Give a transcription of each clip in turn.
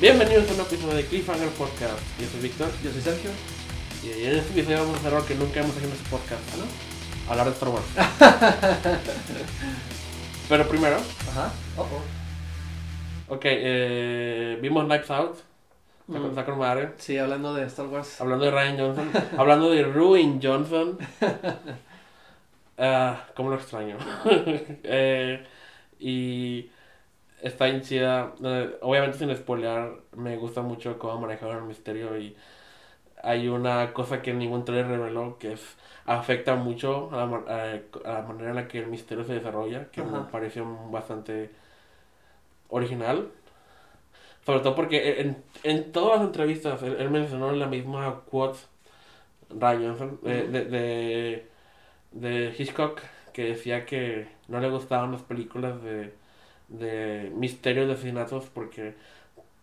Bienvenidos a un episodio de Cliffhanger Podcast. Yo soy Víctor Yo soy Sergio. y en este episodio vamos a hacer algo que nunca hemos hecho en este podcast, ¿no? hablar de Star Wars. Pero primero, Ajá. Oh. ok, eh, vimos Knives Out, Mm. está con madre, Sí, hablando de Star Wars. hablando de Ryan Johnson, hablando de Ruin Johnson. Ah, ¿Cómo lo extraño? Eh, y está bien chida. Obviamente sin spoilear, me gusta mucho cómo manejaron el misterio y hay una cosa que ningún trailer reveló que es afecta mucho a la, a- a la manera en la que el misterio se desarrolla, que me pareció bastante original. Sobre todo porque en, en todas las entrevistas él, él mencionó la misma quote Ryan de, de, de Hitchcock que decía que no le gustaban las películas de, de misterios de asesinatos porque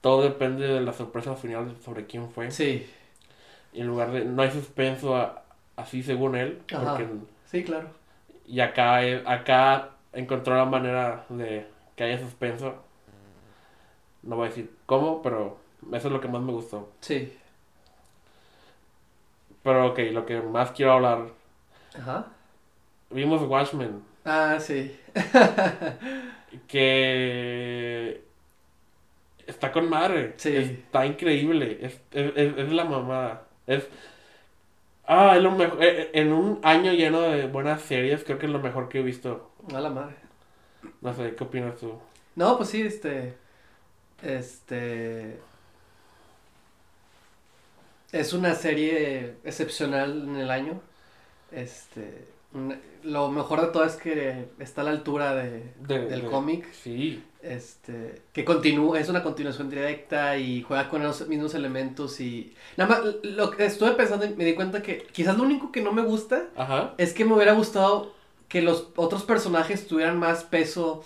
todo depende de la sorpresa final sobre quién fue. Sí, En lugar de, no hay suspenso a- así según él, Ajá. porque sí, claro. y acá, eh, acá encontró la manera de que haya suspenso. No voy a decir cómo, pero eso es lo que más me gustó. Sí. Pero ok, lo que más quiero hablar. Ajá. Vimos Watchmen, Ah, sí. que está con madre. Sí. Está increíble. Es, es, es- es la mamada. Es. Ah, es lo mejor. eh, En un año lleno de buenas series, creo que es lo mejor que he visto. A la madre. No sé, ¿qué opinas tú? No, pues sí, este. Este. Es una serie excepcional en el año. Este. Lo mejor de todo es que está a la altura de, De- del de- cómic. Sí. Este, que continúa, es una continuación directa y juega con los mismos elementos y nada más lo que estuve pensando y me di cuenta que quizás lo único que no me gusta Ajá. es que me hubiera gustado que los otros personajes tuvieran más peso,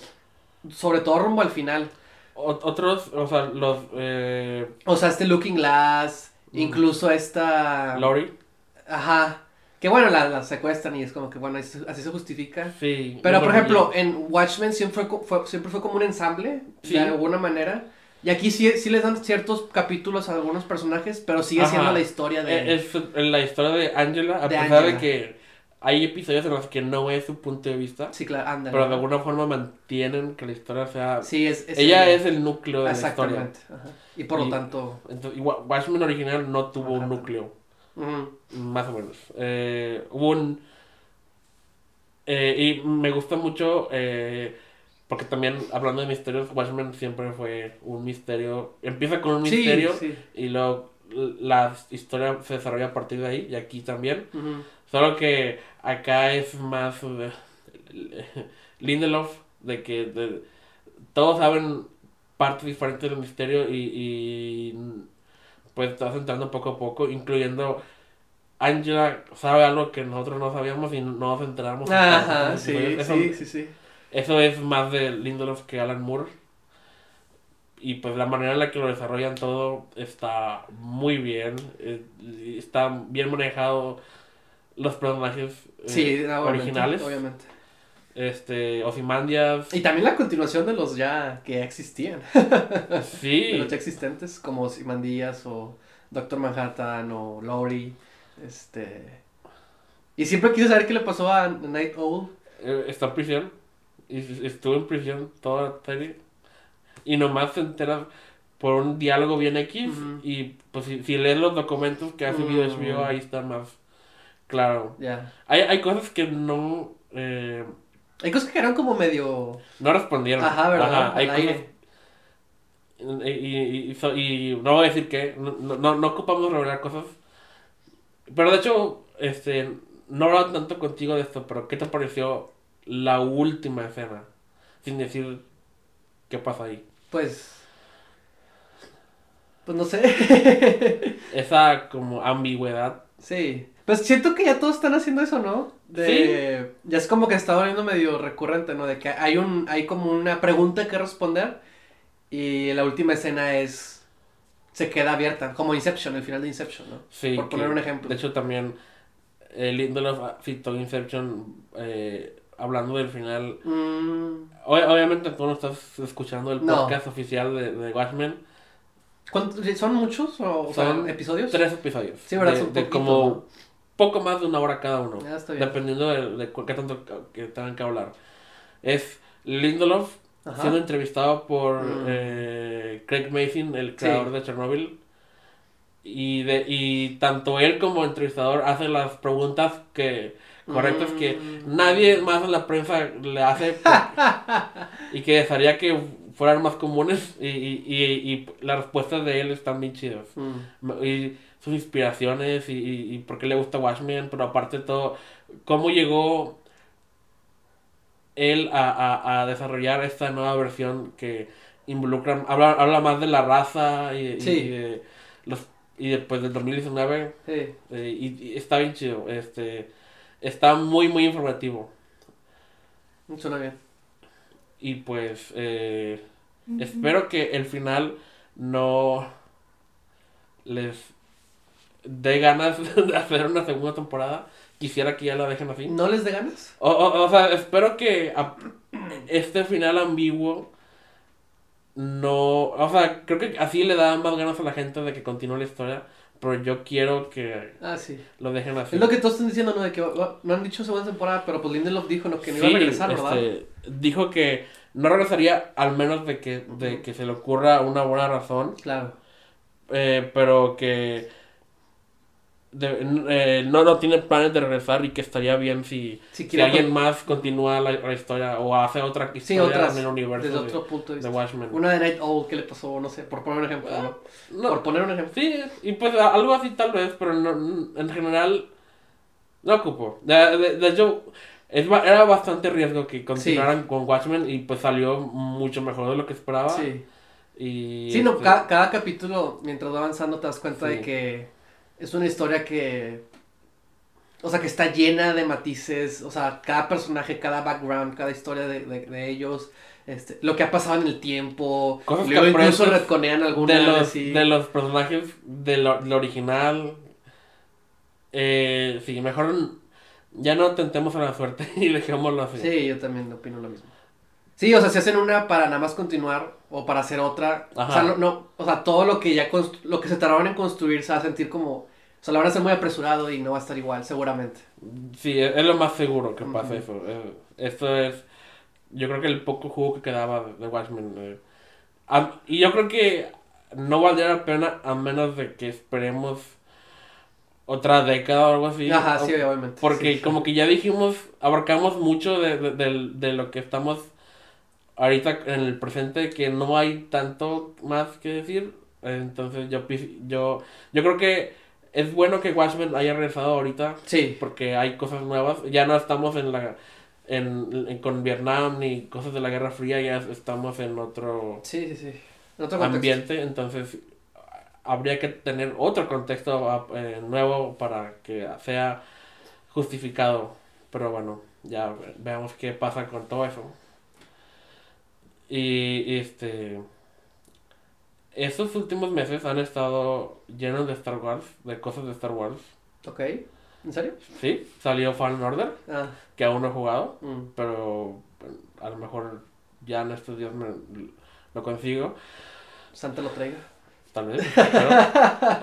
sobre todo rumbo al final. Otros, o sea, los. Eh, O sea, este Looking Glass, Mm. incluso esta... Laurie. Ajá. Que bueno, la, la secuestran y es como que bueno, así, se justifica. Sí. Pero por ejemplo, olvidé. en Watchmen siempre fue, fue- siempre fue como un ensamble, Sí. de alguna manera. Y aquí sí, sí les dan ciertos capítulos a algunos personajes, pero sigue Ajá. siendo la historia de... Eh, Es la historia de Angela, a De pesar de que hay episodios en los que no es su punto de vista, Sí, claro, ándale. pero de alguna forma mantienen que la historia sea... Sí, es... es ella el- es el núcleo de la historia. Exactamente. Y por lo tanto... Entonces, Watchmen original no tuvo Ajá. un núcleo, más o menos. Eh, hubo un... eh, y me gusta mucho, eh, porque también hablando de misterios, Watchmen siempre fue un misterio. Empieza con un Sí, misterio sí. y luego la historia se desarrolla a partir de ahí, y aquí también. Solo que acá es más Lindelof, de que de- todos saben partes diferentes del misterio y, y pues te vas entrando poco a poco, incluyendo Angela sabe algo que nosotros no sabíamos y no nos enteramos. Ajá, sí, eso, sí, sí, sí. eso es más de Lindelof que Alan Moore. Y pues la manera en la que lo desarrollan todo está muy bien. eh, está bien manejado los personajes eh, Sí, originales. obviamente. Este, Ozymandias. Y también la continuación de los ya que existían. De Sí. los ya existentes, como Simandías o Doctor Manhattan o Laurie. Este. Y siempre quise saber qué le pasó a Night Owl. eh, está en prisión. Y estuvo en prisión toda la serie. Y nomás se entera por un diálogo bien X. Y pues si, si lees los documentos que ha subido Mm. HBO, ahí está más claro. Ya. Hay, hay cosas que no, eh, Hay cosas que eran como medio. no respondieron. Ajá, ¿verdad? hay Al cosas. Y, y, y, so- y no voy a decir que. No, no, no ocupamos revelar cosas. Pero de hecho, este. No hablo tanto contigo de esto, pero ¿qué te pareció la última escena? Sin decir qué pasa ahí. Pues. Pues no sé. Esa como ambigüedad. sí. Pues siento que ya todos están haciendo eso, ¿no? De... Ya es como que está volviendo medio recurrente, ¿no? De que hay un, hay como una pregunta que responder y la última escena es se queda abierta, como Inception, el final de Inception, ¿no? Sí. Por poner que, un ejemplo. De hecho, también. Eh, Lindelof citó Inception eh, hablando del final. Mm, Ob- obviamente tú no estás escuchando el No. podcast oficial de, de Watchmen. ¿Cuántos, ¿Son muchos o, Son episodios? Tres episodios. Sí, ¿verdad? De, de como. Poco más de una hora cada uno. Ah, está bien. Dependiendo de, de qué tanto que tengan que hablar. Es Lindelof Ajá. siendo entrevistado por Mm. eh, Craig Mason, el creador de Chernobyl. Y, de, y tanto él como entrevistador hace las preguntas que correctas que Mm. nadie más en la prensa le hace por- y que desearía que fueran más comunes y, y, y, y las respuestas de él están bien chidas Mm. y sus inspiraciones y, y, y por qué le gusta Watchmen, pero aparte de todo, cómo llegó él a, a, a desarrollar esta nueva versión que involucra, habla, habla más de la raza y, y Sí. de los y después del 2019 Sí. eh, y, y está bien chido, este está muy muy informativo Suena bien. y pues eh, espero que el final no les dé ganas de hacer una segunda temporada. Quisiera que ya la dejen así. ¿No les de ganas? O, o, o sea, espero que a- este final ambiguo no... O sea, creo que así le da más ganas a la gente de que continúe la historia. Pero yo quiero que Ah, sí. lo dejen así. Es lo que todos están diciendo, ¿no? De que no han dicho segunda temporada, pero pues Lindelof dijo ¿no? que no iba Sí, a regresar, ¿verdad? este, dijo que no regresaría al menos de que, de que se le ocurra una buena razón. Claro. eh, pero que de- eh, no, no tiene planes de regresar y que estaría bien si, Si si alguien con- más continúa la, la historia o hace otra Sí, historia otras. en el universo Desde de, otro punto de de vista. Watchmen. Una de Night Owl, ¿qué le pasó? No sé, por poner un ejemplo, ¿no? No, Por poner un ejemplo. sí, y pues algo así tal vez, pero no, en general no ocupo. De, de- de hecho, es, era bastante riesgo que continuaran con Watchmen y pues salió mucho mejor de lo que esperaba. Sí. Y, Sí, no, este, cada, cada capítulo, mientras va avanzando, te das cuenta Sí. de que es una historia que. O sea, que está llena de matices. O sea, cada personaje, cada background, cada historia de, de, de ellos. Este, lo que ha pasado en el tiempo. Cosas que luego incluso retconean algunas. de los, de los personajes de lo, del original. Eh, sí, mejor ya no tentemos a la suerte y dejémoslo así. Sí, yo también opino lo mismo. Sí, o sea, si hacen una para nada más continuar o para hacer otra, o Ajá. sea, no, no, o sea, todo lo que ya lo que se tardaron en construir se va a sentir como, o sea, la van a hacer muy apresurado y no va a estar igual, seguramente. Sí, es, es lo más seguro que pasa Ujú. eso. Eh, esto es, yo creo que el poco jugo que quedaba de, Watchmen. eh. Y yo creo que no valdría la pena a menos de que esperemos otra década o algo así. Ajá, sí, obviamente. Porque sí. como que ya dijimos, abarcamos mucho de, de, de lo que estamos ahorita en el presente, que no hay tanto más que decir. Entonces yo, yo, yo creo que es bueno que Watchmen haya regresado ahorita, Sí, porque hay cosas nuevas. Ya no estamos en la en, en- con Vietnam ni cosas de la Guerra Fría, ya estamos en otro sí, sí, sí. En otro contexto. ambiente, entonces habría que tener otro contexto ah, eh, nuevo para que sea justificado. Pero bueno, ya ve- veamos qué pasa con todo eso. Y y, este estos últimos meses han estado llenos de Star Wars, de cosas de Star Wars. Ok, ¿en serio? Sí, salió Fallen Order, Ah, que aún no he jugado, mm. pero a lo mejor ya en estos días me lo consigo. Santa lo traiga. Tal vez.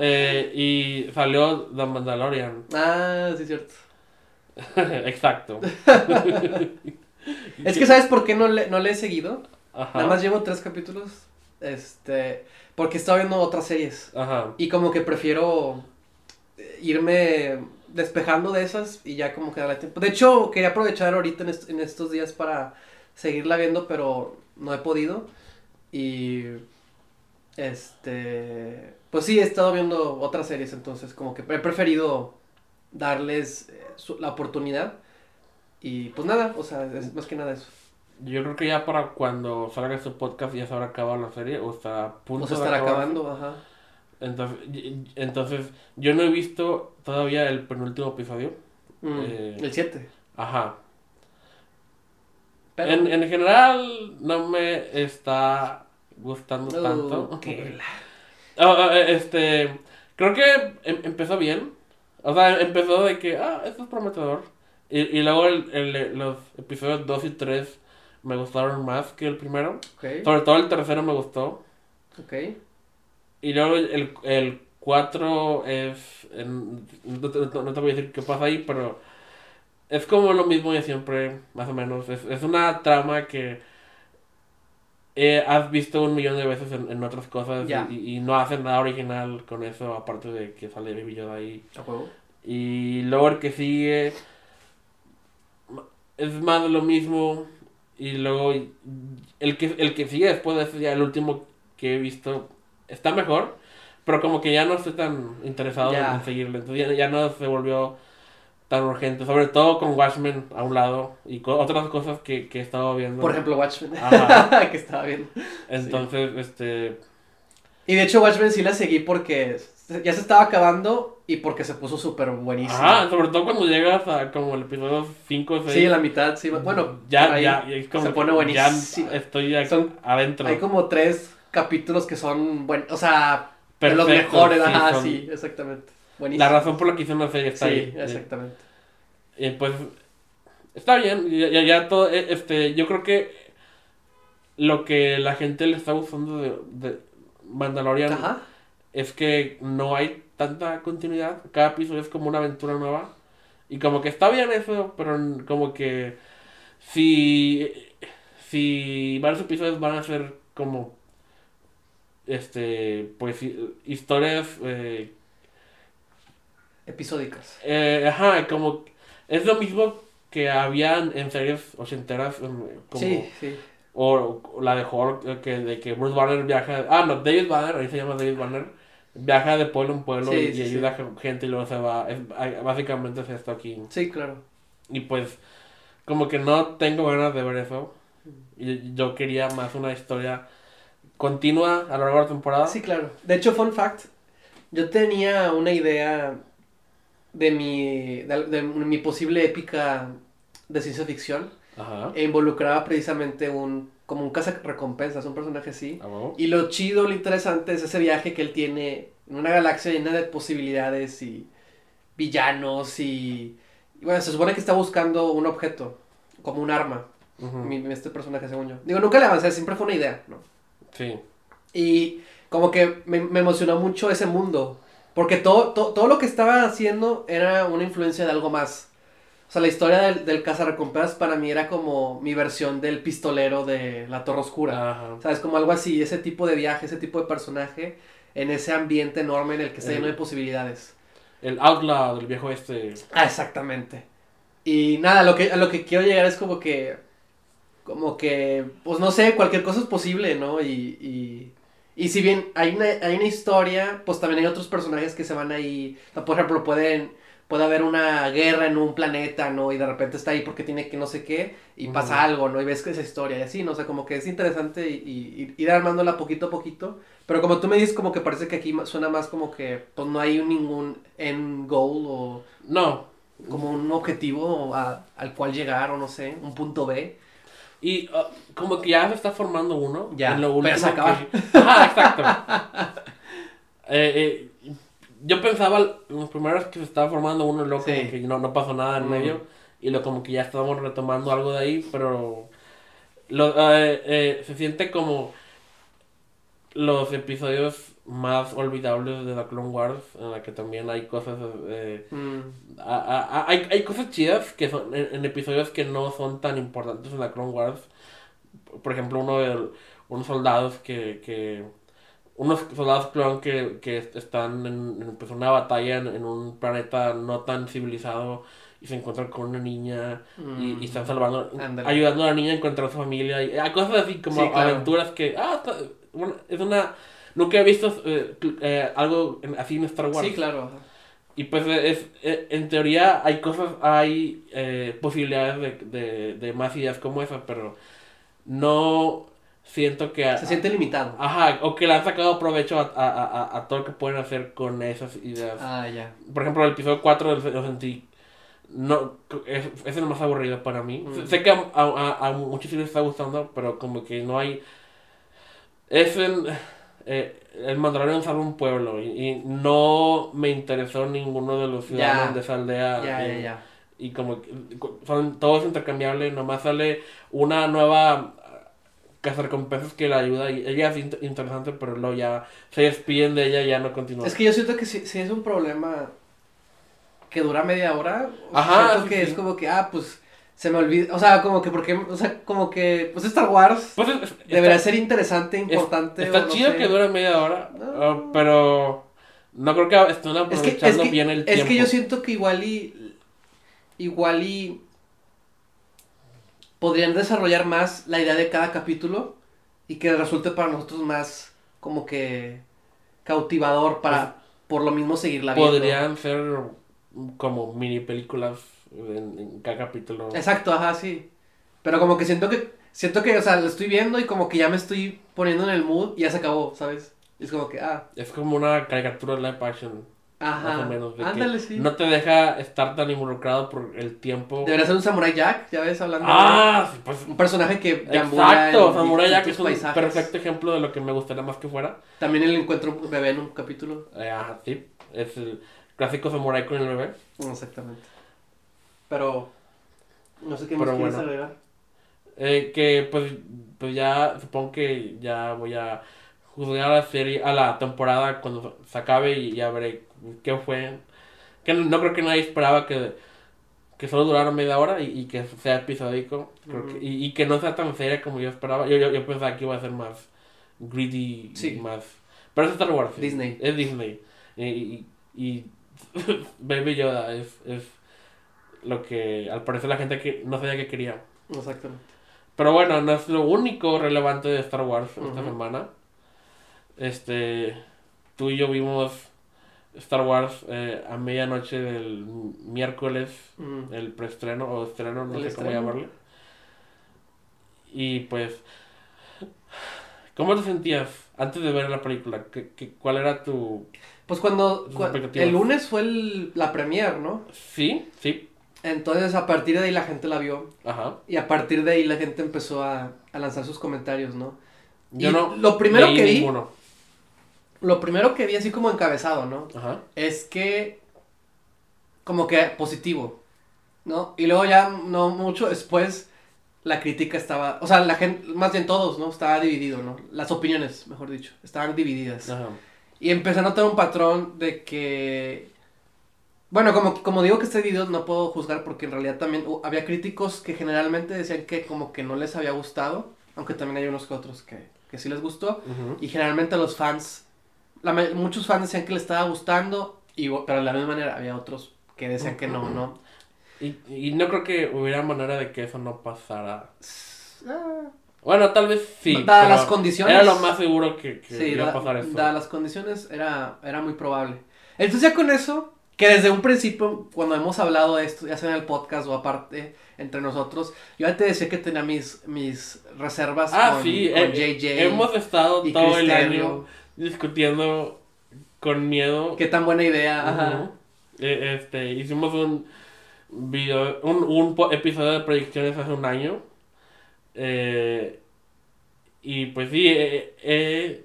Eh, y salió The Mandalorian. Ah, sí, cierto. Exacto. Es que, ¿sabes por qué no le, no le he seguido? Ajá. Nada más llevo tres capítulos. Este, porque estaba viendo otras series. Ajá. Y como que prefiero eh, irme despejando de esas y ya como que darle tiempo. De hecho, quería aprovechar ahorita en, est- en estos días para seguirla viendo, pero no he podido. Y este, pues sí, he estado viendo otras series, entonces como que he preferido darles eh, la oportunidad. Y pues nada, o sea, es más que nada eso. Yo creo que ya para cuando salga este podcast ya se habrá acabado la serie o está a punto O sea, de estar acabando, ajá. Entonces, entonces, yo no he visto todavía el penúltimo episodio. Mm, Eh, el 7. Ajá. Pero... En, en general no me está gustando Uh, tanto. que la- Ah, ah, este, creo que em- empezó bien. O sea, empezó de que, ah, esto es prometedor. Y, y luego el, el- los episodios 2 y 3 me gustaron más que el primero. Ok, Sobre todo el tercero me gustó. ok. Y luego el, el 4 es. en- no, te, no te voy a decir qué pasa ahí, pero. Es como lo mismo de siempre, más o menos. Es, es una trama que. eh, has visto un millón de veces en, en otras cosas y, y no hacen nada original con eso, aparte de que sale Baby Yoda ahí. Juego. Y luego el que sigue es más de lo mismo. Y luego el que, el que sigue después de ese, ya el último que he visto, está mejor. Pero como que ya no estoy tan interesado en seguirle. Entonces ya, ya no se volvió tan urgente. Sobre todo con Watchmen a un lado y con otras cosas que, que he estado viendo. Por ejemplo, Watchmen. Ajá. que estaba bien. Entonces, este... Y de hecho, Watchmen sí la seguí porque ya se estaba acabando y porque se puso súper buenísimo. Ajá, sobre todo cuando llegas a como el episodio 5 o 6. Sí, la mitad, sí. Bueno, ya, ahí ya, es como se pone buenísimo. Ya estoy Son- adentro. Hay como tres capítulos que son buenos, o sea, de los mejores, sí, ajá, son- sí, exactamente. Buenísimo. La razón por la que hicieron la serie está Sí, ahí. exactamente. Y pues está bien, ya, ya, ya todo, eh, este, yo creo que lo que la gente le está gustando de, de Mandalorian Ajá. Es que no hay tanta continuidad, cada episodio es como una aventura nueva y como que está bien eso, pero como que si si varios episodios van a ser como este pues hi- historias eh, Episódicas. Eh, ajá, como es lo mismo que habían en series ochenteras em, como Sí, sí. o, o la de Hulk eh, que de que Bruce Banner viaja, ah no, David Banner, ahí se llama David Banner, viaja de pueblo en pueblo Sí, y, sí, y ayuda a gente y luego se va, es- básicamente es esto aquí. Sí, claro. Y pues como que no tengo ganas de ver eso. Y yo quería más una historia continua a lo largo de la temporada. Sí, claro. De hecho, fun fact, yo tenía una idea de mi, de, de mi posible épica de ciencia ficción Ajá. e involucraba precisamente un, como un recompensas, un personaje así. ¿A huevo? Y lo chido, lo interesante es ese viaje que él tiene en una galaxia llena de posibilidades y villanos y... y bueno, se supone que está buscando un objeto, como un arma, mi- este personaje según yo. Digo, nunca le avancé, siempre fue una idea, ¿no? Sí. Y como que me, me emocionó mucho ese mundo. Porque todo, todo, todo lo que estaba haciendo era una influencia de algo más. O sea, la historia del, del cazarrecompensas para mí era como mi versión del pistolero de la Torre Oscura. Ajá. ¿Sabes? Como algo así, ese tipo de viaje, ese tipo de personaje en ese ambiente enorme en el que está lleno de posibilidades. El Outlaw del viejo este. Ah, exactamente. Y nada, lo que, a lo que quiero llegar es como que, como que, pues no sé, cualquier cosa es posible, ¿no? Y, y, y si bien hay una, hay una historia, pues también hay otros personajes que se van ahí, o sea, por ejemplo, pueden, puede haber una guerra en un planeta, ¿no? Y de repente está ahí porque tiene que no sé qué, y pasa algo, ¿no? Y ves que esa historia, y así, ¿no? O sea, como que es interesante y, y- ir armándola poquito a poquito. Pero como tú me dices, como que parece que aquí suena más como que, pues no hay ningún end goal o No. como un objetivo a- al cual llegar o no sé, un punto B. Y ah, como que ya se está formando uno. Ya, en lo pero último es acabar. que- Ajá, exacto. Eh, eh, yo pensaba en los primeros que se estaba formando uno, luego Sí. que no, no pasó nada en Mm. medio. Y lo como que ya estábamos retomando algo de ahí, pero lo, eh, eh, se siente como los episodios más olvidables de la Clone Wars, en la que también hay cosas eh, Mm, a- a- a- hay, hay cosas chidas que son en, en episodios que no son tan importantes en la Clone Wars. Por ejemplo, uno de unos soldados que, que unos soldados clon que, que están en, pues, una batalla en, en un planeta no tan civilizado y se encuentran con una niña y, y están salvando, Mm. Ándale. ayudando a la niña a encontrar a su familia y hay cosas así como Sí, claro. aventuras que ah, está- bueno, es una nunca he visto eh, eh, algo en- así en Star Wars Sí, claro. y pues es, eh, en teoría hay cosas, hay eh, posibilidades de, de, de más ideas como esa, pero no siento que... Se siente limitado. Ajá, o que le han sacado provecho a, a, a, a todo lo que pueden hacer con esas ideas. Ah, ya. Por ejemplo, el episodio 4 lo, sentí... No, es, es el más aburrido para mí. Mm. Sé que a, a, a muchos sí les está gustando, pero como que no hay... Es en... eh, el Mandalorian salva un pueblo y, y no me interesó ninguno de los ciudadanos de esa aldea. Ya, y, y como que son todos intercambiables, nomás sale una nueva cazarrecompensas que la ayuda y ella es interesante, pero luego ya se despiden de ella y ya no continúa. Es que yo siento que si, si es un problema que dura media hora, Ajá, siento que es como que, ah, pues se me olvida, o sea, como que porque, o sea, como que, pues Star Wars pues debería ser interesante, importante. está chido que dure media hora, ah, pero no creo que estén aprovechando bien el tiempo. Es que yo siento que igual y, igual y podrían desarrollar más la idea de cada capítulo y que resulte para nosotros más como que cautivador para pues, por lo mismo seguirla viendo. Podrían ser como mini películas en, cada capítulo. Exacto, ajá, sí. Pero como que siento que, siento que, o sea, lo estoy viendo y como que ya me estoy poniendo en el mood y ya se acabó, ¿sabes? Es como que, ah. Es como una caricatura de live action. Ajá. Más o menos. Ándale, sí. No te deja estar tan involucrado por el tiempo. Debería ser un Samurai Jack, ya ves, hablando. Ah, sí, pues. Un personaje que. Exacto, Samurai Jack es un perfecto ejemplo de lo que me gustaría más que fuera. También el encuentro bebé en un capítulo. Eh, ajá, sí. Es el clásico Samurai con el bebé. Exactamente. Pero. No sé qué más quieres agregar. Eh, que pues, pues ya supongo que ya voy a juzgar a la serie, a la temporada cuando se acabe y ya veré qué fue. Que no, creo que nadie esperaba que, que solo durara media hora y, que sea episódico. y, que no sea tan seria como yo esperaba. Yo, yo, pensaba que iba a ser más greedy y más. Pero es Star Wars. Disney. Es Disney. Y, y, Baby Yoda es, es lo que al parecer la gente que no sabía que quería. Exactamente. Pero bueno, no es lo único relevante de Star Wars esta semana. Este, tú y yo vimos Star Wars eh, a medianoche del miércoles, el preestreno o estreno, no sé cómo llamarle. Y pues, ¿cómo te sentías antes de ver la película? ¿Qué, qué, cuál era tu... Pues cuando, el lunes fue el, la premier, ¿no? Sí, sí. Entonces a partir de ahí la gente la vio. Ajá. Y a partir de ahí la gente empezó a, a lanzar sus comentarios, ¿no? Yo no. Lo primero que vi. Lo primero que vi así como encabezado, ¿no? Ajá. Es que. Como que positivo. ¿No? Y luego ya, no mucho después, la crítica estaba. O sea, la gente, más bien todos, ¿no? Estaba dividido, ¿no? Las opiniones, mejor dicho, estaban divididas. Ajá. Y empecé a notar un patrón de que bueno, como, como digo que este video no puedo juzgar porque en realidad también había críticos que generalmente decían que como que no les había gustado, aunque también hay unos que otros que, que sí les gustó. Y generalmente los fans, la, muchos fans decían que les estaba gustando, y, pero de la misma manera había otros que decían que no, ¿no? Y, y no creo que hubiera manera de que eso no pasara. Ah. Bueno, tal vez sí. Dadas las condiciones. Era lo más seguro que, iba a pasar eso. Dadas las condiciones, era, era muy probable. Entonces ya con eso, que desde un principio, cuando hemos hablado de esto, ya sea en el podcast o aparte entre nosotros, yo antes decía que tenía mis, mis reservas ah, con, sí, con JJ. Eh, hemos estado todo el año discutiendo con miedo. Qué tan buena idea. Ajá. Eh, este, hicimos un video, un, un episodio de predicciones hace un año. Eh, y pues sí,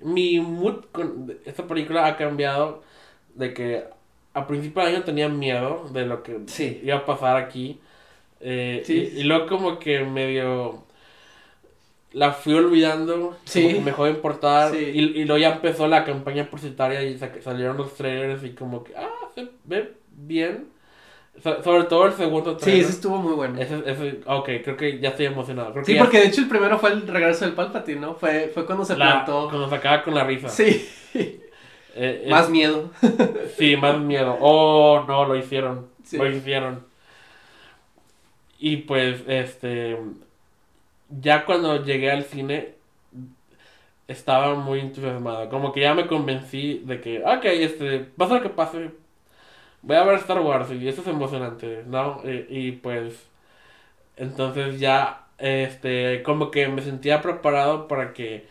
mi mood con esta película ha cambiado de que a principio del año tenía miedo de lo que iba a pasar aquí. Eh, y, luego como que medio la fui olvidando, sí. me dejó de importar. Y, y, luego ya empezó la campaña publicitaria y salieron los trailers y como que, ah, se ve bien. sobre todo el segundo trailer. Sí, ese estuvo muy bueno. Ese, ese, ok, creo que ya estoy emocionado. sí, porque de hecho el primero fue el regreso del Palpatine, ¿no? Fue, fue cuando se plantó. Cuando se acaba con la risa. Sí. Eh, más miedo. sí, más miedo. Oh, no, lo hicieron. Lo hicieron. Y pues, este. Ya cuando llegué al cine, estaba muy entusiasmado. Como que ya me convencí de que, ok, este, pasa lo que pase, voy a ver Star Wars y eso es emocionante, ¿no? Y, y pues, entonces ya, este, como que me sentía preparado para que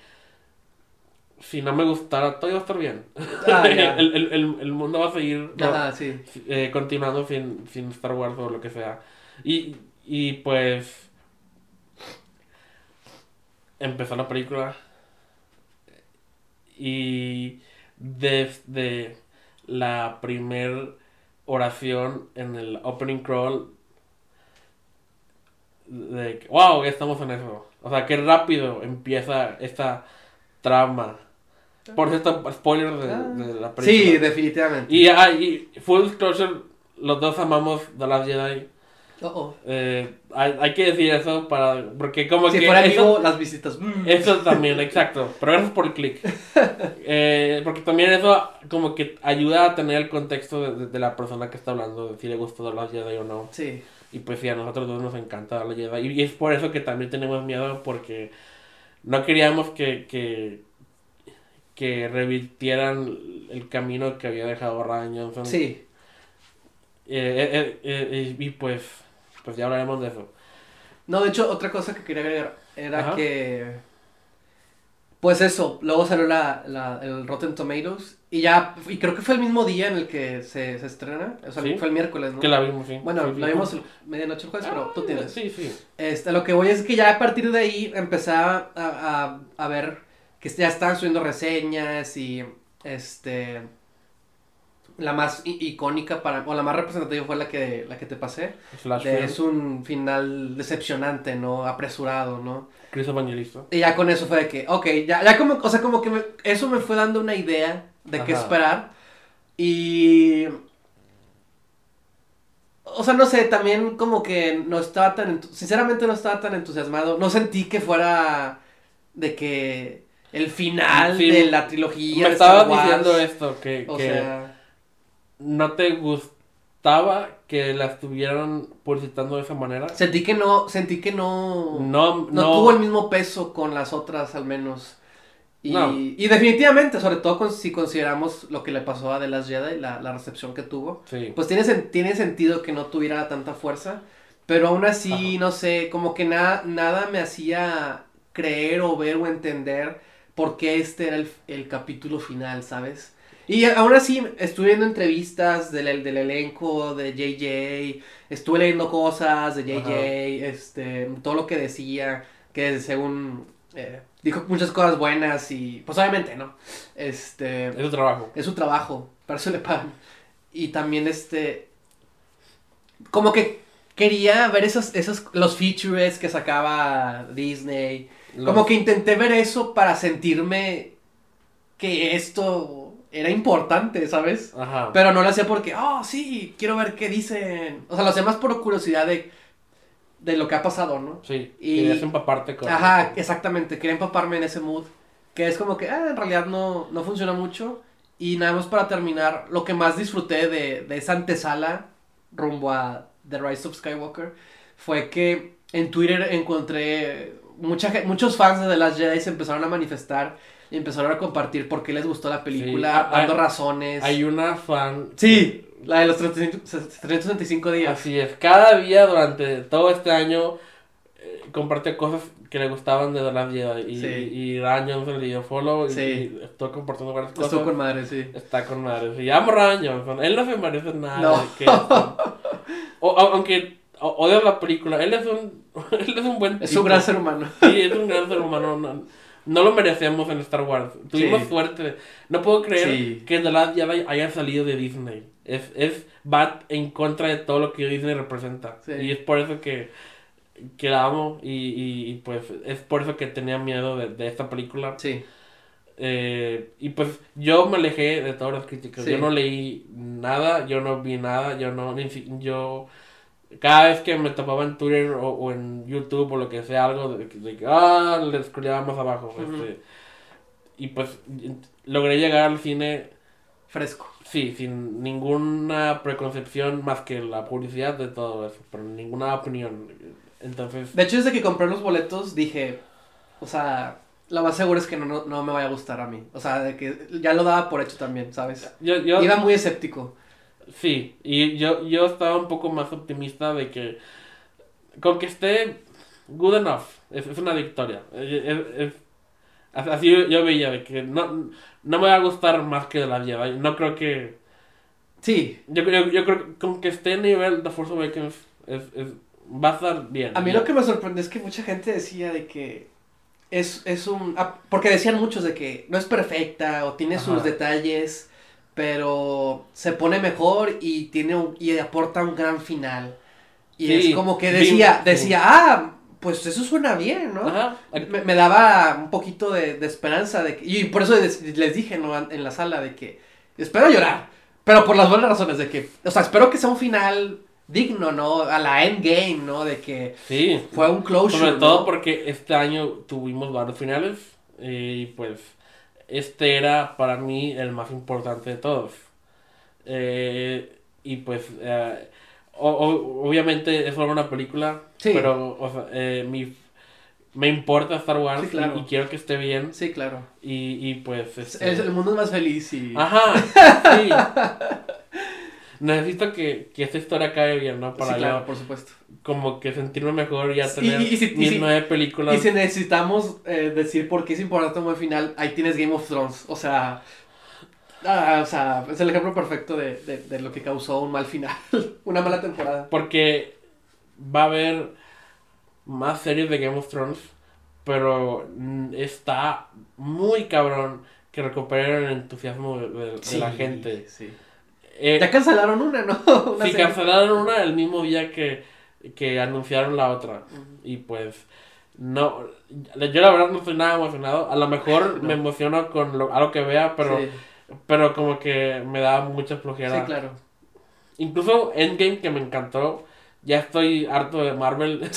si no me gustara, todo iba a estar bien. Ah, el, el, el, el, mundo va a seguir eh, continuando sin, sin Star Wars o lo que sea. Y, y pues empezó la película y desde la primer oración en el opening crawl de que, wow, ya estamos en eso. O sea, qué rápido empieza esta trama. Por cierto, spoiler de, Ah. de la película. Sí, definitivamente. Y, ah, y full disclosure, los dos amamos The Last Jedi. Oh. Eh, hay, hay que decir eso para. Porque como Si que. fuera eso, vivo, las visitas. mm. eso también, exacto. Pero gracias por el click. Eh, porque también eso como que ayuda a tener el contexto de, de- de la persona que está hablando, de si le gustó The Last Jedi o no. Sí. Y pues sí, a nosotros dos nos encanta Last Jedi. Y, y es por eso que también tenemos miedo porque no queríamos que, que, que revirtieran el camino que había dejado Ryan Johnson. Sí. Eh, y pues, pues ya hablaremos de eso. No, de hecho, otra cosa que quería agregar era Ajá. que. Pues eso, luego salió la, la, el Rotten Tomatoes y ya, y creo que fue el mismo día en el que se, se estrena, o sea, Sí. fue el miércoles, ¿no? Que la vimos, sí. Bueno, Sí, sí. la vimos medianoche el jueves, pero tú Ah, tienes. Sí, sí. Este, lo que voy es que ya a partir de ahí empecé a, a, a ver que ya estaban subiendo reseñas y este la más icónica para o la más representativa fue la que la que te pasé. De- es un final decepcionante, ¿no? Apresurado, ¿no? Chris Evangelista. Y ya con eso fue de que, ok, ya, ya como, o sea, como que me- eso me fue dando una idea de qué esperar. Y... O sea, no sé, también como que no estaba tan, sinceramente no estaba tan entusiasmado. No sentí que fuera de que el final Sí, de la trilogía. Me Wars, diciendo esto, que, O que sea, no te gustaba que la estuvieran publicitando de esa manera. sentí que no, sentí que no... No, no, no. tuvo el mismo peso con las otras al menos. Y, No. y definitivamente, sobre todo con- si consideramos lo que le pasó a The Last Jedi, la, la recepción que tuvo, Sí. pues tiene, tiene sentido que no tuviera tanta fuerza, pero aún así, Ajá. no sé, como que nada nada me hacía creer o ver o entender por qué este era el, el capítulo final, ¿sabes? Y aún así estuve viendo entrevistas del, del elenco de JJ, estuve leyendo cosas de JJ, Ajá. este, todo lo que decía, que según eh, dijo muchas cosas buenas y pues obviamente, ¿no? Este, Es su trabajo. es su trabajo, para eso le pagan. Y también este, como que quería ver esos, esos, los features que sacaba Disney. Como que intenté ver eso para sentirme que esto era importante, ¿sabes? Ajá. Pero no lo hacía porque, oh, sí, quiero ver qué dicen. O sea, lo hacía más por curiosidad de, de lo que ha pasado, ¿no? Sí. y- Querías empaparte con. Ajá, exactamente. Quería empaparme en ese mood. Que es como que, ah, en realidad no, no funciona mucho. Y nada más para terminar, lo que más disfruté de, de esa antesala rumbo a The Rise of Skywalker fue que en Twitter encontré mucha, muchos fans de The Last Jedi se empezaron a manifestar y empezaron a compartir por qué les gustó la película, Sí, hay- dando razones. Hay una fan. Sí, la de los 365 días. Así es. Cada día durante todo este año eh, compartió cosas que le gustaban de The Last Jedi. Y, Sí. y Ryan Johnson le dio follow. Y, Sí. y estoy compartiendo varias cosas. Estuvo con madre, sí. Está con madre. Sí, amo Ryan Johnson. Él no se merece nada. No. de que- o, o- aunque odio la película, él es un, él es un buen Es un gran ser humano. Sí, es un gran ser humano. No, no lo merecemos en Star Wars. Tuvimos Sí. suerte. No puedo creer Sí. que The Last Jedi haya salido de Disney. Es, es va en contra de todo lo que Disney representa. Sí. Y es por eso que, que la amo. Y, y, y, pues es por eso que tenía miedo de, de esta película. Sí. Eh, y pues yo me alejé de todas las críticas. Yo no leí nada, yo no vi nada, yo no, ni si- yo cada vez que me topaba en Twitter o, o en YouTube o lo que sea, algo de, que- ah, le scrolleaba más abajo. Este, y pues logré llegar al cine, Fresco. sí, sin ninguna preconcepción más que la publicidad de todo eso, pero ninguna opinión. Entonces, De hecho, desde que compré los boletos dije, o sea, lo más seguro es que no, no, no me vaya a gustar a mí. O sea, de que ya lo daba por hecho también, ¿sabes? yo, yo, Iba muy escéptico. Sí, y yo, yo estaba un poco más optimista de que con que esté good enough, es, es una victoria. Es- es- es- así yo, yo veía de que no, no me va a gustar más que de la Jedi. No creo que... Sí, Yo, creo yo creo que con que esté a nivel de Force Awakens es, es- va a estar bien. a mí lo que me sorprendió es que mucha gente decía de que es, es un... ah, Porque decían muchos de que no es perfecta o tiene sus detalles, pero se pone mejor y tiene un- y aporta un gran final. Y Sí, es como que decía, sí. decía, ah, pues eso suena bien, ¿no? Ajá. Me, me daba un poquito de, de esperanza de que, y por eso les, les dije ¿no? en la sala de que espero llorar, pero por las buenas razones de que, o sea, espero que sea un final digno, ¿no? A la endgame, ¿no? De que Sí. fue un closure. Sobre ¿no? todo porque este año tuvimos varios finales eh, y pues este era para mí el más importante de todos. Eh, y pues eh, o- o- obviamente es solo una película, Sí. pero o sea, eh, mi, me importa Star Wars Sí, claro. y, y quiero que esté bien Sí, claro. y, y pues... Es- este, el mundo es más feliz y... Ajá, sí. Necesito que, que esta historia acabe bien, ¿no? Para sí, claro, yo por supuesto. como que sentirme mejor y ya Y- tener y si- y mis si- nueve películas. Y si necesitamos eh, decir por qué es importante un buen final, ahí tienes Game of Thrones. O sea, ah, o sea es el ejemplo perfecto de, de, de lo que causó un mal final, una mala temporada. Porque va a haber más series de Game of Thrones, pero mm, está muy cabrón que recuperen el entusiasmo de, de- de la gente. Sí. Eh, Ya cancelaron una, ¿no? Una sí, serie. cancelaron una el mismo día que, que anunciaron la otra. Y pues, no. Yo la verdad no estoy nada emocionado. A lo mejor No. me emociono con lo, algo que vea, pero, Sí, pero como que me da mucha flojera. sí, claro. Incluso Endgame, que me encantó. Ya estoy harto de Marvel.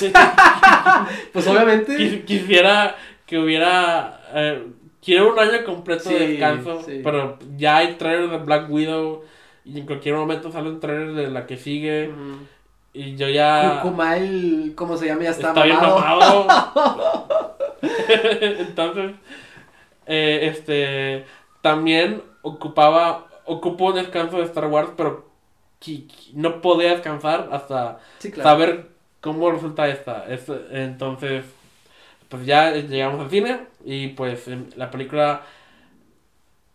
Pues obviamente. Quis- Quisiera que hubiera. eh, quiero un año completo de Sí, descanso. sí. Pero ya hay trailers de Black Widow. Y en cualquier momento sale un trailer de la que sigue. Y yo ya. Kumail, ¿cómo se llama? Ya está, está bien mamado. Entonces. eh, este. También ocupaba. Ocupó un descanso de Star Wars, pero. No podía descansar hasta Sí, claro. saber cómo resulta esta. Es- entonces, pues ya llegamos al cine y pues la película...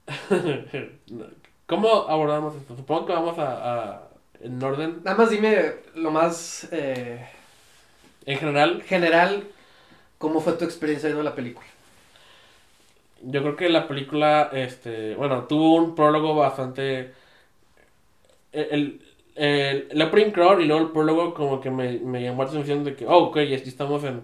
¿Cómo abordamos esto? Supongo que vamos a, a- en orden. Nada más dime lo más eh, En general, general, ¿cómo fue tu experiencia viendo la película? yo creo que la película, este, bueno, tuvo un prólogo bastante... El, el, el opening crawl y luego el prólogo como que me, me llamó la atención de que, oh, ok, estamos en,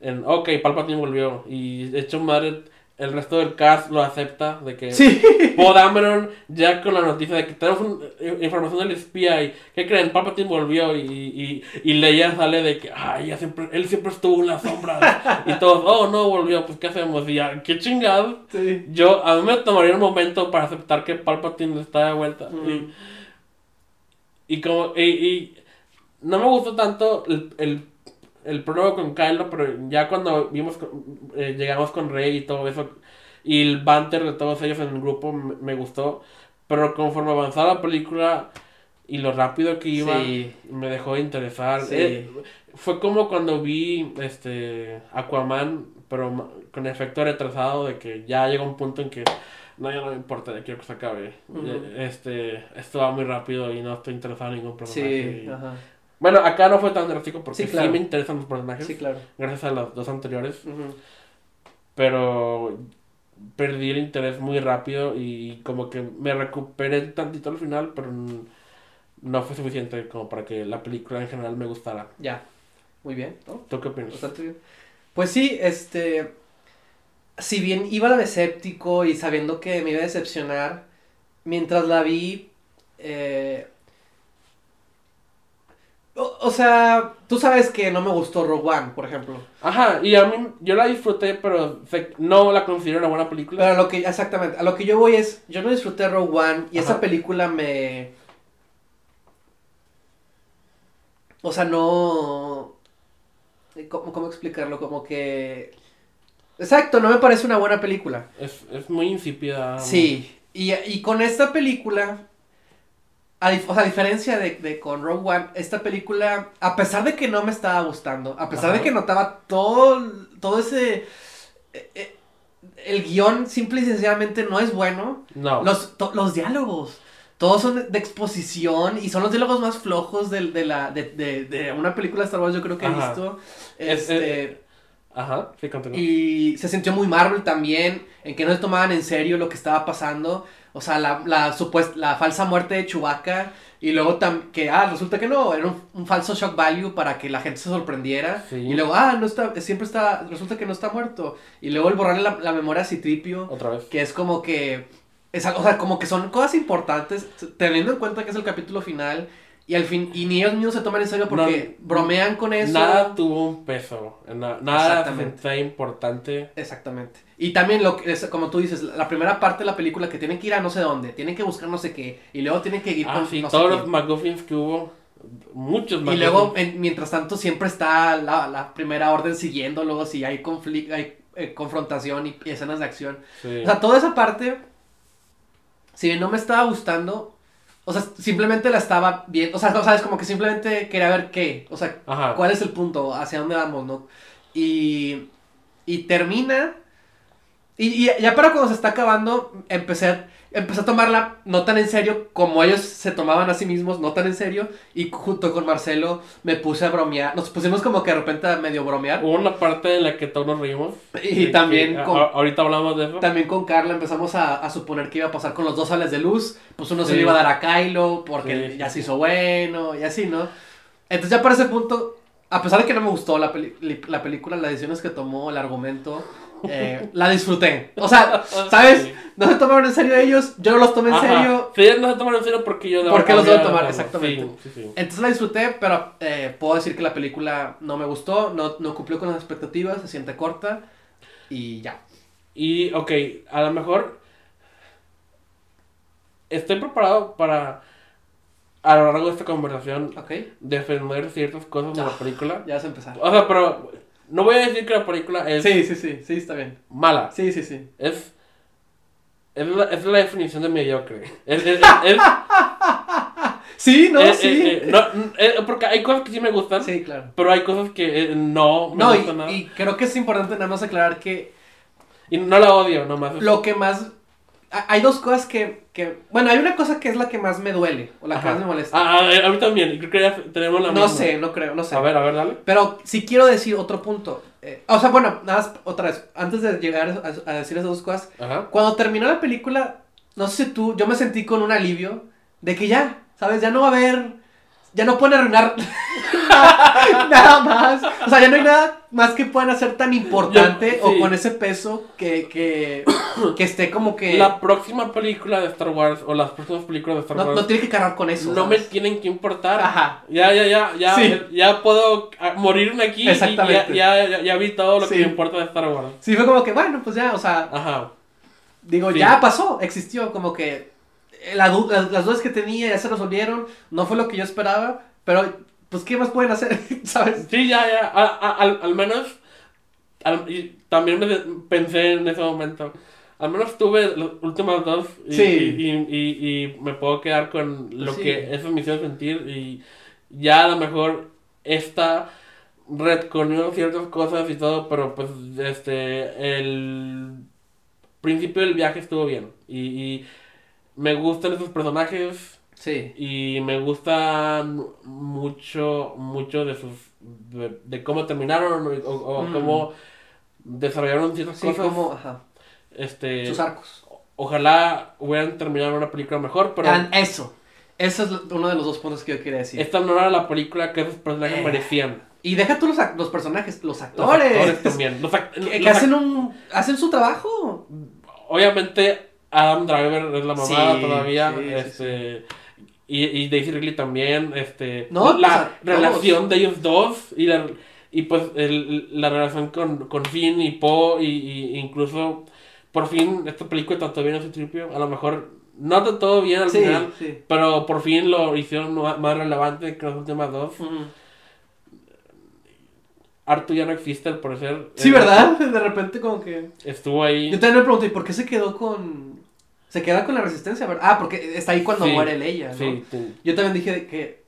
en, ok, Palpatine volvió. Y de hecho, madre, el resto del cast lo acepta, de que Sí. Dameron ya con la noticia de que tenemos un- eh, información del espía y, ¿qué creen? Palpatine volvió y, y, y Leia sale de que, ay, siempre, él siempre estuvo en las sombras. y todos, oh, no, volvió, pues, ¿qué hacemos? Y ya, qué chingado. Sí. Yo, a mí me tomaría un momento para aceptar que Palpatine está de vuelta. Mm. Y, y como, y, y no me gustó tanto el, el, el prólogo con Kylo, pero ya cuando vimos, eh, llegamos con Rey y todo eso, y el banter de todos ellos en el grupo me, me gustó, pero conforme avanzaba la película y lo rápido que iba, Sí. me dejó de interesar. Sí. Eh, fue como cuando vi este Aquaman, pero con efecto retrasado de que ya llega un punto en que no, ya no me importa, ya quiero que se acabe. Ya, Este, esto va muy rápido y no estoy interesado en ningún personaje. Sí, Y- ajá. Bueno, acá no fue tan drástico porque Sí, me interesan los personajes, Sí, claro. gracias a los dos anteriores, pero perdí el interés muy rápido y como que me recuperé tantito al final, pero no fue suficiente como para que la película en general me gustara. Ya. Muy bien, ¿no? ¿Tú qué opinas? Bastante bien. Pues sí, este. Si bien iba escéptico y sabiendo que me iba a decepcionar, mientras la vi. eh, o, o sea, tú sabes que no me gustó Rogue One, por ejemplo. Ajá, y a mí, yo la disfruté, pero no la considero una buena película. Pero a lo que, exactamente, a lo que yo voy es, yo no disfruté Rogue One y esa película me... O sea, no... ¿Cómo, cómo explicarlo? Como que... Exacto, no me parece una buena película. Es, es muy insípida. Sí, y, y con esta película, a, dif- o sea, a diferencia de, de con Rogue One, esta película, a pesar de que no me estaba gustando, a pesar de que notaba todo, todo ese... eh, eh, el guion simple y sencillamente no es bueno. No. Los, los diálogos, todos son de, de exposición y son los diálogos más flojos del- de, la, de, de, de una película de Star Wars yo creo que he visto. Es- Este, Ajá, sí, continúa. Y se sintió muy Marvel también, en que no se tomaban en serio lo que estaba pasando. O sea, la, la, supuest- la falsa muerte de Chewbacca. Y luego tam- que, ah, resulta que no, era un, un falso shock value para que la gente se sorprendiera. Sí. Y luego, ah, no está, siempre está, resulta que no está muerto. Y luego el borrarle la, la memoria a Citripio, Otra vez. que es como que, es, o sea, como que son cosas importantes, teniendo en cuenta que es el capítulo final. Y al fin, y ni ellos mismos se toman en serio porque No, bromean con eso. Nada tuvo un peso. na- nada sentía importante. Exactamente. Y también lo que es, como tú dices, la primera parte de la película que tienen que ir a no sé dónde, tienen que buscar no sé qué, y luego tienen que ir Ah, con sí, no todos los McGuffins que hubo. Muchos Y McGuffins. luego, en- mientras tanto, siempre está la, la primera orden siguiéndolo, si hay conflicto, hay eh, confrontación y, y escenas de acción. Sí. O sea, toda esa parte, si bien no me estaba gustando, o sea, simplemente la estaba viendo, o sea, no, sabes, como que simplemente quería ver qué, o sea, Ajá. cuál es el punto, hacia dónde vamos, ¿no? Y, y termina, y, y ya para cuando se está acabando, empecé, empecé a tomarla no tan en serio como ellos se tomaban a sí mismos, no tan en serio, y junto con Marcelo me puse a bromear, nos pusimos como que de repente a medio bromear, Hubo una parte en la que todos nos reímos. y también que- con, a- ahorita hablamos de eso. también con Carla empezamos a, a suponer que iba a pasar con los dos sales de luz. Pues uno se le iba a dar a Kylo porque Sí, ya se hizo bueno y así, ¿no? Entonces ya para ese punto, a pesar de que no me gustó la, peli- li- la película, las decisiones que tomó, el argumento, eh, la disfruté. O sea, ¿sabes? Sí. No se tomaron en serio ellos, yo no los tomé en Ajá. serio. Sí, no se tomaron en serio porque yo... Porque los debo tomar, exactamente. Sí, Entonces la disfruté, pero eh, puedo decir que la película no me gustó, no, no cumplió con las expectativas, se siente corta y ya. Y, ok, a lo mejor estoy preparado para, a lo largo de esta conversación, defender ciertas cosas de la Ah. película. Ya vas a empezar. O sea, pero no voy a decir que la película es Sí, sí, sí, sí, está bien. mala. Sí, sí, sí. Es, es, la, es la definición de mediocre. Es, es, es- es- Sí, no, eh, sí. eh, eh, no, porque hay cosas que sí me gustan, Sí, claro. pero hay cosas que no me No, gustan nada. y, Y, y creo que es importante nada más aclarar que no la odio, nomás. lo que más... ha- Hay dos cosas que, que... Bueno, hay una cosa que es la que más me duele, o la que más me molesta. Ah, ah, a mí también, creo que ya tenemos la no misma. sé, no creo, no sé. A ver, a ver, dale. Pero sí quiero decir otro punto. Eh, o sea, bueno, nada más otra vez. Antes de llegar a, a decir esas dos cosas. Ajá. Cuando terminó la película, no sé si tú, yo me sentí con un alivio de que ya, ¿sabes? Ya no va a haber... Ya no pueden arruinar nada más. O sea, ya no hay nada más que puedan hacer tan importante Yo- o con ese peso que, que, que esté como que... La próxima película de Star Wars o las próximas películas de Star no, Wars no tiene que cargar con eso. no me ¿sabes? tienen que importar. Ajá. Ya, ya, ya, ya, Sí. ya puedo ah, morirme aquí y ya, Exactamente. ya, ya, ya vi todo lo Sí. que me importa de Star Wars. Sí, fue como que, bueno, pues ya, o sea, Ajá. digo, ya pasó, existió, como que la du- las, dudas que tenía ya se resolvieron, no fue lo que yo esperaba, pero pues, ¿qué más pueden hacer? ¿Sabes? Sí, ya, ya. A- a- al, al menos. al- y también me pensé en ese momento. Al menos tuve las últimas dos. Y, Sí. y, y, y- me puedo quedar con lo Sí. que eso me hizo sentir. Y ya a lo mejor esta retconió ciertas cosas y todo. Pero pues, este. El principio del viaje estuvo bien. Y me gustan esos personajes. Sí. Y me gustan mucho, mucho de sus, de, de cómo terminaron o, o Mm. cómo desarrollaron ciertas Sí, cosas. como, ajá, Este, sus arcos. ojalá hubieran terminado una película mejor, pero Ah, eso, eso es uno de los dos puntos que yo quería decir. esta no era la película que esos personajes Eh, merecían. Y deja tú los, los personajes, los Los actores. actores también. Los act- que, los que hacen un, hacen su trabajo. Obviamente, Adam Driver es la mamada Sí, todavía. sí, sí, este, Y, y Daisy Ridley también. Este, No, la pues, relación de ellos dos. Y, la, y pues el- la relación con, con Finn y Poe. Y, y incluso, por fin, esta película trató bien a su tripio. A lo mejor no trató bien al final. Pero por fin lo hicieron más relevante que las últimas dos. Artu ya no existe al parecer. Sí, Eh, ¿verdad? De repente como que... Estuvo ahí. Yo también me pregunté, ¿y por qué se quedó con... Se queda con la resistencia, ¿verdad? Ah, porque está ahí cuando Sí, muere Leia, ¿no? Sí, sí. Yo también dije que...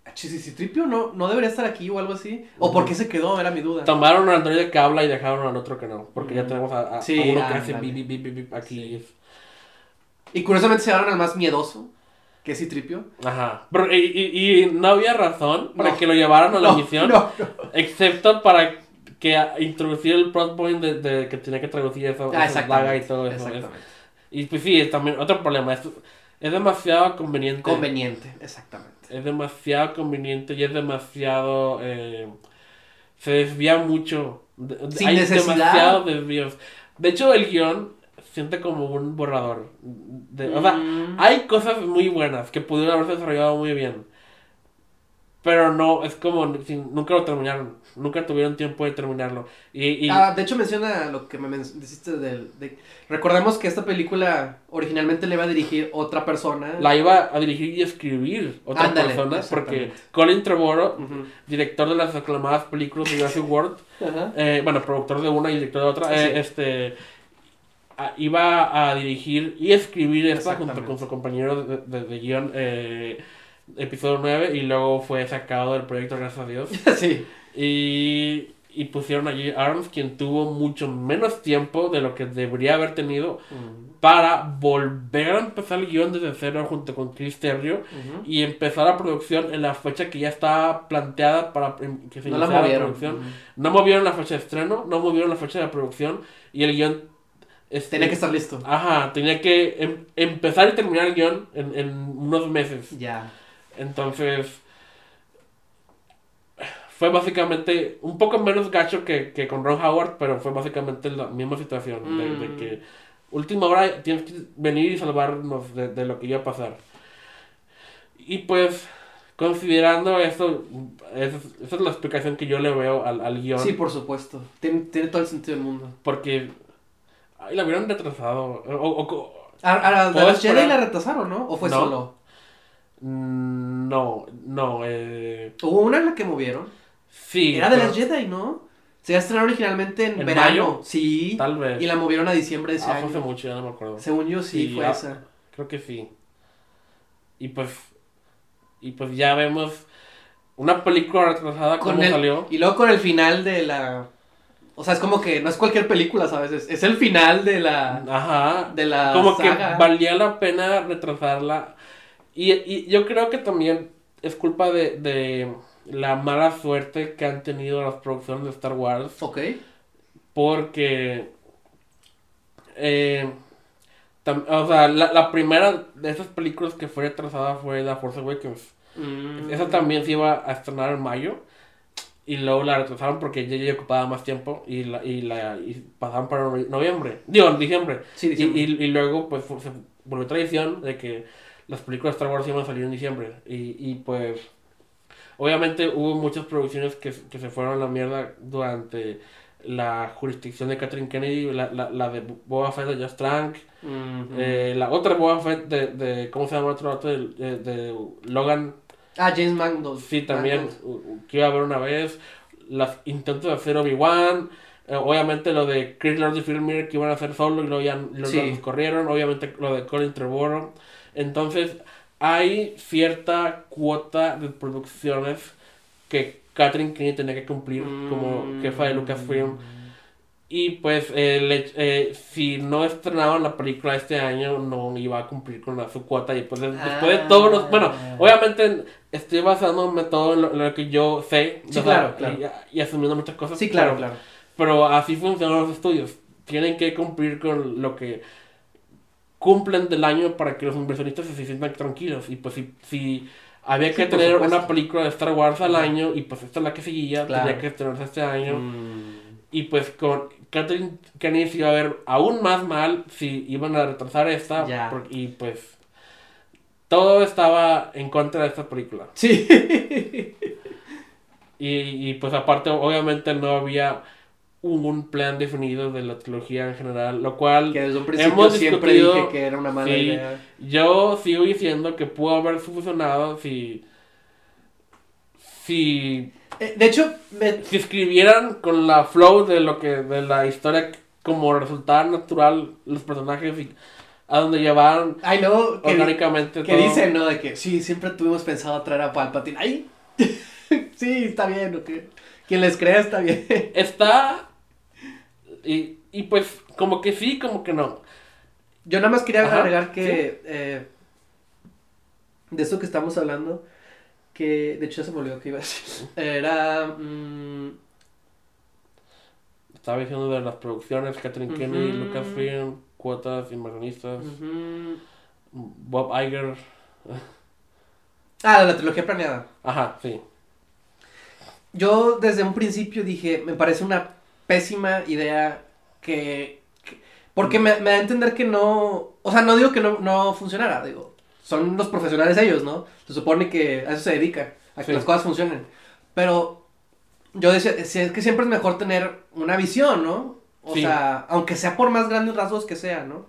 Tripio no, no debería estar aquí o algo así. ¿O por qué se quedó? Era mi duda. Tomaron al androide que habla y dejaron al otro que no. Porque ya tenemos a, a- a Sí, uno que hace bip, bip, aquí. Y curiosamente se llevaron al más miedoso, que es Citripio. Ajá. Pero, y, y- y no había razón para No. que lo llevaran a la No, misión. no. Excepto para que introducir el plot point de, de que tenía que traducir eso, Ah, esa daga y todo eso. Exactamente. y pues sí, es también otro problema. Es, es demasiado conveniente. Conveniente, exactamente. es demasiado conveniente y es demasiado. eh, se desvía mucho. Sin hay necesidad. demasiados desvíos. De hecho, el guion siente como un borrador. De- o sea, Mm. hay cosas muy buenas que pudieron haberse desarrollado muy bien. Pero no, es como nunca lo terminaron. Nunca tuvieron tiempo de terminarlo. Y, y Ah, de hecho menciona lo que me dijiste del... De... Recordemos que esta película originalmente le iba a dirigir otra persona. la iba a dirigir y escribir otra Ándale, persona. Porque. Colin Trevorrow, director de las aclamadas películas de Jurassic World, eh, bueno, productor de una y director de otra, eh, sí. este iba a dirigir y escribir esta junto con su compañero de, de- de guion eh, episodio 9 y luego fue sacado del proyecto gracias a Dios sí. y, y pusieron allí Arms quien tuvo mucho menos tiempo de lo que debería haber tenido para volver a empezar el guion desde cero junto con Chris Terrio Ujú. y empezar la producción en la fecha que ya estaba planteada para em, que se No la iniciara la movieron. producción Ujú. no movieron la fecha de estreno, no movieron la fecha de producción y el guion... este, Tenía que estar listo. Ajá, tenía que em- empezar y terminar el guion en, en unos meses. Ya. Entonces, fue básicamente un poco menos gacho que, que con Ron Howard, pero fue básicamente la misma situación. De, de Mm. que última hora tienes que venir y salvarnos de, de lo que iba a pasar. Y pues, considerando esto, esa es, la explicación que yo le veo al, al guion. Sí, por supuesto. Tiene, tiene todo el sentido del mundo. Porque ay, la hubieran retrasado. O, o- o- A, a, a ¿Puedo las Jedi la retrasaron, ¿no? ¿O fue No. solo? Mm, no, no. Eh, Hubo una en la que movieron. sí. Era de pero las Jedi, ¿no? Se iba a estrenar originalmente en, ¿En verano. mayo? Sí. Tal vez. Y la movieron a diciembre de ese Ah, fue hace mucho, ya no me acuerdo. Según yo, sí, Sí, fue ah, esa. Creo que sí. Y pues. Y pues ya vemos una película retrasada Con como el- salió. Y luego con el final de la... O sea, es como que no es cualquier película, ¿sabes? Es, es el final de la... Ajá. De la como saga. que valía la pena retrasarla. Y, y yo creo que también es culpa de, de la mala suerte que han tenido las producciones de Star Wars. Ok. Porque. eh, tam- o sea, la, la primera de esas películas que fue retrasada fue The Force Awakens. Mm. Esa también se iba a estrenar en mayo. Y luego la retrasaron porque ya, ya ocupaba más tiempo. Y la, y la y pasaron para novie- noviembre. Digo, en diciembre. Sí, Y, diciembre. y, y luego, pues, fu- se volvió tradición de que las películas de Star Wars iban a salir en diciembre. Y, y pues, obviamente hubo muchas producciones que, que se fueron a la mierda durante la jurisdicción de Catherine Kennedy, la, la, la de Boba Fett de Just Trank, eh, la otra Boba Fett de, de, ¿cómo se llama otro de, de, de Logan, Ah, James Mangold. sí, también, Mangold. que iba a haber una vez, los intentos de hacer Obi-Wan, eh, obviamente lo de Chris Lord y Phil Miller que iban a hacer solo y luego ya Sí. los corrieron, obviamente lo de Colin Trevorrow, entonces hay cierta cuota de producciones que Catherine Kennedy tenía que cumplir como Mm. jefa de Lucasfilm y pues hecho- eh, si no estrenaban la película este año no iba a cumplir con la, su cuota y pues des- después de todos los bueno Ah. obviamente estoy basándome todo en lo, en lo que yo sé Sí, claro, claro. Y, y asumiendo muchas cosas Sí, claro, pero, claro. pero así funcionan los estudios tienen que cumplir con lo que cumplen del año para que los inversionistas se sientan tranquilos y pues si, si había que tener una película de Star Wars al año y pues esta es la que seguía Claro. tenía que estrenarse este año Mm. y pues con Catherine Kennedy se iba a ver aún más mal si iban a retrasar esta. Por- y pues todo estaba en contra de esta película. Sí. Y, y, pues aparte obviamente no había un plan definido de la trilogía en general. Lo cual que desde un principio Hemos siempre dije que era una mala sí. idea. yo sigo diciendo que pudo haber funcionado si... Si Eh, de hecho, me- si escribieran con la flow de lo que de la historia como resultaba natural los personajes y a donde llevaban ay no, que, orgánicamente que todo. dicen, ¿no? De que sí, siempre tuvimos pensado traer a Palpatine. Ay, sí, está bien, ¿o qué? Quien les crea está bien. está y, y pues como que sí como que no Yo nada más quería Ajá, agregar que eh, de esto que estamos hablando, que de hecho ya se me olvidó que iba a decir. Era mm, estaba diciendo de las producciones, Catherine Kennedy, Ujú. Lucasfilm, cuotas, inversionistas. Bob Iger. Ah, la trilogía planeada. Ajá, sí. Yo desde un principio dije, me parece una pésima idea que... que- porque me, me da a entender que no... O sea, no digo que no, no funcionara, digo. Son los profesionales ellos, ¿no? Se supone que a eso se dedica, a que Sí. las cosas funcionen. Pero yo decía, es que siempre es mejor tener una visión, ¿no? O Sí. sea, aunque sea por más grandes rasgos que sea, ¿no?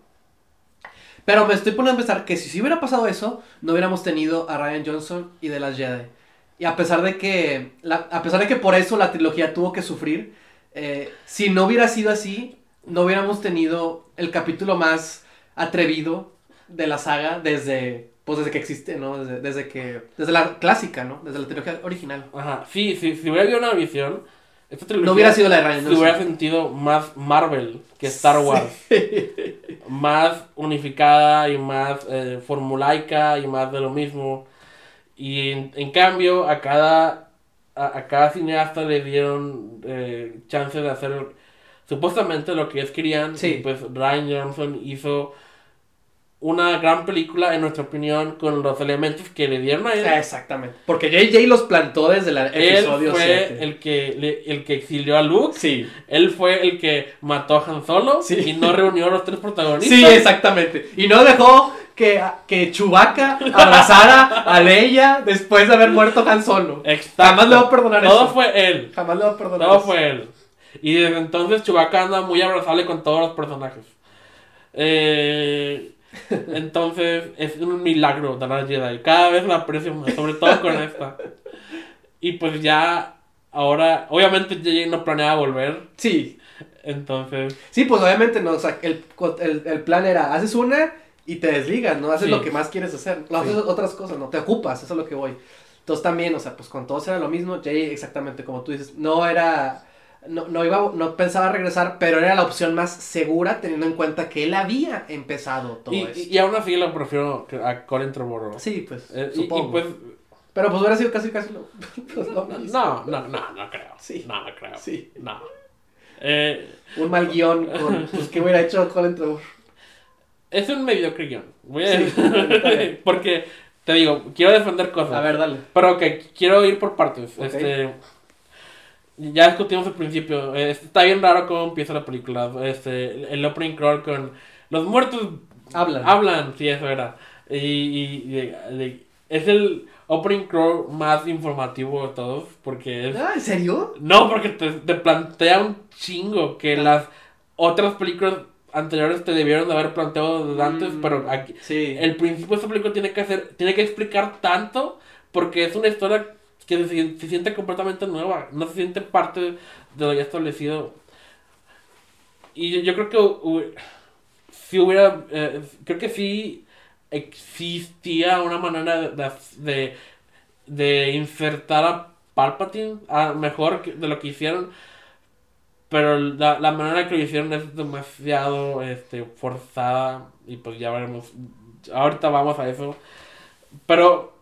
Pero me estoy poniendo a pensar que si sí hubiera pasado eso, no hubiéramos tenido a Ryan Johnson y de las Jedi. Y a pesar de que, la- a pesar de que por eso la trilogía tuvo que sufrir, eh, si no hubiera sido así, no hubiéramos tenido el capítulo más atrevido de la saga desde, pues desde que existe, ¿no? Desde, desde que, desde la clásica, ¿no? Desde la trilogía original. Ajá, sí, sí, si hubiera habido una visión, esta trilogía No hubiera sido la de Ryan se Johnson. hubiera sentido más Marvel que Star Wars. Más unificada y más eh, formulaica y más de lo mismo. Y en, en cambio, a cada, a, a cada cineasta le dieron eh, chance de hacer supuestamente lo que ellos querían. Sí. Y pues Ryan Johnson hizo una gran película, en nuestra opinión, con los elementos que le dieron a él. Ah, Exactamente. Porque JJ los plantó desde el Él episodio fue 7. el que, le- el que exilió a Luke. Sí. Él fue el que mató a Han Solo Sí. y no reunió a los tres protagonistas. Sí, exactamente. Y no dejó que, que Chewbacca abrazara a Leia después de haber muerto Han Solo. Exacto. Jamás le voy a perdonar Todo eso. fue él. Jamás le voy a perdonar Todo eso. fue él. Y desde entonces Chewbacca anda muy abrazable con todos los personajes. Eh, entonces es un milagro de la Jedi. Cada vez la aprecio más, sobre todo con esta. Y pues ya ahora, obviamente JJ no planeaba volver. Sí. Entonces, Sí, pues obviamente no. O sea, el, el, el plan era, haces una y te desligas, ¿no? Haces Sí. lo que más quieres hacer. No haces Sí. otras cosas, no te ocupas, eso es lo que voy. Entonces también, o sea, pues con todos era lo mismo. Jay, exactamente como tú dices, no era. No, no iba, no pensaba regresar, pero era la opción más segura teniendo en cuenta que él había empezado todo y, eso. y, y aún así lo prefiero a Colin Trevorrow. Sí, pues, Eh, y- y, supongo. pues, Pero pues hubiera sido casi casi lo, pues, lo mismo. no, no, no, no creo. Sí. No, no creo. Sí. No. Eh, Un mal guion con, pues, ¿qué hubiera hecho Colin Trevor? Es un mediocre guion. Voy a Sí. Porque, te digo, quiero defender cosas. A ver, dale. Pero que quiero ir por partes. Ok. Este, ya discutimos al principio. eh, está bien raro cómo empieza la película. Este, el opening crawl con los muertos Hablan. hablan. Sí, eso era. Y, y- y- y- es el opening crawl más informativo de todos. Porque es. Ah, ¿En serio? No, porque te, te plantea un chingo que las otras películas anteriores te debieron de haber planteado desde antes, Mm, pero aquí Sí. el principio de esta película tiene que hacer, tiene que explicar tanto porque es una historia que se, sien- se siente completamente nueva, no se siente parte de lo ya establecido. Y yo, yo creo que si hubiera, eh, creo que sí existía una manera de, de, de insertar a Palpatine a mejor de lo que hicieron. Pero la, la manera que lo hicieron es demasiado este, forzada. Y pues ya veremos. Ahorita vamos a eso. Pero.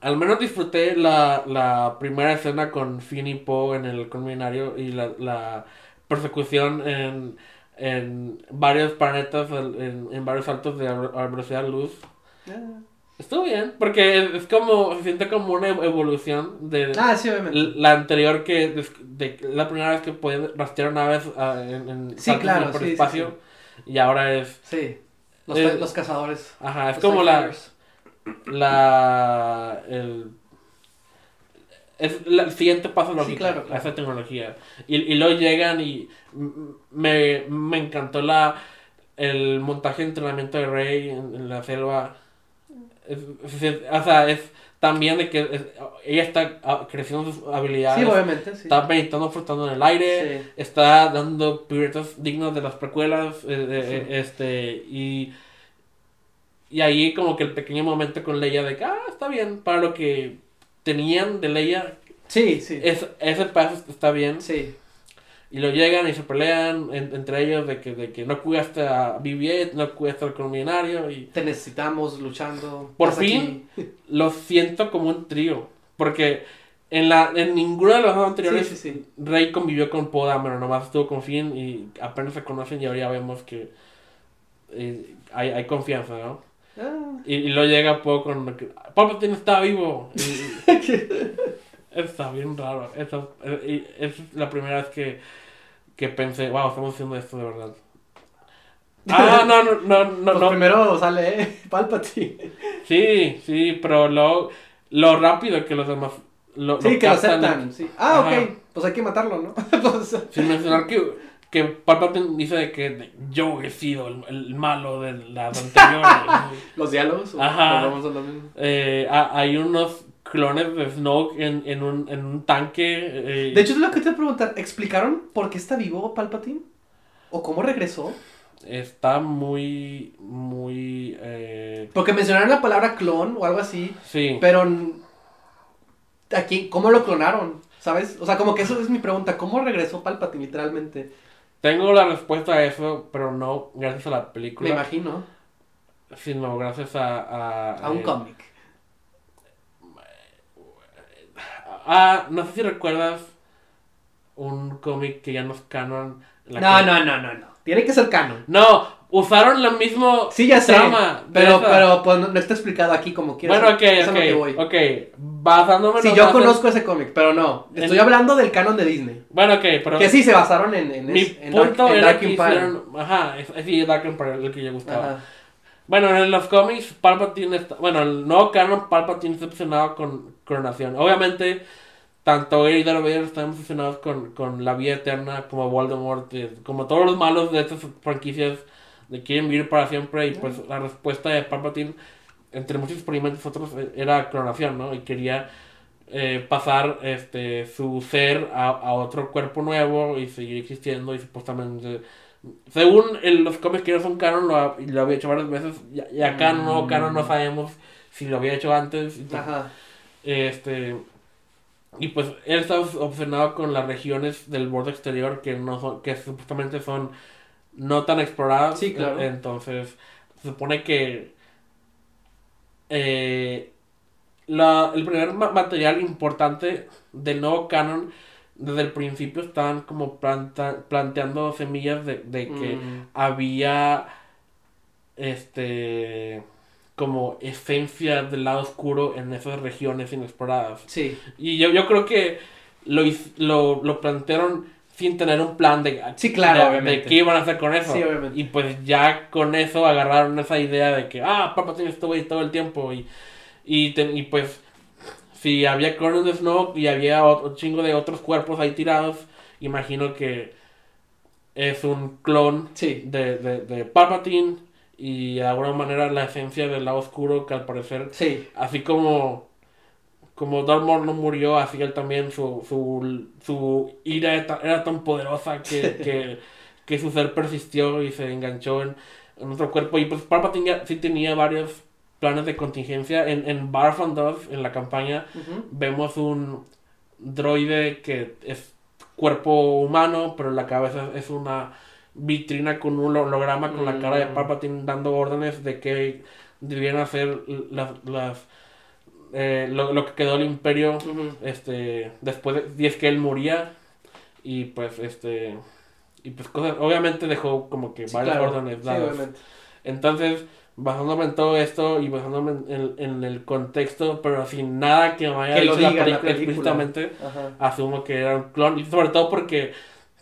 Al menos disfruté la, la primera escena con Finn y Poe en el culminario y la, la persecución en, en varios planetas, en, en varios saltos de velocidad luz. Ah. Estuvo bien, porque es, como, se siente como una evolución de, Ah, sí, La anterior que des- de, la primera vez que podían rastrear naves ah, en, en Sí, claro, por sí, sí, espacio y ahora es Sí. Los, los cazadores. ajá es como la la el es el siguiente paso Sí, lógico claro, a esa tecnología. Y, y luego llegan y me, me encantó la el montaje de entrenamiento de Rey en, en la selva Es- es- o sea es también de que es- ella está ah, creciendo sus habilidades Sí, obviamente, sí. Está meditando flotando en el aire. Sí. Está dando piruetas dignos de las precuelas. eh, eh, Sí. Este. Y. Y ahí como que el pequeño momento con Leia de que, ah, está bien. Para lo que tenían de Leia. Sí, sí. Es, ese paso está bien. Sí. Y lo llegan y se pelean en- entre ellos de que, de que no cuidaste a BB-8, no cuidaste al culminario. Y Te necesitamos luchando. Por fin. aquí. lo siento como un trío. Porque En, la, en ninguna de las dos anteriores sí, sí. Rey convivió con Poe Dameron, nomás estuvo con Finn y apenas se conocen y ahora ya vemos que eh, hay, hay confianza, ¿no? Ah. Y, y luego llega Poe con lo Palpatine está vivo. Y- está bien raro. Esa, eh, esa es la primera vez que, que pensé, wow, estamos haciendo esto de verdad. Ah, no, no, no, no, Pues no. primero sale eh, Palpatine. Sí, sí, pero lo, lo rápido que los demás lo, Sí, que lo aceptan. Sí. Ah, Ajá. ok. Pues hay que matarlo, ¿no? Pues, Sin mencionar que, que Palpatine dice de que de- yo he sido el, el malo de las anteriores. los diálogos. Ajá. lo mismo. Eh, ha- hay unos clones de Snoke en, en, un, en un tanque. eh, De hecho, es lo que te iba a preguntar. ¿Explicaron por qué está vivo Palpatine? ¿O cómo regresó? está muy, muy... Eh, Porque mencionaron la palabra clon o algo así. sí. Pero. Aquí, ¿cómo lo clonaron? ¿Sabes? O sea, como que eso es mi pregunta. ¿Cómo regresó Palpatine, literalmente? Tengo la respuesta a eso, pero no gracias a la Me película, imagino. sino gracias a... A, A un eh, cómic. Ah, no sé si recuerdas un cómic que ya no es canon. la No, que- no, no, no, no. Tiene que ser canon. No, usaron la mismo Sí, ya sé. trama. Pero, esa. pero pues, no, no está explicado aquí como quieras. Bueno, ok, Es ok, voy. ok. Basándome Sí, yo datos- conozco ese cómic, pero no. Estoy En- hablando del canon de Disney. Bueno, ok, pero... Que sí se basaron en, en, Mi es- en Dark, punto en era Dark que Empire. hicieron... Ajá, es, es- sí, Dark Empire, el que yo gustaba. Ajá. Bueno, en los cómics, Palpatine está... Bueno, el nuevo canon, Palpatine está obsesionado con coronación. Obviamente, tanto él y Darth están obsesionados con, con la vida eterna, como Voldemort, eh, como todos los malos de estas franquicias, de quieren vivir para siempre, y pues la respuesta de Palpatine, entre muchos experimentos otros, eh, era coronación, ¿no? Y quería eh, pasar este su ser a otro cuerpo nuevo y seguir existiendo y supuestamente según en los cómics que no son canon lo, ha- lo había hecho varias veces y, y acá en nuevo canon no sabemos si lo había hecho antes y. Ajá. este y pues él está obs- obsesionado con las regiones del borde exterior que no son que supuestamente son no tan exploradas Sí, claro. Entonces se supone que eh, la- el primer ma- material importante del nuevo canon desde el principio estaban como planta- planteando semillas de, de que Mm. había este como esencia del lado oscuro en esas regiones inexploradas. Sí. Y yo, yo creo que lo, lo, lo plantearon sin tener un plan de, Sí, claro, de, obviamente. de qué iban a hacer con eso. Sí, obviamente. Y pues ya con eso agarraron esa idea de que, ah, Palpatine estuvo ahí todo el tiempo. Y, y, te- y pues, si había clones de Snoke y había otro chingo de otros cuerpos ahí tirados, imagino que es un clon Sí. de, de, de Palpatine y de alguna manera la esencia del lado oscuro que al parecer Sí. así como como Darth Maul no murió así él también su su, su ira era tan, era tan poderosa que, que, que su ser persistió y se enganchó en, en otro cuerpo y pues Palpatine ya sí tenía varios planes de contingencia. En, en 2 en la campaña vemos un droide que es cuerpo humano, pero la cabeza es una vitrina con un holograma con la cara de Mm. Palpatine dando órdenes de que debían hacer las, las eh, lo, lo que quedó del imperio este después de, y es que él moría. Y pues este y pues cosas obviamente dejó como que Sí, varias claro. órdenes dadas. entonces, basándome en todo esto y basándome en, en- en el contexto, pero sin nada que me haya Que dicho la la película película. explícitamente, Ajá. asumo que era un clon. Y sobre todo porque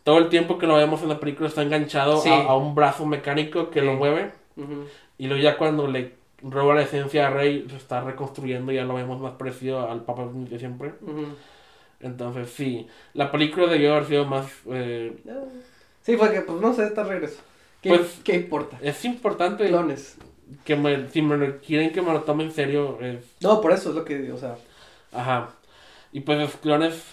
todo el tiempo que lo vemos en la película está enganchado Sí. a, a un brazo mecánico que Sí. lo mueve. Y luego ya cuando le roba la esencia a Rey, se está reconstruyendo y ya lo vemos más parecido al Papa de siempre. Entonces, sí, la película debió haber sido más... eh, Sí, fue que, pues no sé, está regreso. ¿Qué, Pues- ¿qué importa? es importante Clones. Que me, si me lo- quieren que me lo tome en serio, es No, por eso es lo que o sea. Ajá. Y pues los clones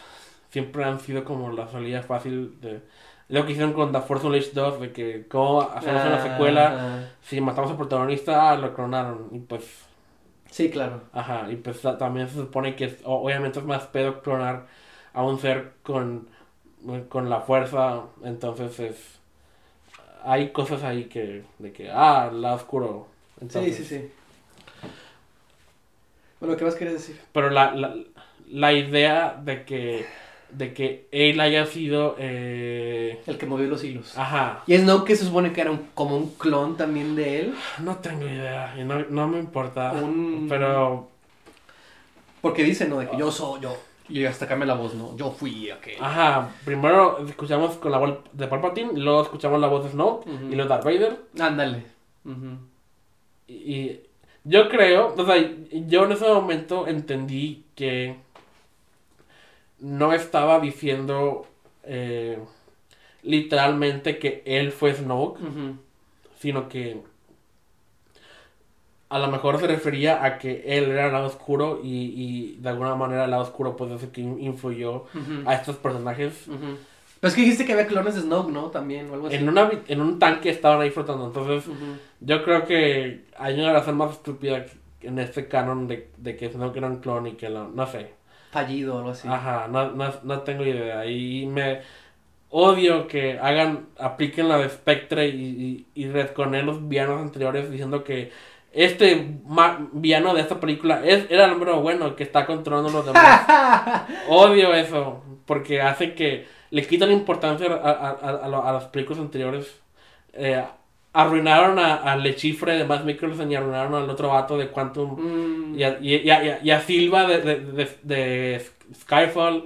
siempre han sido como la salida fácil de lo que hicieron con The Force Unleashed 2, de que cómo hacemos una secuela, si matamos al protagonista, ah, lo clonaron. Y pues, Sí, claro. ajá, y pues ta- también se supone que es- obviamente es más pedo clonar a un ser con, con la fuerza, entonces es... Hay cosas ahí que, de que, ah, el lado oscuro. Sí, Entonces, sí, sí. Bueno, ¿qué más quieres decir? Pero la, la, la idea de que de que él haya sido eh, el que movió los hilos. Ajá. Y Snoke que se supone que era un, como un clon también de él. No tengo idea, y no, no me importa. Pero porque dice, ¿no? De que yo soy yo. Y hasta cambia la voz, ¿no? Yo fui aquel. Ajá, primero escuchamos con la voz de Palpatine, luego escuchamos la voz de Snoke, y luego Darth Vader. Ándale. Y, yo creo, o sea, yo en ese momento entendí que no estaba diciendo eh, literalmente que él fue Snoke, sino que a lo mejor se refería a que él era el lado oscuro y, y de alguna manera el lado oscuro puede ser que influyó a estos personajes. Pero es que dijiste que había clones de Snoke, ¿no? También, o algo así. En, una, en un tanque estaban ahí flotando. Entonces, yo creo que hay una razón más estúpida en este canon de, de que Snoke era un clon y que lo, no sé. Fallido o algo así. Ajá, no, no, no tengo idea. Y me odio que hagan, apliquen la de Spectre y, y, y los villanos anteriores diciendo que este villano de esta película es, era el número bueno que está controlando los demás. Odio eso, porque hace que le quitan importancia a, a, a, las películas anteriores. Eh, arruinaron a, Lechifre de Matt Mikkelsen y arruinaron al otro vato de Quantum mm. y, a, y, a, Silva de, de, de, Skyfall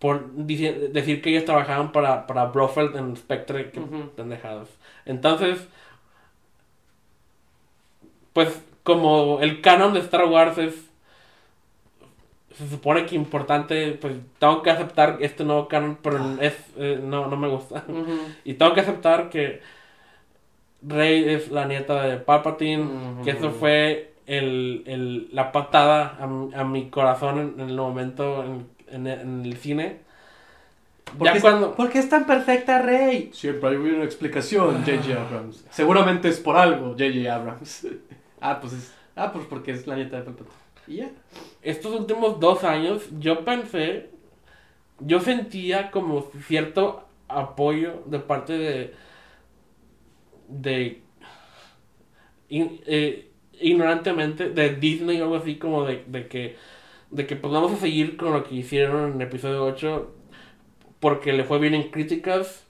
por decir que ellos trabajaban para, para Brofeld en Spectre, que pendejados. Entonces, pues como el canon de Star Wars es se supone que importante, pues tengo que aceptar este nuevo canon, pero ah. es, eh, no, no me gusta. Y tengo que aceptar que Rey es la nieta de Palpatine, que eso fue el, el, la patada a, a mi corazón en, el momento en, en, el cine. ¿Por qué, cuando... ¿Por qué es tan perfecta Rey? Siempre hay una explicación, J.J. Abrams. Seguramente es por algo, J.J. Abrams. Ah, pues es. Ah, pues porque es la nieta de Palpatine. Y ya. Estos últimos dos años, yo pensé. Yo sentía como cierto apoyo de parte de. De. Eh, ignorantemente de Disney o algo así como de, de que. de que pues vamos a seguir con lo que hicieron en el episodio 8 porque le fue bien en críticas.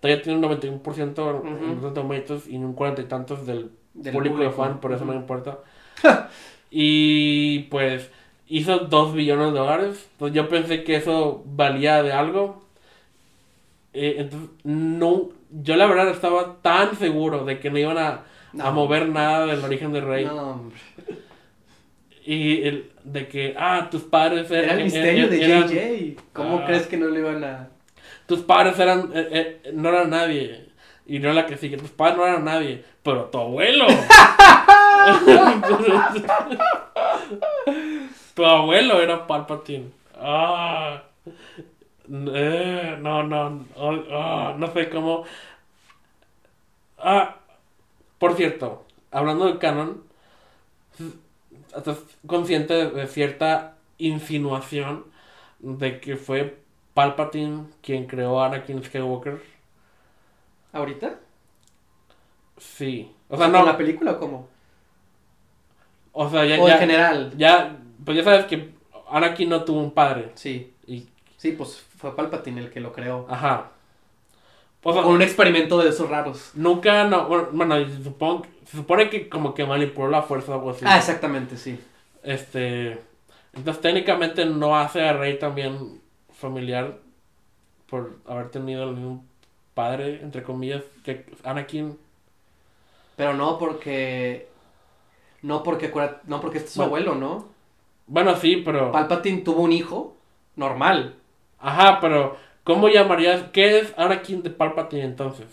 Todavía tiene un 91% en los tomatoes y un 40 y tantos del del público de fan, por eso no me importa. y pues hizo 2 billones de dólares. Entonces yo pensé que eso valía de algo. Eh, entonces, no, yo la verdad estaba tan seguro de que no iban a, a mover nada del origen del rey. No, y el, de que, ah, tus padres eran. Era el misterio de JJ. ¿Cómo ah. crees que no le iban a.? Tus padres eran. Eh, eh, no eran nadie. Y no la que sigue. Tus padres no eran nadie pero tu abuelo. tu abuelo era Palpatine. Ah, eh, no, no, ah, no sé cómo. Ah, por cierto, hablando del canon, estás consciente de cierta insinuación de que fue Palpatine quien creó a Anakin Skywalker. ¿Ahorita? Sí. O sea, no. la película o cómo? O sea, ya. O en general. Ya, pues ya sabes que Anakin no tuvo un padre. Sí. Sí, pues fue Palpatine el que lo creó. Ajá. Pues, Con un experimento de esos raros. Nunca, no, bueno, se, supone, se supone que como que manipuló la fuerza o algo así. Ah, exactamente, sí. Este, entonces técnicamente no hace a Rey también familiar por haber tenido el mismo padre, entre comillas, que Anakin. Pero no porque. No porque, no porque este es su abuelo, ¿no? Bueno, sí, pero. Palpatine tuvo un hijo normal. Ajá, pero ¿cómo llamarías? ¿Qué es Anakin de Palpatine entonces?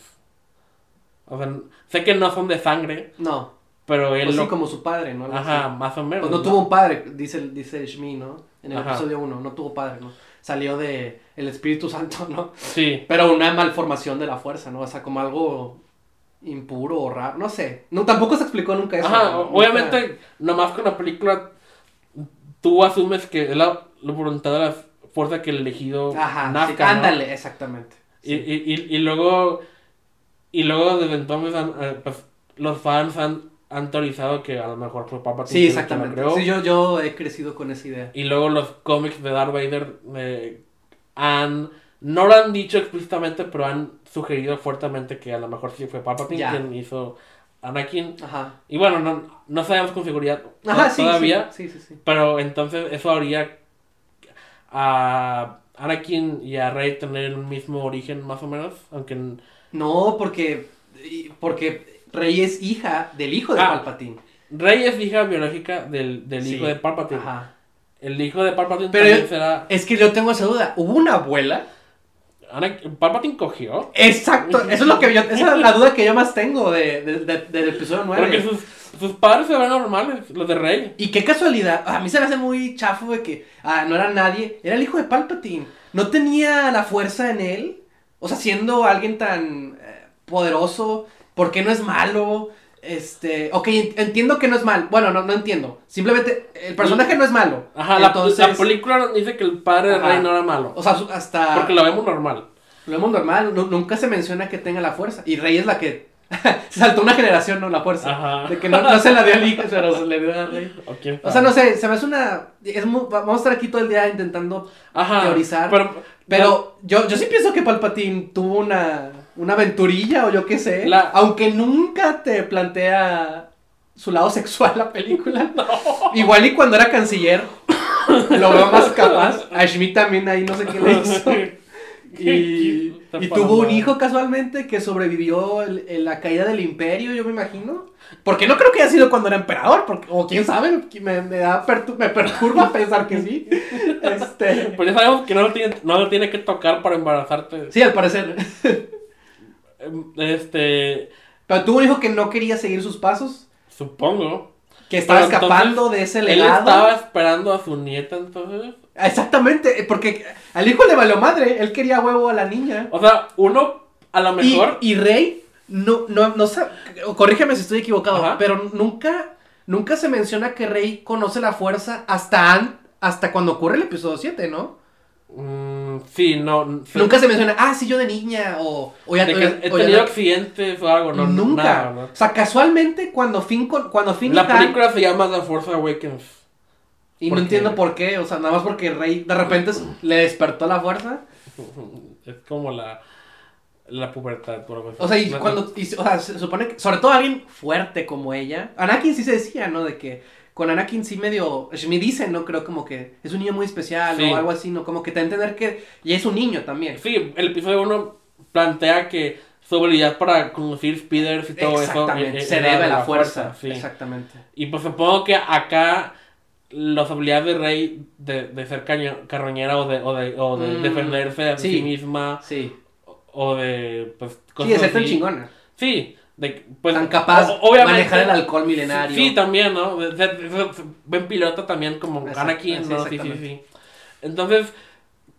O sea, sé que no son de sangre. No. Pero él. Pues sí, como su padre, ¿no? Ajá, más o menos. Pues no, tuvo un padre, dice, dice Shmi, ¿no? En el episodio 1, no tuvo padre, ¿no? Salió de el Espíritu Santo, ¿no? Sí. Pero una malformación de la fuerza, ¿no? O sea, como algo impuro o raro, no sé. No, tampoco se explicó nunca eso. Ajá, obviamente, nomás con la película, tú asumes que es la, voluntad de la fuerza que el elegido Ajá, nazca, ándale, exactamente. Y, y, y, luego, y luego desde entonces, eh, pues, los fans han han teorizado que a lo mejor fue Palpatine. Sí, quien lo exactamente. creó. Sí, yo, yo he crecido con esa idea. Y luego los cómics de Darth Vader eh, han. No lo han dicho explícitamente, pero han sugerido fuertemente que a lo mejor sí fue Palpatine Ya. quien hizo Anakin. Ajá. Y bueno, no, no sabemos con seguridad Ajá, sí, todavía. Sí, sí, sí. Pero entonces eso haría a Anakin y a Rey tener el mismo origen, más o menos. Aunque. No, porque, porque Rey es hija del hijo de Ah. Palpatine. Rey es hija biológica del, del Sí. hijo de Palpatine. Ajá. El hijo de Palpatine Pero también será. Es que yo tengo esa duda. ¿Hubo una abuela? Palpatine cogió. Exacto, eso es lo que yo, esa es la duda que yo más tengo de, de- de- del episodio 9. Porque sus, sus padres se ven normales, los de Rey. Y qué casualidad, a mí se me hace muy chafo de que ah, no era nadie, era el hijo de Palpatine. No tenía la fuerza en él. O sea, siendo alguien tan eh, poderoso, ¿por qué no es malo? Este, ok, en- entiendo que no es mal. Bueno, no, no entiendo. Simplemente el personaje no es malo. Ajá, la- Entonces, la, película dice que el padre de Ajá. Rey no era malo. O sea, hasta Porque lo vemos normal. lo vemos normal, nu- nunca se menciona que tenga la fuerza. Y Rey es la que se saltó una generación, ¿no? La fuerza. Ajá. De que no, no se la dio al hijo, pero se le dio a Rey. O, quién O sea, no sé, se me hace una... Es muy- vamos a estar aquí todo el día intentando... Ajá. teorizar. Pero, Pero yo, yo sí pienso que Palpatine tuvo una, una aventurilla o yo qué sé. La- Aunque nunca te plantea su lado sexual la película. Igual y cuando era canciller lo veo más capaz. A también ahí no sé qué le hizo. Y, y tuvo un hijo casualmente que sobrevivió el- la caída del imperio, yo me imagino. Porque no creo que haya sido cuando era emperador, porque, o quién sabe, me, me, da pertu- me perturba pensar que sí. Este, Pues ya sabemos que no lo, tiene, no lo tiene que tocar para embarazarte. sí, al parecer. Em, Este. Pero tuvo un hijo que no quería seguir sus pasos, Supongo. que estaba Pero entonces, escapando de ese Él legado. estaba esperando a su nieta entonces. Exactamente, porque al hijo le valió madre, él quería huevo a la niña. O sea, uno a lo Y, mejor. y Rey, no, no, no sa- corrígeme si estoy equivocado, Ajá. pero nunca, nunca se menciona que Rey conoce la fuerza hasta, an- hasta cuando ocurre el episodio 7, ¿no? mm, sí, no. sí. Nunca se menciona, ah, sí, yo de niña, o, o ya, De que he o tenido accidentes o algo, no. nunca. nada, ¿no? O sea, casualmente, cuando Finn, cuando Finn La película se llama The Force Awakens. y ¿por no qué? entiendo por qué, o sea, nada más porque Rey de repente le despertó la fuerza. Es como la. La pubertad, por algo. O sea, y cuando, y- o sea, se supone que, sobre todo alguien fuerte como ella, Anakin sí se decía, ¿no? De que con Anakin sí medio, me dicen, ¿no? Creo como que es un niño muy especial Sí. o algo así, ¿no? Como que te da a entender que ya es un niño también. Sí, el episodio 1 plantea que su habilidad para conducir speeders y todo eso. Exactamente, eh, se debe de a la fuerza. sí. Exactamente. Y pues supongo que acá las habilidades de Rey de, de ser carroñera o de, o de, o de Mm, defenderse de sí. sí. misma Sí. o de pues Sí, de ser tan chingona. Sí, de, pues, tan capaz obviamente- manejar el alcohol milenario. Sí, también, ¿no? De de buen piloto también como Anakin, ¿no? Sí, sí, sí. Entonces,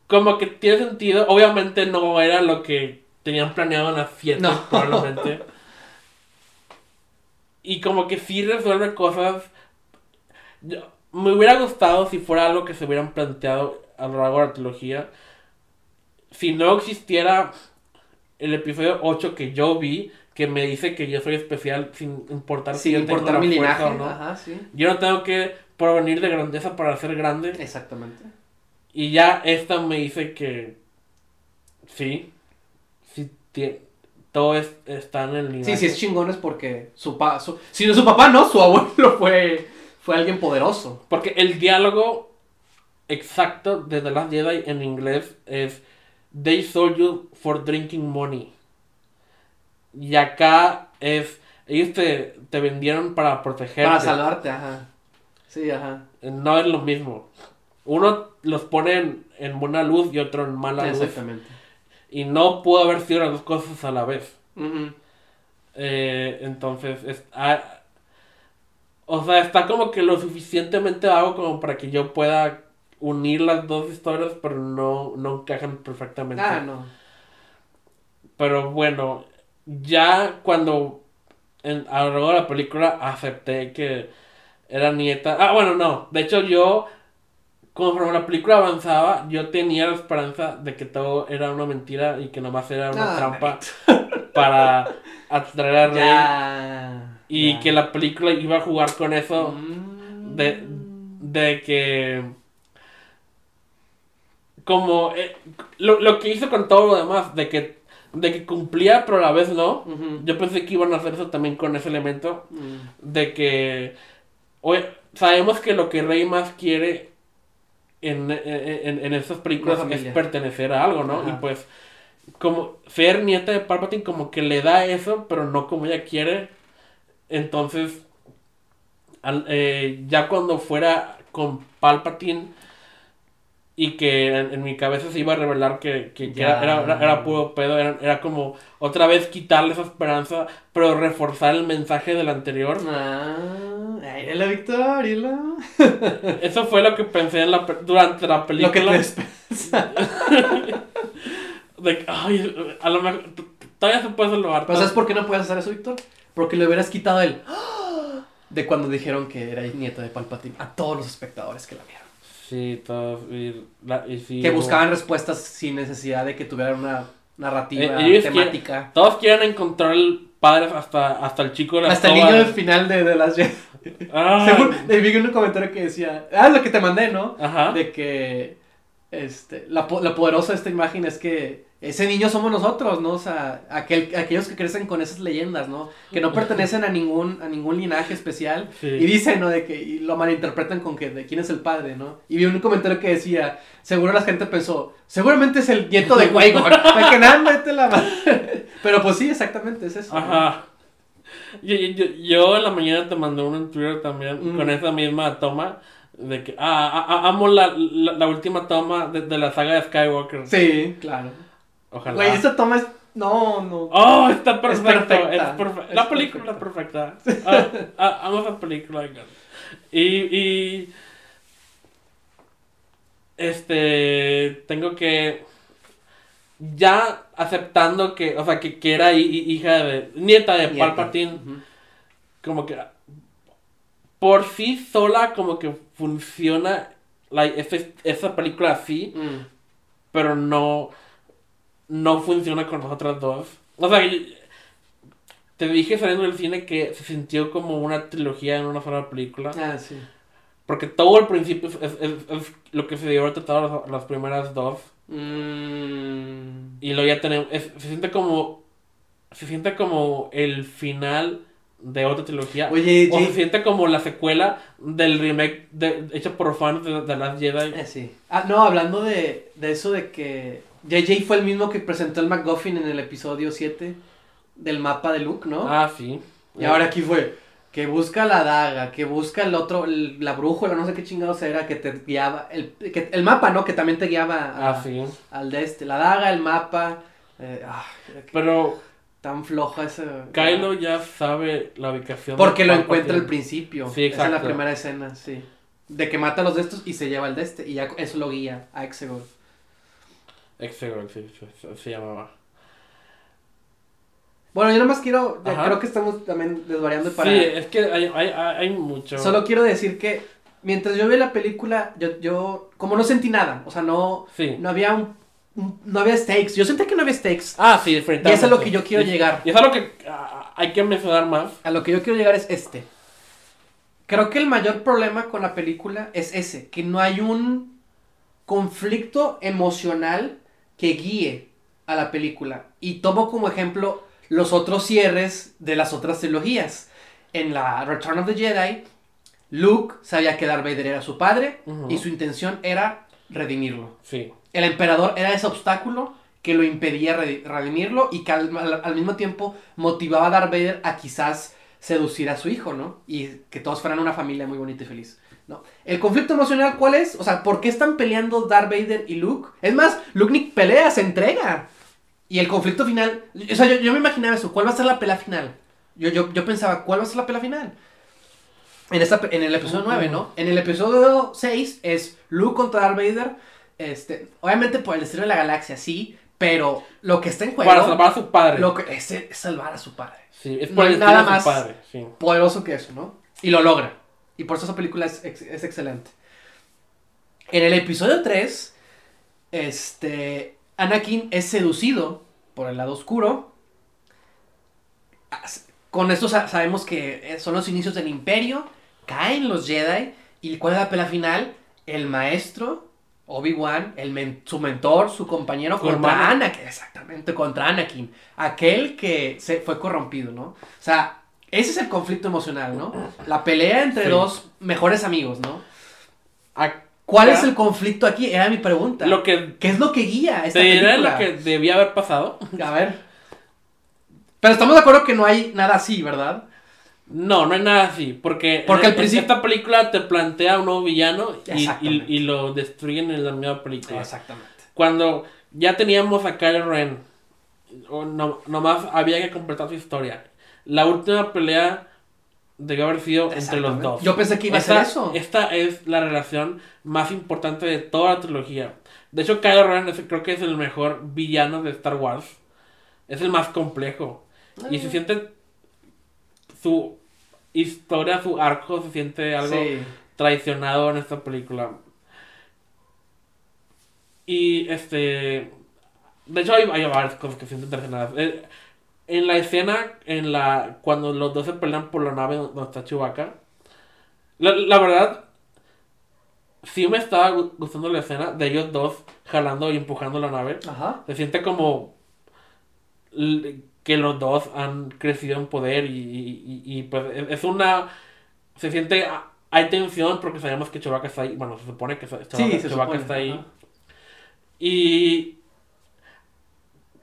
como que tiene sentido. Obviamente no era lo que tenían planeado en las 7, No. probablemente. Y como que sí resuelve cosas. Yo- me hubiera gustado si fuera algo que se hubieran planteado a lo largo de la trilogía. Si no existiera el episodio 8 que yo vi, que me dice que yo soy especial sin importar si Sin yo importar la mi linaje. o no. Ajá, sí. Yo no tengo que provenir de grandeza para ser grande. Exactamente. Y ya esta me dice que sí, sí todo es- está en el nivel. Sí, sí es chingón es porque su papá, si no su papá no, su abuelo fue, fue alguien poderoso. Porque el diálogo exacto de The Last Jedi en inglés es They sold you for drinking money. Y acá es ellos te, te vendieron para protegerte. Para salvarte, ajá. Sí, ajá. No es lo mismo. Uno los pone en, en buena luz y otro en mala luz. Exactamente. Y no pudo haber sido las dos cosas a la vez. Eh, entonces, es, ah, o sea, está como que lo suficientemente vago como para que yo pueda unir las dos historias, pero no, no encajan perfectamente. Ah, no. Pero bueno, ya cuando en, a lo largo de la película acepté que era nieta. Ah, bueno, no. De hecho, yo, conforme la película avanzaba, yo tenía la esperanza de que todo era una mentira y que nomás era una Ah, trampa para atraer a Rey. Ya. Y Ya. que la película iba a jugar con eso Mm. de, de que como eh, lo, lo que hizo con todo lo demás de que de que cumplía pero a la vez no yo pensé que iban a hacer eso también con ese elemento Mm. de que oye, sabemos que lo que Rey más quiere en, en, en- en estas películas es pertenecer a algo, ¿no? Ajá. Y pues como ser nieta de Palpatine como que le da eso, pero no como ella quiere. Entonces, al- eh, ya cuando fuera con Palpatine y que en, en mi cabeza se iba a revelar que, que- que era, era, era puro pedo, era, era como otra vez quitarle esa esperanza, pero reforzar el mensaje del anterior. Ah, ahí la victoria, lo... Eso fue lo que pensé en la, pe- durante la lo que película. te despensa. De que, ay, a lo mejor todavía se puede salvar. ¿Pero sabes por qué no puedes hacer eso, Víctor? Porque le hubieras quitado el... De cuando dijeron que era nieta de Palpatine a todos los espectadores que la vieron. Sí, todos. Y, la- y sí, Que buscaban respuestas sin necesidad de que tuvieran una narrativa Eh, temática. Todos quieren encontrar padres hasta, hasta el chico de la Hasta el niño del final de, de las Jedi. Ah, Según, le vi un comentario que decía, ah, lo que te mandé, ¿no? Ajá. De que este, la, la poderosa de esta imagen es que ese niño somos nosotros, ¿no? O sea, aquel, aquellos que crecen con esas leyendas, ¿no? Que no pertenecen a ningún, a ningún linaje especial. Sí. Y dicen, ¿no? De que y lo malinterpretan con que de quién es el padre, ¿no? Y vi un comentario que decía, seguro la gente pensó, seguramente es el nieto de Qui-Gon. Que nada, mete la madre. Pero pues sí, exactamente, es eso. ¿no? Ajá. Yo, yo, yo en la mañana te mandé uno en Twitter también Mm. con esa misma toma de que ah, ah, ah, amo la, la, la última toma de, de la saga de Skywalker. Sí, claro. Ojalá. Güey, esa toma es... No, no. Oh, está perfecto. Es perfecta. perfe- Es la película es perfecta. Ah, ah, amo esa película. Y, y. Este. Tengo que. Ya aceptando que. O sea, que, que era hi- hi- hija de. Nieta de Nieta. Palpatine. Ujú. Como que. Por sí sola, como que funciona. like, ese- esa película así Mm. pero no no funciona con las otras dos. O sea, te dije saliendo del cine que se sintió como una trilogía en una sola película. Ah, sí. Porque todo al principio es, es- es- lo que se dio todas las, las primeras dos. Mm. Y luego ya tenemos. es- se siente como. Se siente como el final de otra trilogía. Oye, o Jay- se siente como la secuela del remake de, hecho por fans de, de Last Jedi. Eh, sí. Ah, no, hablando de, de eso de que JJ fue el mismo que presentó el McGuffin en el episodio 7 del mapa de Luke, ¿no? Ah, sí. y ahora aquí fue que busca la daga, que busca el otro, el- la brújula, no sé qué chingados era, que te guiaba, el, que, el mapa, ¿no? Que también te guiaba a- Ah, sí. al de este, la daga, el mapa. eh, ah, Pero tan floja esa. Kylo ya sabe la ubicación. Porque lo encuentra al principio. Sí, Esa es la exacto. primera escena, sí. De que mata a los de estos y se lleva el de este. Y ya eso lo guía a Exegol. Exegol, sí, sí, sí, se llamaba. Bueno, yo nomás quiero. ya. Creo que estamos también desvariando para. Sí, es que hay, hay, hay mucho. Solo quiero decir que mientras yo vi la película, yo, yo como no sentí nada. O sea, no, Sí. no había un, un- No había stakes. Yo sentí que no había stakes. Ah, sí, Y eso es lo que yo quiero Y- llegar. Y eso es lo que hay que mencionar más. A lo que yo quiero llegar es este. Creo que el mayor problema con la película es ese, que no hay un conflicto emocional que guíe a la película. Y tomo como ejemplo los otros cierres de las otras trilogías. En la Return of the Jedi, Luke sabía que Darth Vader era su padre y su intención era redimirlo. Sí. El emperador era ese obstáculo que lo impedía redi- redimirlo y que al, al- al mismo tiempo motivaba a Darth Vader a quizás seducir a su hijo, ¿no? Y que todos fueran una familia muy bonita y feliz, ¿no? El conflicto emocional, ¿cuál es? O sea, ¿por qué están peleando Darth Vader y Luke? Es más, Luke ni pelea, se entrega. Y el conflicto final, o sea, yo, yo me imaginaba eso, ¿cuál va a ser la pelea final? Yo, yo, yo pensaba, ¿cuál va a ser la pelea final? En, esta, en el episodio 9, ¿no? En el episodio 6 es Luke contra Darth Vader. Este, obviamente por el destino de la galaxia, sí. Pero lo que está en juego. Para salvar a su padre. Lo que es, es salvar a su padre. Sí, es por el nada más. su padre. Sí. Poderoso que eso, ¿no? Y lo logra. Y por eso esa película es, ex- es excelente. En el episodio 3, este. Anakin es seducido por el lado oscuro. as- con esto sa- sabemos que eh, son los inicios del imperio, caen los Jedi, y ¿cuál es la pelea final? El maestro, Obi-Wan, el men- su mentor, su compañero contra hermano. Anakin, exactamente, contra Anakin, aquel que se fue corrompido, ¿no? O sea, ese es el conflicto emocional, ¿no? La pelea entre Sí. dos mejores amigos, ¿no? Acá, ¿Cuál es el conflicto aquí? Era mi pregunta. Lo que ¿Qué es lo que guía esta te diré película? lo que debía haber pasado. A ver. Pero estamos de acuerdo que no hay nada así, ¿verdad? No, no hay nada así, porque, Porque en- al en principio- esta película te plantea un nuevo villano y, y, lo destruyen en la misma película. Exactamente. Cuando ya teníamos a Kylo Ren, o no, nomás había que completar su historia. La última pelea debió haber sido entre los dos. Yo pensé que iba a esta, ser eso. Esta es la relación más importante de toda la trilogía. De hecho, Kylo Ren es- creo que es el mejor villano de Star Wars. Es el más complejo. Y Ah. se siente su historia, su arco, se siente algo Sí. traicionado en esta película. Y este. De hecho, hay, hay varias cosas que se sienten traicionadas. Eh, en la escena, en la cuando los dos se pelean por la nave donde está Chewbacca, la, la verdad, sí me estaba gu- gustando la escena de ellos dos jalando y empujando la nave. Ajá. Se siente como que los dos han crecido en poder y, y- y- y, pues es es una... Se siente... Hay tensión porque sabemos que Chewbacca está ahí. Bueno, se supone que Chewbacca, Sí, se Chewbacca supone, está ahí. ajá. Y...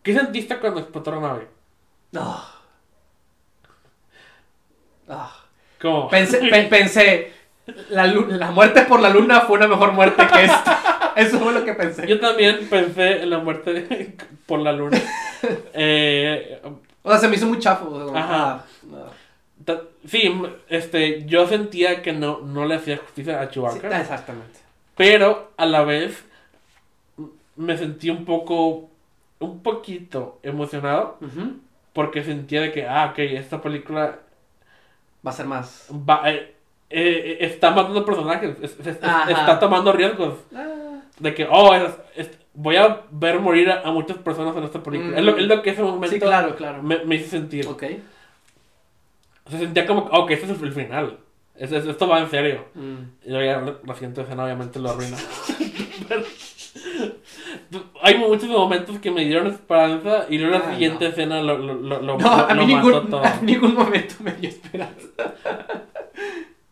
¿Qué sentiste cuando explotó la nave? Ah. Ah. Como... Pensé, pe- pensé la, muerte por la luna fue una mejor muerte que esta. Eso fue lo que pensé. Yo también pensé en la muerte por la luna. Eh, O sea, se me hizo muy chafo. o sea, como, Ajá. ah, ah. sí, este, yo sentía que no, no le hacía justicia a Sí, Chewbacca. exactamente. Pero a la vez me sentí un poco, un poquito emocionado. Porque sentía de que, ah, ok, esta película Va a ser más. va, eh, eh, está matando personajes, es- es- está tomando riesgos. Ah. De que, oh, es- voy a ver morir a, a muchas personas en esta película. Mm. Es, lo, es lo que ese momento Sí, claro, claro. me, me hizo sentir. Ok. Se sentía como, ok, este es el final. Es- es- esto va en serio. Mm. Y luego la siguiente escena obviamente lo arruina. Pero- hay muchos momentos que me dieron esperanza y luego la Ah, siguiente no. escena lo, lo, lo, lo- No, a mí mató ningún, todo. a ningún momento me dio esperanza.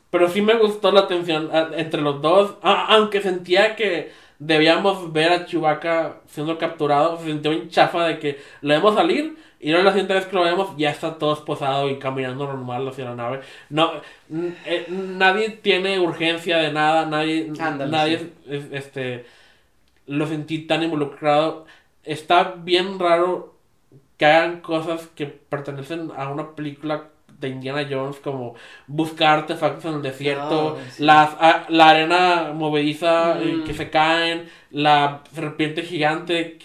Pero sí me gustó la tensión ah, entre los dos. Ah, aunque sentía que debíamos ver a Chewbacca siendo capturado, se sintió bien chafa de que lo vemos salir y luego la siguiente vez que lo vemos ya está todo esposado y caminando normal hacia la nave. No, eh, nadie tiene urgencia de nada, nadie, Ándale, nadie sí. es- este, lo sentí tan involucrado. Está bien raro que hagan cosas que pertenecen a una película de Indiana Jones como buscar artefactos en el desierto, Ah, sí. las, a- la arena movediza Mm. que se caen, la serpiente gigante.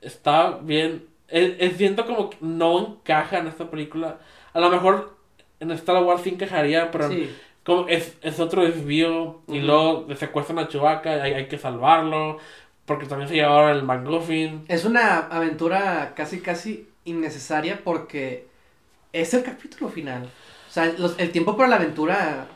Está bien. Eh, eh, siento como que no encaja en esta película. A lo mejor en Star Wars sí encajaría, pero Sí. Como es, es otro desvío y Ujú. luego secuestran a Chewbacca, hay, hay que salvarlo, porque también se llevaron el McGuffin. Es una aventura casi, casi innecesaria porque es el capítulo final. O sea, los- el tiempo para la aventura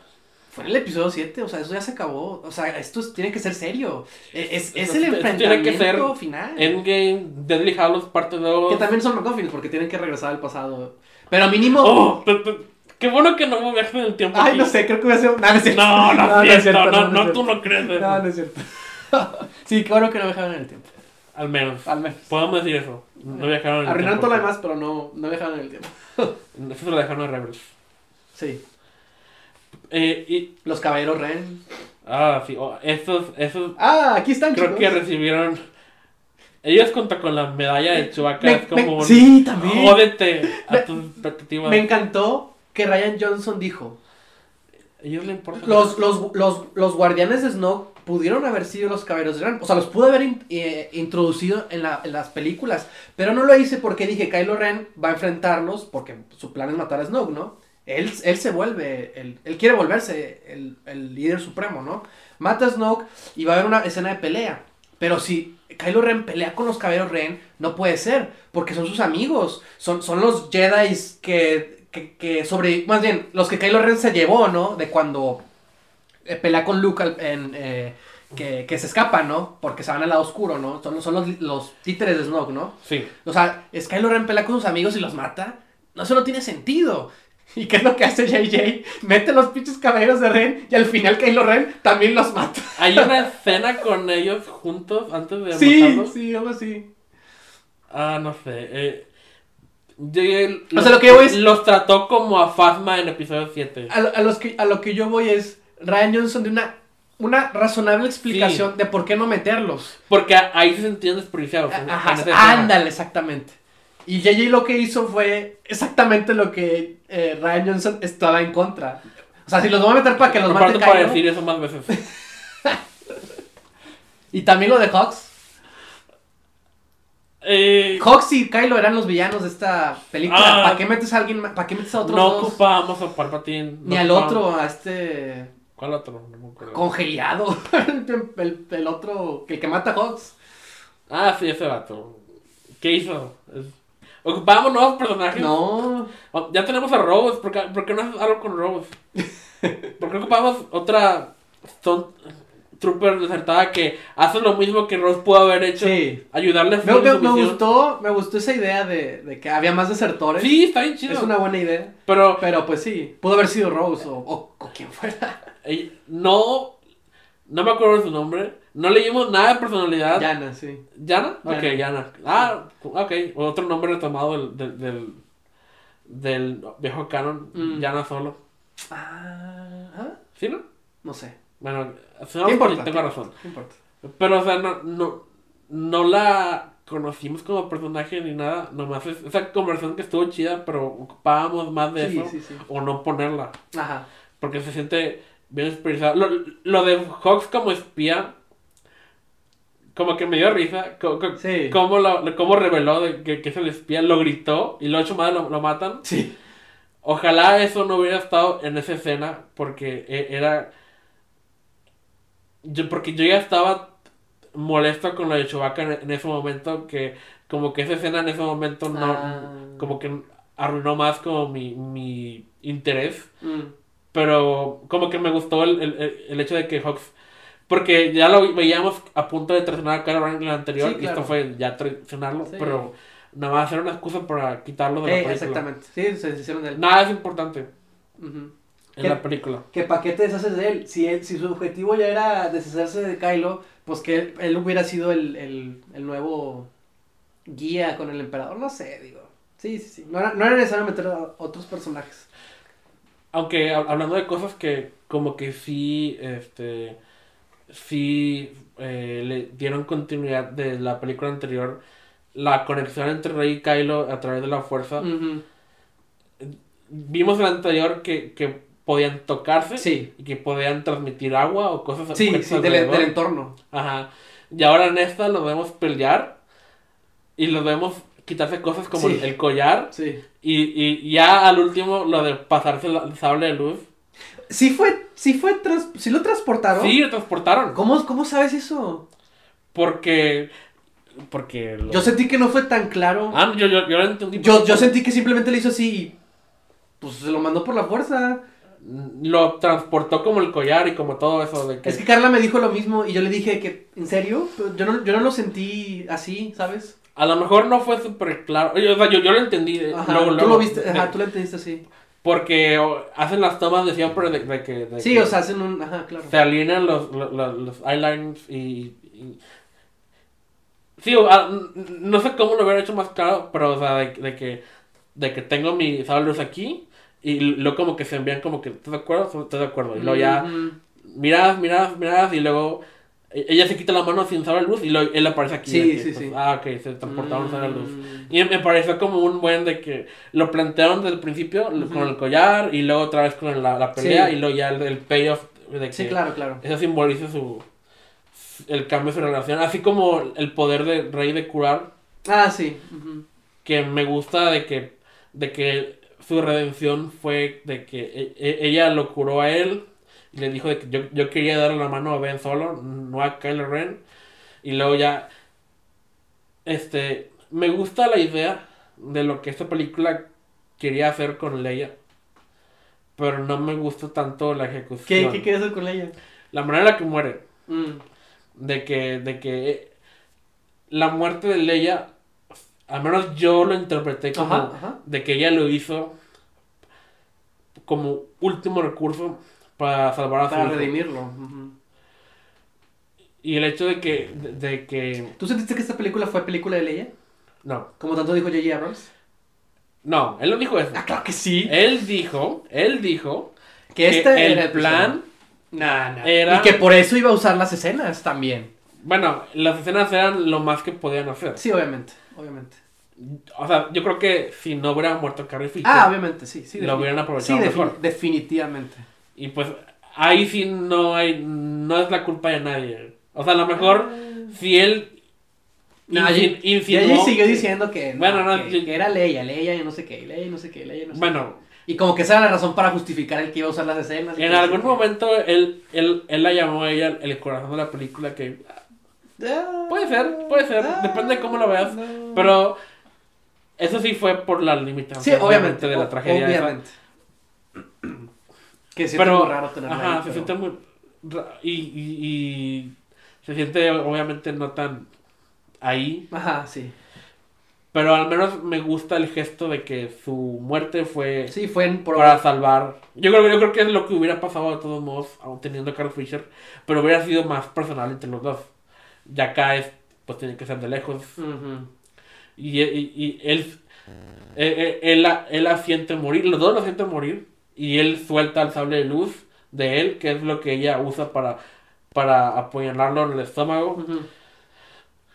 fue en el episodio 7, o sea, eso ya se acabó. O sea, esto es- tiene que ser serio. E- Es, es Esto- el esto tiene enfrentamiento que ser final. Endgame, Deadly Hallows parte 2. Que también son McGuffins porque tienen que regresar al pasado. Pero mínimo... Oh, qué bueno que no me viajes en el tiempo. Ay, aquí. no sé, creo que voy a ser... No, no es cierto. No, no, es cierto, no, no, no, tú no crees eso. No, no es cierto. sí, qué bueno que no viajaron en el tiempo. Al menos. Al menos. Podemos decir eso. No viajaron en el Arruinaron tiempo. todo lo demás, pero no, no viajaron en el tiempo. Eso se lo dejaron a Rebels. Sí. Eh, y, Los caballeros Ren. ah, sí, oh, esos, esos Ah, aquí están, creo chicos. que recibieron. Ellos junto con la medalla de Chewbacca Me- es como me- un. sí, también. Jódete a Me- tus expectativas. Me encantó que Ryan Johnson dijo, ellos le importa. los, los, los, los guardianes de Snoke pudieron haber sido los caballeros de Ren. O sea, los pudo haber in- eh, introducido en, la- en las películas. Pero no lo hice porque dije, Kylo Ren va a enfrentarlos porque su plan es matar a Snoke, ¿no? Él, él se vuelve, él, él quiere volverse el, el líder supremo, ¿no? Mata a Snoke y va a haber una escena de pelea. Pero si Kylo Ren pelea con los caballeros Ren, no puede ser, porque son sus amigos, son, son los Jedi que, que, que sobre, más bien, los que Kylo Ren se llevó, ¿no? De cuando eh, pelea con Luke en, eh, que, que se escapan, ¿no? Porque se van al lado oscuro, ¿no? Son, son los, los títeres de Snoke, ¿no? Sí. O sea, es Kylo Ren pelea con sus amigos y los mata. No, eso no tiene sentido. ¿Y qué es lo que hace JJ? Mete los pinches caballeros de Ren y al final Kylo Ren también los mata. Hay una escena con ellos juntos antes de Sí, matarlos. sí, algo así. Ah, no sé. Eh, yo- O sea, lo que yo voy es- Los trató como a Phasma en episodio 7. A, lo- a los que, a lo que yo voy es Ryan Johnson de una, una razonable explicación de por qué no meterlos. Porque ahí se sentían desperdiciados. Ajá, ándale, exactamente. Y JJ lo que hizo fue exactamente lo que eh, Ryan Johnson estaba en contra. O sea, si los voy a meter para que los mate Aparte para decir eso más veces. Y también lo de Hawks. Eh, Hawks y Kylo eran los villanos de esta película. Ah. ¿Para qué metes a alguien ¿Para qué metes a otros no dos? ocupábamos a Palpatine. no Ni al otro, a este. ¿Cuál otro? No me acuerdo. Congelado. el, el- el otro. El que mata a Hawks. Ah, sí, ese vato. ¿Qué hizo? Es- Ocupábamos nuevos personajes. No. Ya tenemos a Robos. ¿Por qué, por qué no haces algo con Robos? ¿Por qué ocupamos otra Stone Trooper desertada que hace lo mismo que Rose pudo haber hecho? Sí. Ayudarle a Me, me- me gustó, me gustó esa idea de, de que había más desertores. Sí, está bien chido. Es una buena idea. Pero Pero pues sí, pudo haber sido Rose o, o, o quien fuera. no. No me acuerdo de su nombre. No leímos nada de personalidad. Yana, sí. ¿Yana? Ok, Yana. Ah, ok. Otro nombre retomado del, del, del, del viejo canon. Mm. Yana solo. Ah, ¿ah? ¿Sí, no? no sé. Bueno, si ¿Qué no, importa? tengo razón. Importa. Pero, o sea, no, no, no la conocimos como personaje ni nada. Nomás es esa conversación que estuvo chida, pero ocupábamos más de Sí, eso. sí, sí. O no ponerla. Ajada. Porque se siente bien expresado. Lo, lo de Hawks como espía, como que me dio risa. co- co- Sí. Cómo, lo, lo- cómo reveló de que, que es el espía, lo gritó y lo ocho más lo, lo matan. Sí. Ojalá eso no hubiera estado en esa escena porque e- era... Yo, porque yo ya estaba molesto con lo de Chewbacca en, en ese momento que como que esa escena en ese momento no... Ah. Como que arruinó más como mi, mi interés. Mm. Pero como que me gustó el, el, el- hecho de que Hawks... Porque ya lo veíamos a punto de traicionar a Kylo en el anterior Sí, y esto fue ya traicionarlo, Sí. pero nada más era una excusa para quitarlo de la Eh, película. exactamente. Sí, se hicieron de él. Nada es importante Ujú. En la película. ¿Que para qué te deshaces de él? Si, él- si su objetivo ya era deshacerse de Kylo, pues que él, él hubiera sido el, el, el nuevo guía con el emperador. No sé, digo. Sí, sí, sí. No era, no era necesario meter a otros personajes. Aunque hab- hablando de cosas que como que sí, este, sí eh, le dieron continuidad de la película anterior, la conexión entre Rey y Kylo a través de la fuerza. Vimos en la anterior que, que podían tocarse Sí. y que podían transmitir agua o cosas Sí, sí, del, entorno. Ajá. Y ahora en esta los vemos pelear y los vemos quitarse cosas como Sí. el, collar Sí. y, y ya al último lo de pasarse el sable de luz. Sí fue, sí fue, trans- sí lo transportaron. Sí, lo transportaron. ¿Cómo, ¿Cómo sabes eso? Porque. Porque. lo- Yo sentí que no fue tan claro. Ah, yo, yo, yo lo entendí. Yo, yo sentí que simplemente le hizo así y pues se lo mandó por la fuerza. Lo transportó como el collar y como todo eso. De que... Es que Carla me dijo lo mismo y yo le dije que, ¿en serio? Yo no, yo no lo sentí así, ¿sabes? A lo mejor no fue súper claro. Oye, O sea, yo, yo lo entendí. eh, Ajá, luego, tú luego, lo viste, ajá, tú lo entendiste así. Porque hacen las tomas de siempre de, de que. de Sí, que o sea, hacen un, ajá, claro. Se alinean los, los, los, eyelines y. y- Sí, o, ah, n- no sé cómo lo hubiera hecho más claro, pero o sea, de, de que. De que tengo mi luz aquí. Y luego como que se envían como que, ¿estás de acuerdo? ¿Estás de acuerdo? Y luego ya. Miradas, miradas, miradas, y luego e- ella se quita la mano sin saber luz y luego él aparece aquí. Sí, sí, pues, sí. Ah, ok, se transportaron sin la luz. Mm. Y me pareció como un buen de que lo plantearon desde el principio lo- con el collar y luego otra vez con la, la pelea Sí. y luego ya el, el payoff de que Sí, claro, claro. eso simboliza su el cambio de su relación, así como el poder de Rey de curar, Ah, sí. que me gusta de que de que su redención fue de que e- e- ella lo curó a él y le dijo de que yo, yo quería darle la mano a Ben Solo, no a Kylo Ren. Y luego ya, este, me gusta la idea de lo que esta película quería hacer con Leia. Pero no me gustó tanto la ejecución. ¿Qué, ¿Qué quieres hacer con ella? La manera en la que muere. Mm. De que, de que la muerte de Leia, al menos yo lo interpreté como Ajá, ajá. de que ella lo hizo como último recurso para salvar a su Para redimirlo. Y el hecho de que, de, de que, ¿Tú sentiste que esta película fue película de Leia? no, Como tanto dijo J.J. Abrams. no, él no dijo eso. Ah, claro que sí. Él dijo, él dijo Que que este el era plan, Nah, nah. era- Y que por eso iba a usar las escenas también. bueno, las escenas eran lo más que podían hacer. Sí, obviamente. Obviamente. O sea, yo creo que si no hubiera muerto Carrie Fisher, Ah, obviamente, sí. sí lo hubieran aprovechado Sí, mejor. definitivamente. Y pues ahí sí no hay, no es la culpa de nadie. O sea, a lo mejor si él No, ella siguió diciendo que, no, Bueno, no, que, yo- que era Leia, Leia y no sé qué, Leia y no sé qué, Leia y no sé Bueno, qué. Y como que esa era la razón para justificar el que iba a usar las escenas. y en algún momento él, él, él la llamó a ella el corazón de la película que Ah, puede ser, puede ser, ah, depende de cómo lo veas. no. Pero eso sí fue por la Sí, obviamente. de la tragedia. esa. Obviamente. que sí, Pero, muy raro tenerla ajá, ahí, se pero- siente muy... Y, y, y se siente obviamente no tan ahí, Ajá, sí. pero al menos me gusta el gesto de que su muerte fue Sí, fue en para salvar. Yo creo, yo creo que es lo que hubiera pasado de todos modos, aún teniendo a Carl Fisher, pero hubiera sido más personal entre los dos. Ya acá es, pues tiene que ser de lejos. Y, y- y él, él, él, él la- él la siente morir, los dos la sienten morir, y él suelta el sable de luz de él, que es lo que ella usa para, para apuñalarlo en el estómago,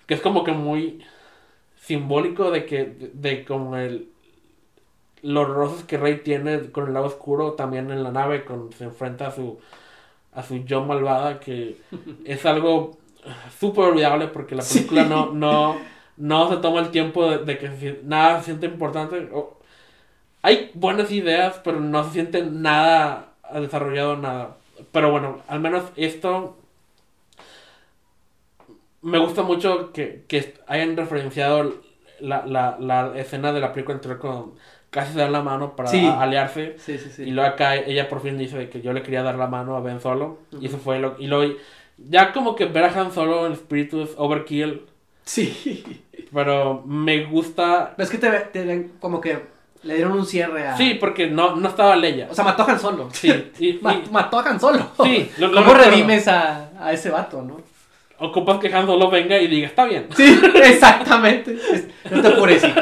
que es como que muy simbólico de que, de, de como el, los rostros que Rey tiene con el lado oscuro también en la nave, cuando se enfrenta a su, a su yo malvada, que es algo súper olvidable porque la Sí. película no, no, no se toma el tiempo de, de que se- nada se siente importante. Hay buenas ideas, pero no se siente nada desarrollado, nada. Pero bueno, al menos esto me gusta mucho que, que hayan referenciado la, la, la escena de la película anterior cuando casi se dan la mano para Sí. aliarse. Sí, sí, sí. Y luego acá ella por fin dice que yo le quería dar la mano a Ben Solo. Y eso fue lo... Y luego ya como que ver a Han Solo en espíritu es overkill. Sí. Pero me gusta... Es que te, te ven como que le dieron un cierre a... Sí, porque no, no estaba Leia. O sea, mató a Han Solo. Sí, y- Ma- y- mató a Han Solo. Sí, lo- lo ¿Cómo redimes a, a ese vato, no? Ocupas que Han Solo venga y diga, está bien. Sí, exactamente. No te apures, hijo.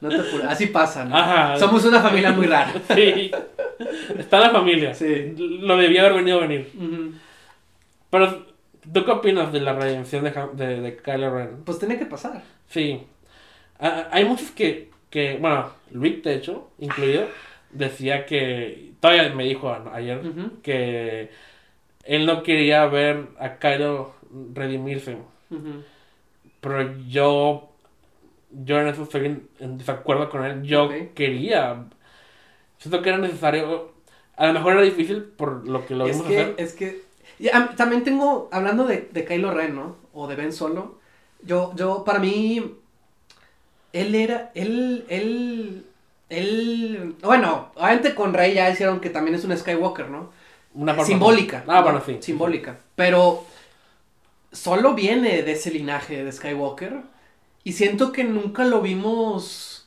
No te apures. Así pasa, ¿no? Ajá. Somos una familia muy rara. Sí. Está en la familia. Sí. Lo debía haber venido a venir. Pero, ¿tú qué opinas de la redención de, de, de Kylo Ren? Pues tenía que pasar. Sí. Ah, hay muchos que, que, bueno, Rick, de hecho, incluido, decía que, todavía me dijo ayer, que él no quería ver a Kylo redimirse. Pero yo, yo en eso estoy en, en desacuerdo con él. Yo quería, siento que era necesario. A lo mejor era difícil por lo que lo Es vimos que, hacer. es que... y, am- también tengo, hablando de, de Kylo Ren, ¿no? O de Ben Solo. Yo, yo, para mí... Él era, él, él, él... Bueno, obviamente con Rey ya hicieron que también es un Skywalker, ¿no? Una forma- simbólica. Ah, ¿no? bueno, sí. Simbólica. Pero solo viene de ese linaje de Skywalker. Y siento que nunca lo vimos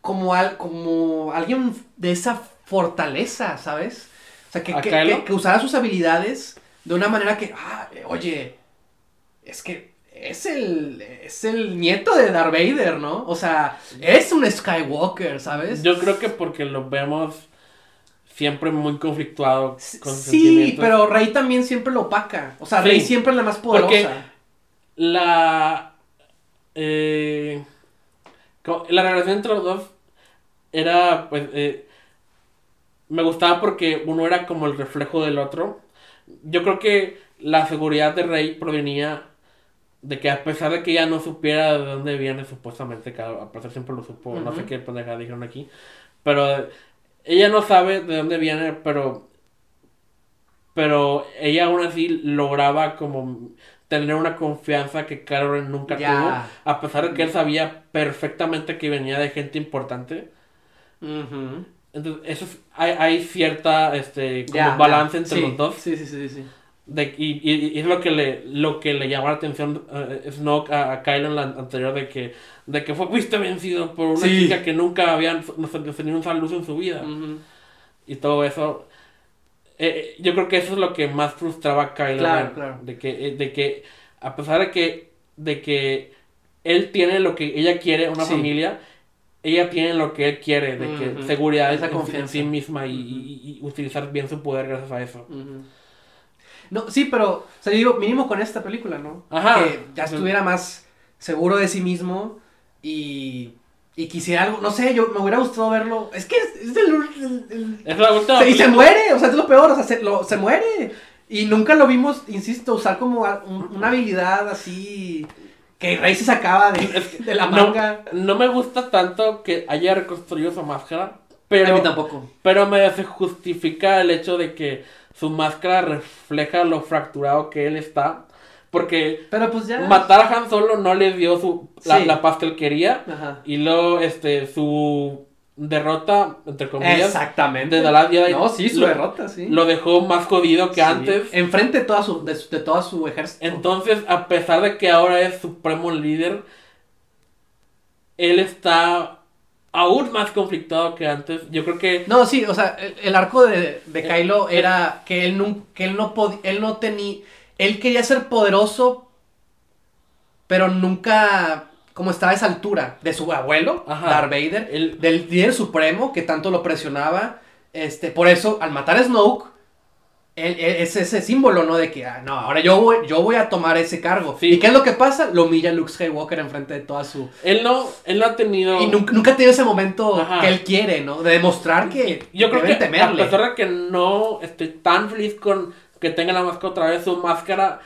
como, al, como alguien de esa fortaleza, ¿sabes? O sea, que, ¿A que, que- que usara sus habilidades de una manera que, ah, oye, es que es el, es el nieto de Darth Vader, ¿no? O sea, es un Skywalker, ¿sabes? Yo creo que porque lo vemos siempre muy conflictuado con sus Sí, pero Rey también siempre lo opaca. O sea, Sí. Rey siempre es la más poderosa. Porque- La. Eh, la relación entre los dos era, pues. eh, me gustaba porque uno era como el reflejo del otro. Yo creo que la seguridad de Rey provenía de que a pesar de que ella no supiera de dónde viene, supuestamente, que a pesar siempre lo supo, no sé qué pendeja dijeron aquí, pero ella no sabe de dónde viene, pero pero ella aún así lograba como tener una confianza que Ren nunca tuvo, a pesar de que él sabía perfectamente que venía de gente importante. Ujú. Entonces, eso es- hay, hay cierta este como Ya, balance ya. entre Sí, los dos. Sí, sí, sí, sí. De, y, y- y es lo que le lo que le llamó la atención eh, Snoke a, a Kylo en la anterior de que de que fue fuiste vencido por una Sí. chica que nunca habían tenido una luz en su vida Ujú. y todo eso eh, yo creo que eso es lo que más frustraba a Kylo Claro, claro. de que eh, de que a pesar de que de que él tiene lo que ella quiere una Sí. familia ella tiene lo que él quiere de que seguridad Esa en, en confianza. sí misma y, utilizar bien su poder gracias a eso. No, sí, pero, o sea, yo digo, mínimo con esta película, ¿no? Ajá. Que ya estuviera más seguro de sí mismo y, y quisiera algo, no sé, yo me hubiera gustado verlo. Es que es, es el, el- el- es la última Se- y se muere, o sea, es lo peor, o sea, se, lo- se muere. Y nunca lo vimos, insisto, usar como un- una habilidad así que Rey se sacaba de, de la No, manga. no me gusta tanto que haya reconstruido su máscara, a pero, mí tampoco. pero me se justifica el hecho de que su máscara refleja lo fracturado que él está. Porque Pero pues ya. matar a Han Solo no le dio su, la, Sí. la paz que él quería. Ajá. Y luego este, su derrota, entre comillas, Exactamente. de Last Jedi, No, sí, su lo- derrota, sí. lo dejó más jodido que Sí. antes. Enfrente de, toda su, de, de todo su ejército. Entonces, a pesar de que ahora es supremo líder, él está aún más conflictado que antes. Yo creo que No, sí, o sea, el, el arco de, de Kylo era que él, nun- que él no podía, él no tenía, él quería ser poderoso, pero nunca, como estaba a esa altura, de su abuelo, Ajá. Darth Vader, él, del líder supremo, que tanto lo presionaba, este, por eso, al matar a Snoke, él- él- es ese símbolo, ¿no? De que, ah, no, ahora yo voy, yo voy a tomar ese cargo. Sí. ¿Y qué es lo que pasa? Lo humilla Luke Skywalker enfrente de toda su... él no, él no ha tenido. Y nunca, nunca tiene ese momento Ajá. que él quiere, ¿no? De demostrar que Yo creo que temerle. a pesar de que no estoy tan feliz con que tenga la máscara otra vez, su máscara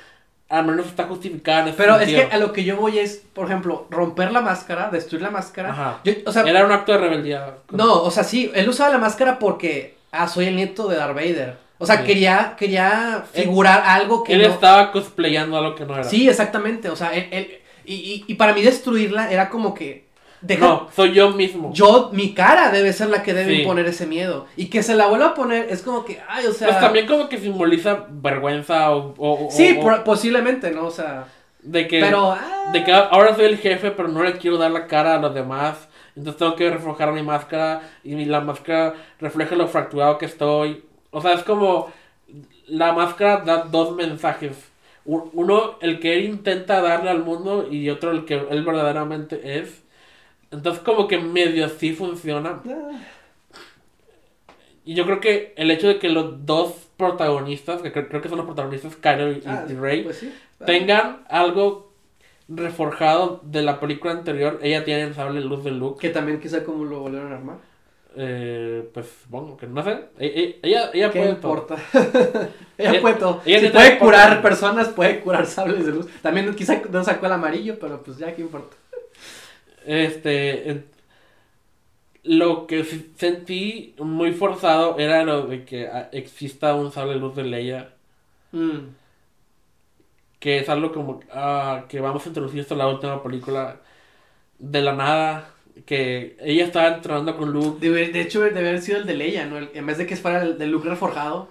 al menos está justificada en Pero es que a lo que yo voy es, por ejemplo, romper la máscara, destruir la máscara. Ajá. Yo- o sea, Era un acto de rebeldía. no, o sea, sí, él usaba la máscara porque, ah, soy el nieto de Darth Vader. O sea, Sí. quería, quería figurar algo que Él no... estaba cosplayando algo que no era. Sí, exactamente, o sea, él, él- y, y, y para mí destruirla era como que, deja, No, soy yo mismo. yo, mi cara debe ser la que debe Sí. imponer ese miedo. Y que se la vuelva a poner, es como que, ay, o sea... pues también como que simboliza vergüenza o... o- Sí, o- por- posiblemente, ¿no? O sea, de que... pero... ah, De que ahora soy el jefe, pero no le quiero dar la cara a los demás. Entonces tengo que reflejar mi máscara. Y la máscara refleja lo fracturado que estoy. O sea, es como. La máscara da dos mensajes. Uno, el que él intenta darle al mundo. Y otro, el que él verdaderamente es. Entonces, como que medio sí funciona. ah. Y yo creo que el hecho de que los dos protagonistas, que creo, creo que son los protagonistas, Kylo y, Ah, y Rey, pues sí. tengan algo reforjado de la película anterior. Ella tiene el sable luz de Luke. Que también quizá como lo volvieron a armar. Eh, pues supongo que no sé. E- e- Ella, ella ¿Qué puede todo. importa? ella Ella- puede todo. ella Si puede curar personas, puede curar sables de luz. También quizá no sacó el amarillo, pero pues ya, ¿qué importa? Este. lo que sentí muy forzado era lo de que ah, exista un sable luz de Leia. Mm. Que es algo como ah, que vamos a introducir esto en la última película. De la nada. Que ella estaba entrenando con Luke. De, de hecho, debe haber sido el de Leia, ¿no? El- en vez de que fuera el de Luke reforjado,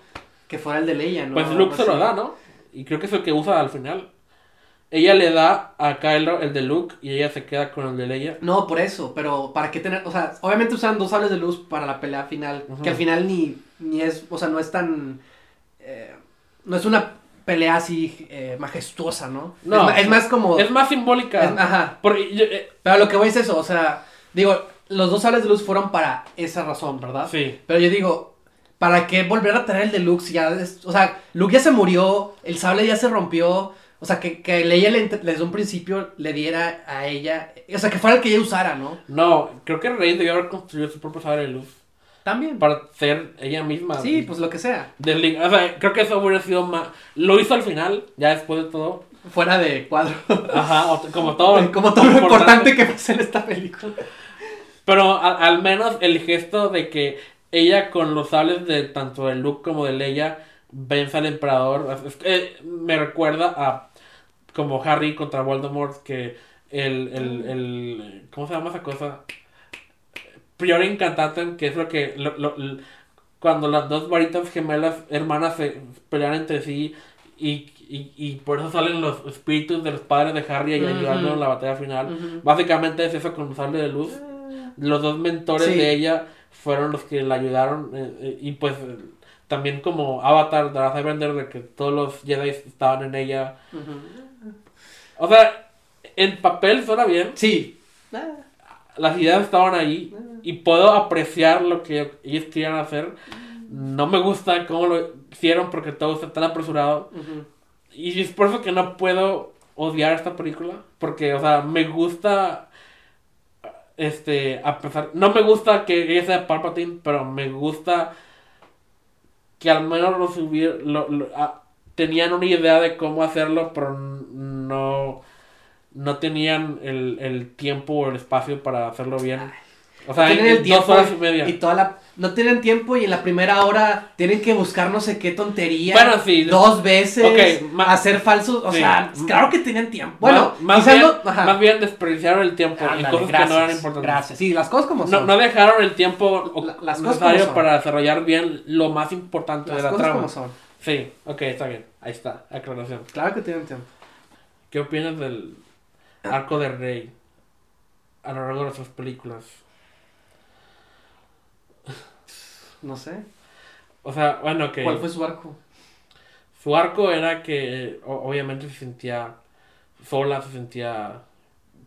que fuera el de Leia, ¿no? Pues Luke se lo da, ¿no? Y creo que es el que usa al final. Ella le da a Kylo el de Luke y ella se queda con el de Leia. No, por eso, pero ¿para qué tener? O sea, obviamente usan dos sables de luz para la pelea final, que al final ni, ni es, o sea, no es tan, eh, no es una pelea así eh, majestuosa, ¿no? No. Es, más como, Es más simbólica. es- ajá, Porque yo- eh, pero lo que voy es eso, o sea, digo, los dos sables de luz fueron para esa razón, ¿verdad? sí. Pero yo digo, ¿para qué volver a traer el de Luke si ya, es- o sea, Luke ya se murió, el sable ya se rompió, o sea, que, que Leia le, desde un principio le diera a ella, o sea, que fuera el que ella usara, ¿no? No, creo que Rey debió haber construido su propio sable de luz. También. Para ser ella misma. Sí, pues lo que sea. Deslig- O sea, creo que eso hubiera sido más. Lo hizo al final, ya después de todo. Fuera de cuadro. Ajá, como todo. Como todo lo importante que pasa en esta película. Pero a- al menos el gesto de que ella con los sables de tanto de Luke como de Leia vence al emperador. es- es que me recuerda a como Harry contra Voldemort, que el, el, el ¿cómo se llama esa cosa? Prior Incantatem, que es lo que, lo, lo- cuando las dos varitas gemelas hermanas se pelean entre sí y, y, y por eso salen los espíritus de los padres de Harry y ayudando en la batalla final. Ujú. Básicamente es eso con sable de luz. Los dos mentores Sí. de ella fueron los que la ayudaron eh, eh, y pues eh, también como Avatar de la de que todos los Jedi estaban en ella. Ujú. O sea, en papel suena bien, Sí. Las ideas estaban ahí y puedo apreciar lo que ellos querían hacer. No me gusta cómo lo hicieron porque todo está tan apresurado. Y es por eso que no puedo odiar esta película. Porque, o sea, me gusta. Este, a pesar. No me gusta que ella sea Palpatine, pero me gusta que al menos lo- lo- ah, tenían una idea de cómo hacerlo, pero no. No tenían el, el tiempo o el espacio para hacerlo bien. O sea, tienen en el dos tiempo horas y media. y toda la no tienen tiempo y en la primera hora tienen que buscar no sé qué tontería Bueno, sí. dos veces hacer falsos o Sí. sea claro que tenían tiempo bueno más, bien, no- ajá. más bien desperdiciaron el tiempo en Ándale, cosas que no eran importantes. gracias sí las cosas como No, son no dejaron el tiempo La- las necesario para desarrollar bien lo más importante las de la cosas trama. como son Sí, ok, está bien. Ahí está, aclaración. claro que tienen tiempo ¿Qué opinas del arco de Rey a lo largo de sus películas? no sé O sea, bueno, que cuál fue su arco su arco era que obviamente se sentía sola, se sentía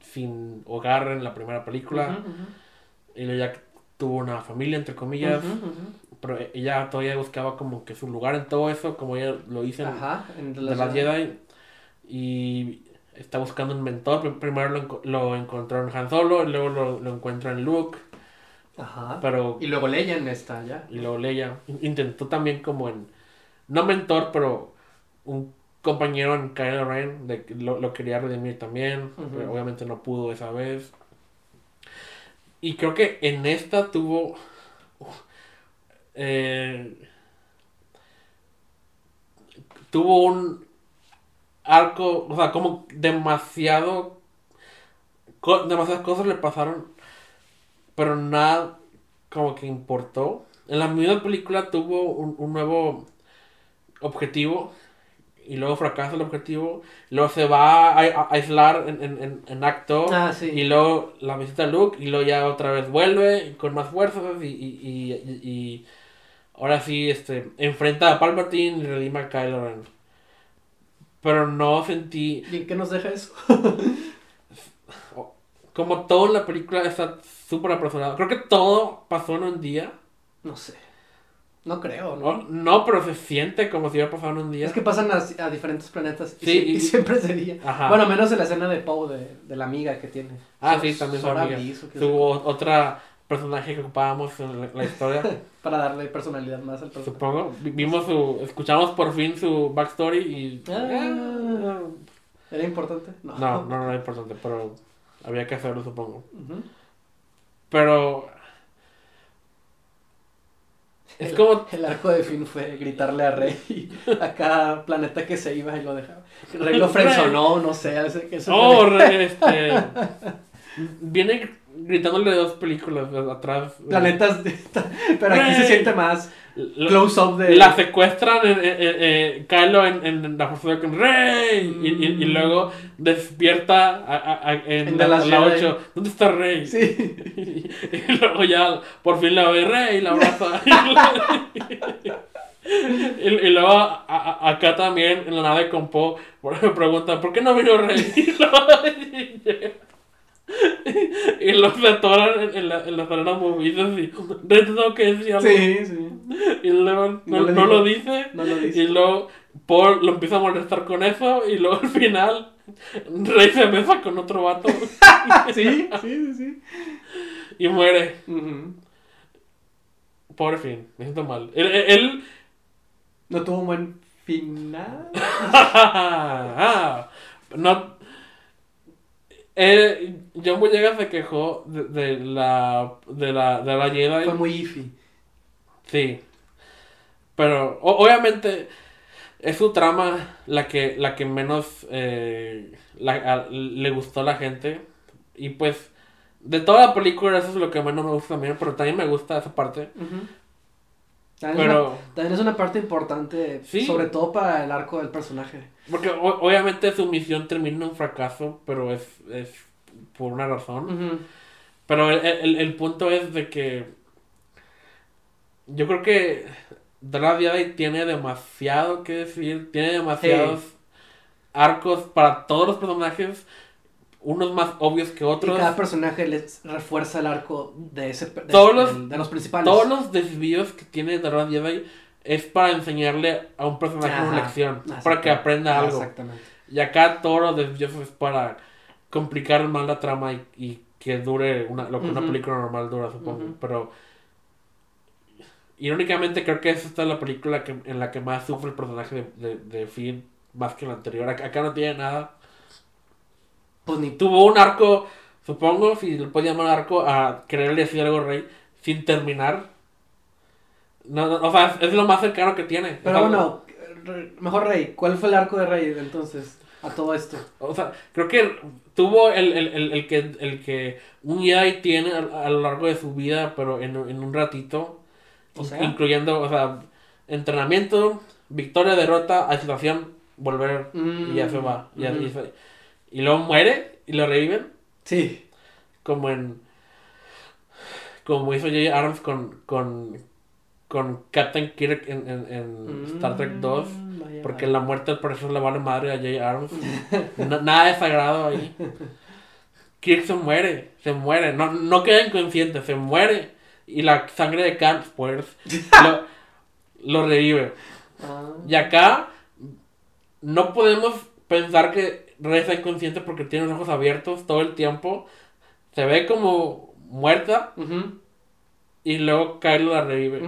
sin hogar en la primera película. Ujú, ujú. Y luego ya tuvo una familia, entre comillas. Pero ella todavía buscaba como que su lugar en todo eso, como ella lo hizo en, ajá en de las- las Jedi. Y está buscando un mentor. Prim- Primero lo, lo encontró en Han Solo, y luego lo, lo encuentra en Luke. ajá Pero. y luego Leia está ya Y luego Leia. In- Intentó también como en. No mentor, pero un compañero en Kylo Ren. De, lo, lo quería redimir también. Pero obviamente no pudo esa vez. Y creo que en esta tuvo. uf, eh, tuvo un arco, o sea, como demasiado, demasiadas cosas le pasaron, pero nada como que importó. En la misma película tuvo un, un nuevo objetivo y luego fracasa el objetivo, luego se va a, a- aislar en, en, en, en acto ah sí y luego la visita a Luke y luego ya otra vez vuelve con más fuerzas y, y, y, y- y ahora sí este enfrenta a Palpatine y redima a Kylo Ren. Pero no sentí ¿Y en qué nos deja eso? como todo en la película está súper apresurado. Creo que todo pasó en un día. No sé. No creo, ¿no? No, no, pero se siente como si hubiera pasado en un día. Es que pasan a, a diferentes planetas y, Sí, y y- siempre. Ajá. Bueno, menos en la escena de Poe, de, de la amiga que tiene. ah, So- sí, también su amiga. Tuvo otra personaje que ocupábamos en la, historia. Para darle personalidad más al personaje. Supongo. Vi- Vimos su. Escuchamos por fin su backstory y. Ah. ¿Era importante? No. No, no, no era importante, pero había que hacerlo, supongo. Pero. Es el, como. El arco de Finn fue gritarle a Rey a cada planeta que se iba y lo dejaba. Rey lo frenzonó, no sé. ese- Oh, fue- re- este. Viene gritándole de dos películas de atrás. Planetas. de- pero aquí se siente más La, close up de. la secuestran en, en- en- eh, Kylo en, en la fuerza con Rey. Y, y- y Mm. luego despierta a- a- a- en, En la, la Jedi. 8. ¿Dónde está Rey? Sí. Y, luego ya por fin la ve Rey, la abraza. y, y luego a- a- acá también en la nave con Poe me preguntan ¿por qué no vino Rey? Y y los atoran en, en, la- en las arenas movidas y te tengo que decir algo. Sí, sí. Y no, No no lo dice. No lo Y dice. luego Paul lo empieza a molestar con eso y luego al final Rey se besa con otro vato Sí, sí, sí. y muere. Ujú. Pobre fin, me siento mal. Él, él- No tuvo un buen final. No. Eh, John Boyega se quejó de, de la de la de la Jedi. Fue muy iffy. Sí. Pero o- obviamente es su trama la que, la que menos eh, la- a- le gustó a la gente. Y pues, de toda la película, eso es lo que menos me gusta también, pero también me gusta esa parte. También, es Pero, una, también es una parte importante, Sí. sobre todo para el arco del personaje. porque o- obviamente su misión termina en un fracaso, pero es, es por una razón. Pero el, el, el punto es de que yo creo que Darth Vader tiene demasiado que decir, tiene demasiados arcos para todos los personajes, unos más obvios que Y otros. cada personaje les refuerza el arco de ese de, Todos los- de los principales. Todos los desvíos que tiene Darth Jedi es para enseñarle a un personaje una lección, para que aprenda algo. Exactamente. Y acá todos los desvíos es para complicar más la trama y, y que dure una, lo que una película normal dura, supongo. Pero irónicamente creo que esta es la película que, en la que más sufre el personaje de, de, de Finn, más que la anterior. Acá, no tiene nada. Pues ni Tuvo un arco, supongo, si le puedo llamar arco, a quererle decir algo Rey sin terminar. No, no, o sea, es, es lo más cercano que tiene. Pero bueno, mejor Rey. ¿Cuál fue el arco de Rey entonces a todo esto? O sea, creo que tuvo el, el, el, el que, el que un Jedi tiene a, a lo largo de su vida, pero en, en un ratito. O sea. Incluyendo, o sea, entrenamiento, victoria, derrota, aislación, volver y ya se va. Y, Mm, y se- y luego muere y lo reviven, Sí. como en. Como hizo J. Arms con, con, con Captain Kirk en, en, en Star Trek 2. Mm, vaya, Porque vaya. la muerte al parecer le vale madre a J. Arms. Na- nada de sagrado ahí. Kirk se muere, se muere. No, no queda inconsciente, se muere. Y la sangre de Khan, pues, lo, lo revive. Ah. Y acá no podemos pensar que Rey está inconsciente porque tiene los ojos abiertos todo el tiempo. Se ve como muerta y luego Kylo la revive.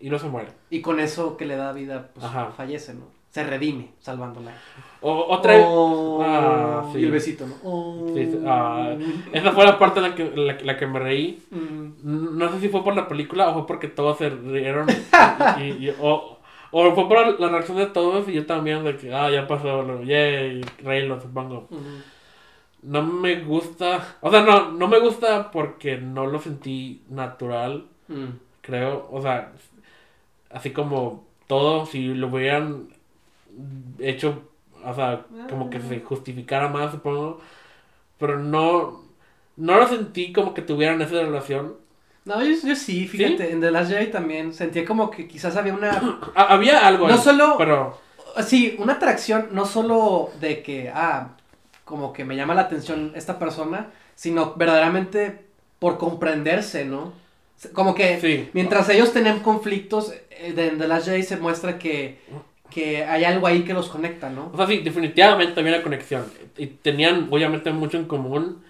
Y luego se muere. Y con eso que le da vida, pues Ajá. fallece, ¿no? Se redime salvándola. O, otra Oh, Ah, sí. Y el besito, ¿no? Oh. Sí, ah. Esa fue la parte en la que, la, la que me reí. Mm. No sé si fue por la película o fue porque todos se rieron. y, y- y- o, o fue por la reacción de todos y yo también, de que, ah, ya pasó, lo- yay, reírlo, supongo. Ujú. No me gusta, o sea, no, no me gusta porque no lo sentí natural, Mm. creo. O sea, así como todo, si lo hubieran hecho, o sea, como que se justificara más, supongo. Pero no, no lo sentí como que tuvieran esa relación. No, yo, yo sí, fíjate, en The Last Jedi también sentía como que quizás había una... Ha- había algo No ahí, solo- pero Sí, una atracción no solo de que, ah, como que me llama la atención esta persona, sino verdaderamente por comprenderse, ¿no? Como que sí. mientras ellos tenían conflictos, eh, en The Last Jedi se muestra que, que hay algo ahí que los conecta, ¿no? O sea, sí, definitivamente había una conexión. Y tenían, obviamente, mucho en común.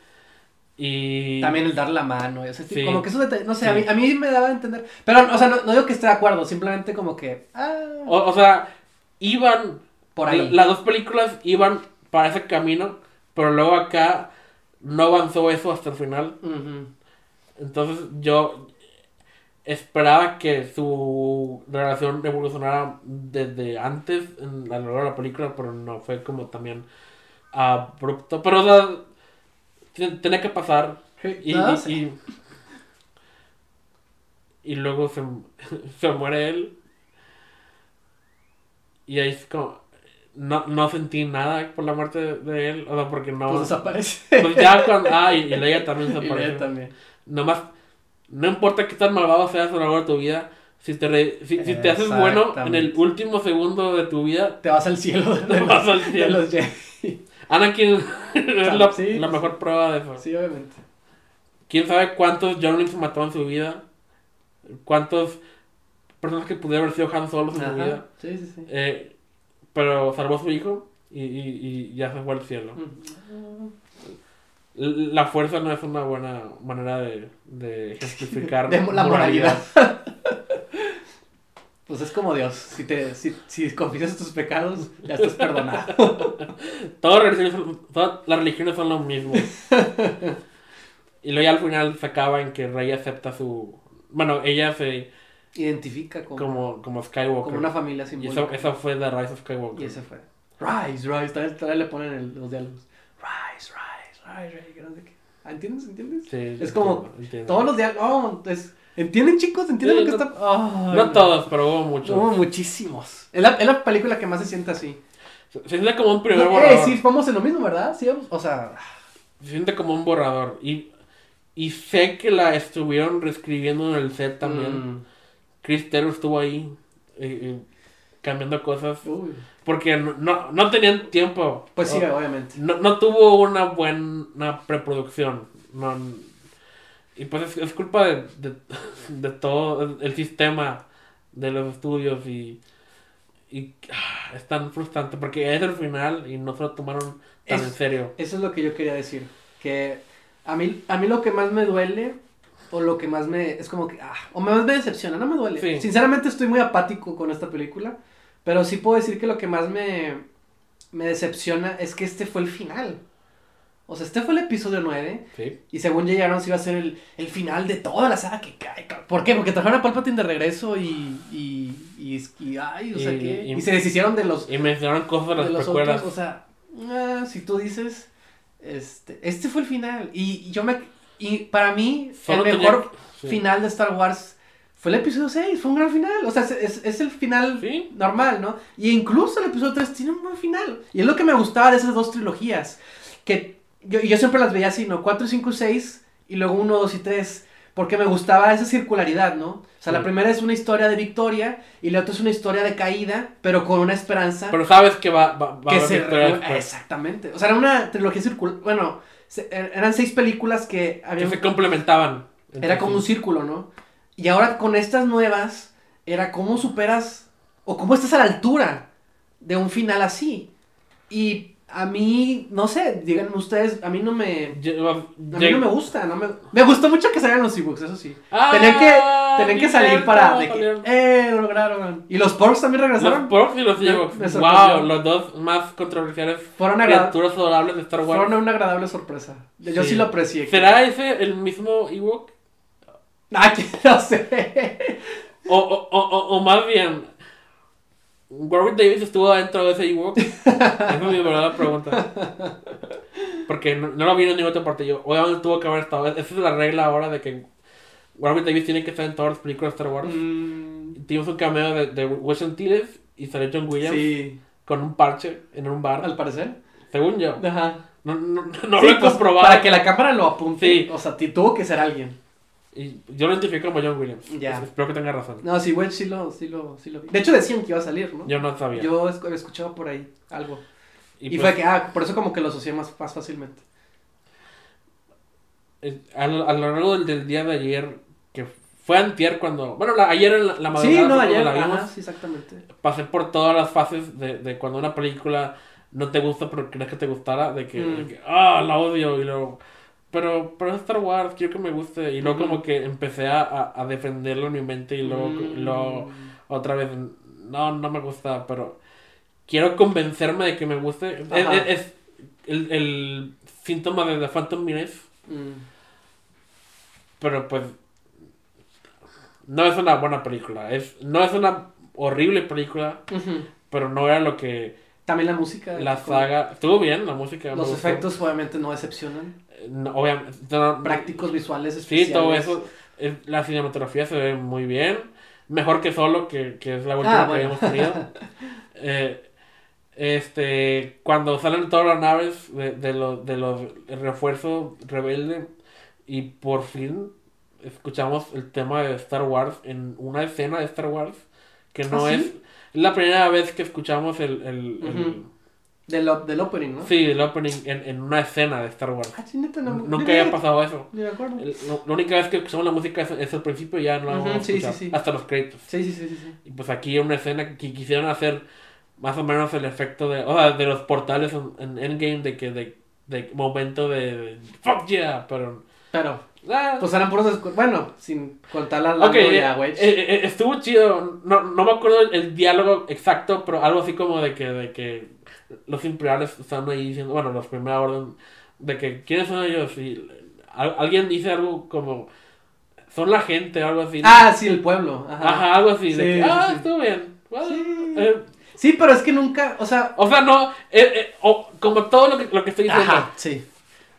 Y. También el dar la mano, ese tipo, Sí. como que eso no sé, a, mí, a mí me daba a entender. Pero, o sea, no, no digo que esté de acuerdo, simplemente como que, ah, O, o sea, iban. por ahí. Las dos películas iban para ese camino. Pero luego acá no avanzó eso hasta el final. Entonces yo esperaba que su relación evolucionara desde antes en a lo largo de la película, pero no fue como también abrupto. Pero o sea, ten- tenía que pasar. Y, y- sé. y, y luego se, se muere él. Y ahí es como... No, no sentí nada por la muerte de, él. O sea, porque no... Pues desaparece. Pues ya cuando... Ah, y, y Leia también se Y. Leia también. Nomás, no importa qué tan malvado seas a lo largo de tu vida, si te, re- si, si te haces bueno en el último segundo de tu vida, Te vas al cielo de, te los- vas al de cielo. los Jedi. Anakin es la, Sí. la mejor prueba de eso. Sí, obviamente. ¿Quién sabe cuántos Journeys mató en su vida? ¿Cuántos personas que pudieron haber sido Han Solos en su vida? Ajá. Sí, sí, sí. Eh, pero salvó a su hijo y, y, y ya se fue al cielo. L- La fuerza no es una buena manera de, de justificar De la moralidad. Pues es como Dios. Si, te, si, si confiesas tus pecados, ya estás perdonado. Todas, las religiones son- lo mismo. y luego ya al final se acaba en que Rey acepta su... Bueno, ella se identifica como, como, como, como Skywalker. una familia y simbólica. eso, eso fue The Rise of Skywalker. Y ese fue. Rise, Rise, todavía, todavía le ponen el- los diálogos. Rise, Rise, Rise, Rise, que no sé qué. Ah, ¿Entiendes? ¿Entiendes? Sí, Es como entiendo, entiendo. Todos los diálogos. Oh, es- ¿Entienden, chicos? ¿Entienden Sí, lo que no- está.? Ay, No todos, pero hubo muchos. Hubo muchísimos. Es la, es la película que más se siente así. Se siente como un primer No, borrador. eh, sí, vamos en lo mismo, ¿verdad? Sí, vamos- o sea. Se siente como un borrador. Y, y sé que la estuvieron reescribiendo en el set también. mm, Chris Terrell estuvo ahí eh, eh, cambiando cosas. uy. Porque no, no, no tenían tiempo. Pues sí, obviamente. No, no tuvo una buena preproducción. No, y pues es, es culpa de, de, de todo el, el sistema de los estudios y, y ah, es tan frustrante porque es el final y no se lo tomaron tan Es- en serio. Eso es lo que yo quería decir. Que a mí, a mí lo que más me duele, o lo que más me. Es como que. ah, o más me decepciona, no me duele. Sí. Sinceramente estoy muy apático con esta película. Pero sí puedo decir que lo que más me. Me decepciona es que este fue el final. O sea, este fue el episodio 9. Sí. Y según J. Abrams iba a ser el, el final de toda la saga que cae. ca- ¿Por qué? Porque trajeron a Palpatine de regreso y. Y. Y. y- ay, o sea, Y- ¿qué? y- Y, se deshicieron de los. Y mencionaron cosas de las de los otros. O sea, ah, si tú dices. Este, este fue el final. Y, y yo me. Y para mí, Solo el mejor sí. final de Star Wars fue el episodio 6. Fue un gran final. O sea, es, es- el final Sí. normal, ¿no? Y incluso el episodio 3 tiene un buen final. Y es lo que me gustaba de esas dos trilogías. Que yo, yo siempre las veía así, ¿no? 4, 5, 6 y luego 1, 2 y 3. Porque me gustaba esa circularidad, ¿no? O sea, la Sí. primera es una historia de victoria y la otra es una historia de caída, pero con una esperanza Pero sabes que va, va, va a que haber se. Exactamente. O sea, era una trilogía circular. Bueno, se- er- eran seis películas que Que habían se complementaban. era como un círculo, ¿no? Y ahora con estas nuevas, era cómo superas o cómo estás a la altura de un final así. Y a mí, no sé, díganme ustedes, a mí no me... Yo- A mí no me gusta, no me... Me gustó mucho que salieran los ebooks, eso sí. Ah, tenían que, tenían que salir cierto, para... De que, eh, lo lograron. Y los porks también Los regresaron. Porks y los Me- Ewoks. me sorprendió. Wow, los dos más controversiales Fueron, criaturas adorables de Star Wars. fueron una agradable sorpresa. Yo sí, Sí. lo aprecié. ¿Será ese el mismo Ewok? Ah, que no sé. O, o, o, o, o más bien, Warwick Davis estuvo dentro de ese Ewok. Esa es mi verdadera pregunta. Porque no, no lo vi en ninguna otra parte. Yo, obviamente tuvo que haber estado. Esa es la regla ahora de que Warwick Davis tiene que estar en todas las películas de Star Wars. Mm, Tuvimos un cameo de, de Antilles y salió John Williams sí, con un parche en un bar. al parecer. Según yo. Ajá. No, no, no Sí, lo he pues, comprobado. Para que la cámara lo apunte. Sí. O sea, tuvo que ser alguien. Y yo lo identifico como John Williams. Ya. Espero que tenga razón. No, sí, güey, sí lo, sí lo, sí lo vi. De hecho decían que iba a salir, ¿no? Yo no sabía. Yo esc- escuchaba por ahí algo. Y, pues, fue que, ah, por eso como que lo asocié más, más fácilmente. eh, a, lo, a lo largo del, del día de ayer, que fue antier cuando... Bueno, la- ayer en la, la madrugada Sí, no, cuando ayer. la vimos, Ajá, sí, exactamente. pasé por todas las fases de, de cuando una película no te gusta pero crees que te gustara, de que, Mm. de que, ah, la odio y luego... Pero, pero es Star Wars, quiero que me guste. Y luego como que empecé a, a, defenderlo en mi mente y luego, Mm. luego otra vez, no, no me gusta, pero quiero convencerme de que me guste. Es, es- es el, el síntoma de The Phantom Menace, Mm. pero pues no es una buena película. Es, no es una horrible película, pero no era lo que También la música. la saga... Estuvo bien la música. Los efectos obviamente no decepcionan. No, obviamente, no- Prácticos visuales Sí, especiales. todo eso. eh, La cinematografía se ve muy bien. Mejor que solo, que, que es la última Ah, que habíamos tenido. Eh, este, cuando salen todas las naves de, de los de los el refuerzo rebelde y por fin escuchamos el tema de Star Wars en una escena de Star Wars que no ¿Ah, sí? es la primera vez que escuchamos el, el, el- Ujú. Del, del opening, ¿no? sí el opening en, en una escena de Star Wars Ah, sí, neta, no, nunca había pasado eso ni me acuerdo. el- lo- la única vez que escuchamos la música es, es al principio y ya no la vamos a sí, escuchar sí, sí. hasta los créditos Sí, sí, sí, sí. y pues aquí una escena que quisieron hacer más o menos el efecto de, o sea, de los portales en, en Endgame de que de, de momento de, de fuck yeah, pero Pero, ah, pues eran puros. Bueno, sin contar la ok, Lando y eh, a Wedge. eh, eh, estuvo chido, no, no me acuerdo el, el diálogo exacto, pero algo así como de que, de que los imperiales están ahí diciendo, bueno, los primera orden, de que quiénes son ellos y al- alguien dice algo como son la gente algo así. Ah, sí, el pueblo. Ajá. Ajá, algo así. de Sí, que, sí, ah, sí. estuvo bien. Bueno, Sí. eh, Sí, pero es que nunca, o sea... o sea, no, eh, eh, o- como todo lo que, lo que estoy diciendo, Ajá, sí.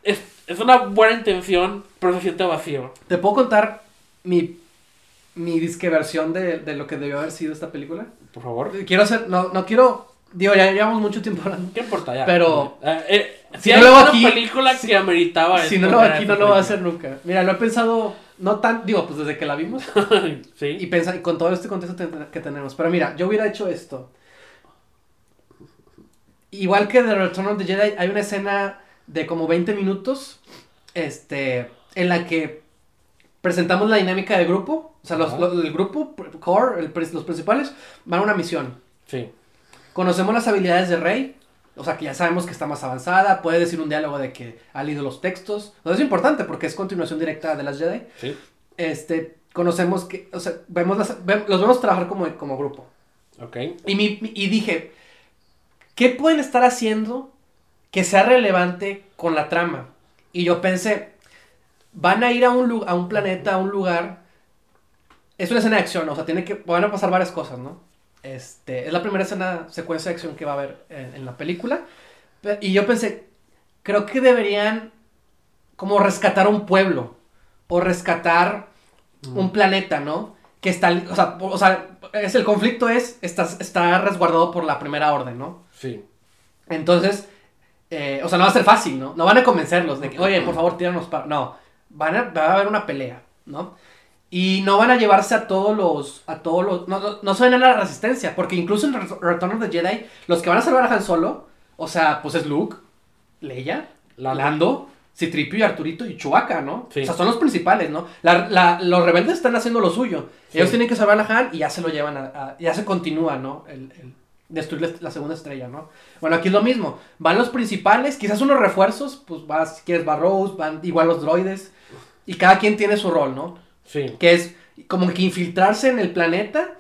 es, es una buena intención, pero se siente vacío. ¿Te puedo contar mi, mi disque versión de, de lo que debió haber sido esta película? Por favor. Quiero hacer, no, no quiero, digo, ya llevamos mucho tiempo hablando. ¿Qué importa ya? Pero- Eh, eh, Si si no hay lo hago una aquí- película que ameritaba Si esto, no lo aquí no lo va a hacer nunca. Mira, lo he pensado, no tan, digo, pues desde que la vimos. sí. Y pensa, y con todo este contexto que tenemos. Pero mira, yo hubiera hecho esto. Igual que de Return of the Jedi, hay una escena de como 20 minutos. Este. En la que presentamos la dinámica de grupo. O sea, los, los- el grupo, core, el los principales, van a una misión. Sí. Conocemos las habilidades de Rey. O sea, que ya sabemos que está más avanzada. Puede decir un diálogo de que ha leído los textos. Es importante porque es continuación directa de las Jedi Sí. este, conocemos que, o sea, vemos las, ve- los vemos trabajar como, como grupo. Ok. Y, mi- y dije, ¿qué pueden estar haciendo que sea relevante con la trama? Y yo pensé, van a ir a un, a un planeta, a un lugar. Es una escena de acción, o sea, tiene que, van a pasar varias cosas, ¿no? Este, es la primera escena, secuencia de acción que va a haber en, en la película. Pe- Y yo pensé, creo que deberían como rescatar un pueblo o rescatar un planeta, ¿no? Que está, o sea, o sea, es, el conflicto es, está, está resguardado por la primera orden, ¿no? Sí. Entonces, eh, o sea, no va a ser fácil, ¿no? No van a convencerlos de que, oye, por favor, tíranos para... No, van a, va a haber una pelea, ¿no? Y no van a llevarse a todos los, a todos los, no, no, no se van a la resistencia, porque incluso en Re- Return of the Jedi, los que van a salvar a Han Solo, o sea, pues es Luke, Leia, Lando. Lando, Citripio y Arturito y Chewbacca, ¿no? Sí. O sea, son los principales, ¿no? La- la- los rebeldes están haciendo lo suyo. Sí. Ellos tienen que salvar a Han y ya se lo llevan a... a- ya se continúa, ¿no? El, el destruir la, la segunda estrella, ¿no? Bueno, aquí es lo mismo. Van los principales, quizás unos refuerzos, pues vas, si quieres, va Rose, van igual los droides. Y cada quien tiene su rol, ¿no? Sí. Que es como que infiltrarse en el planeta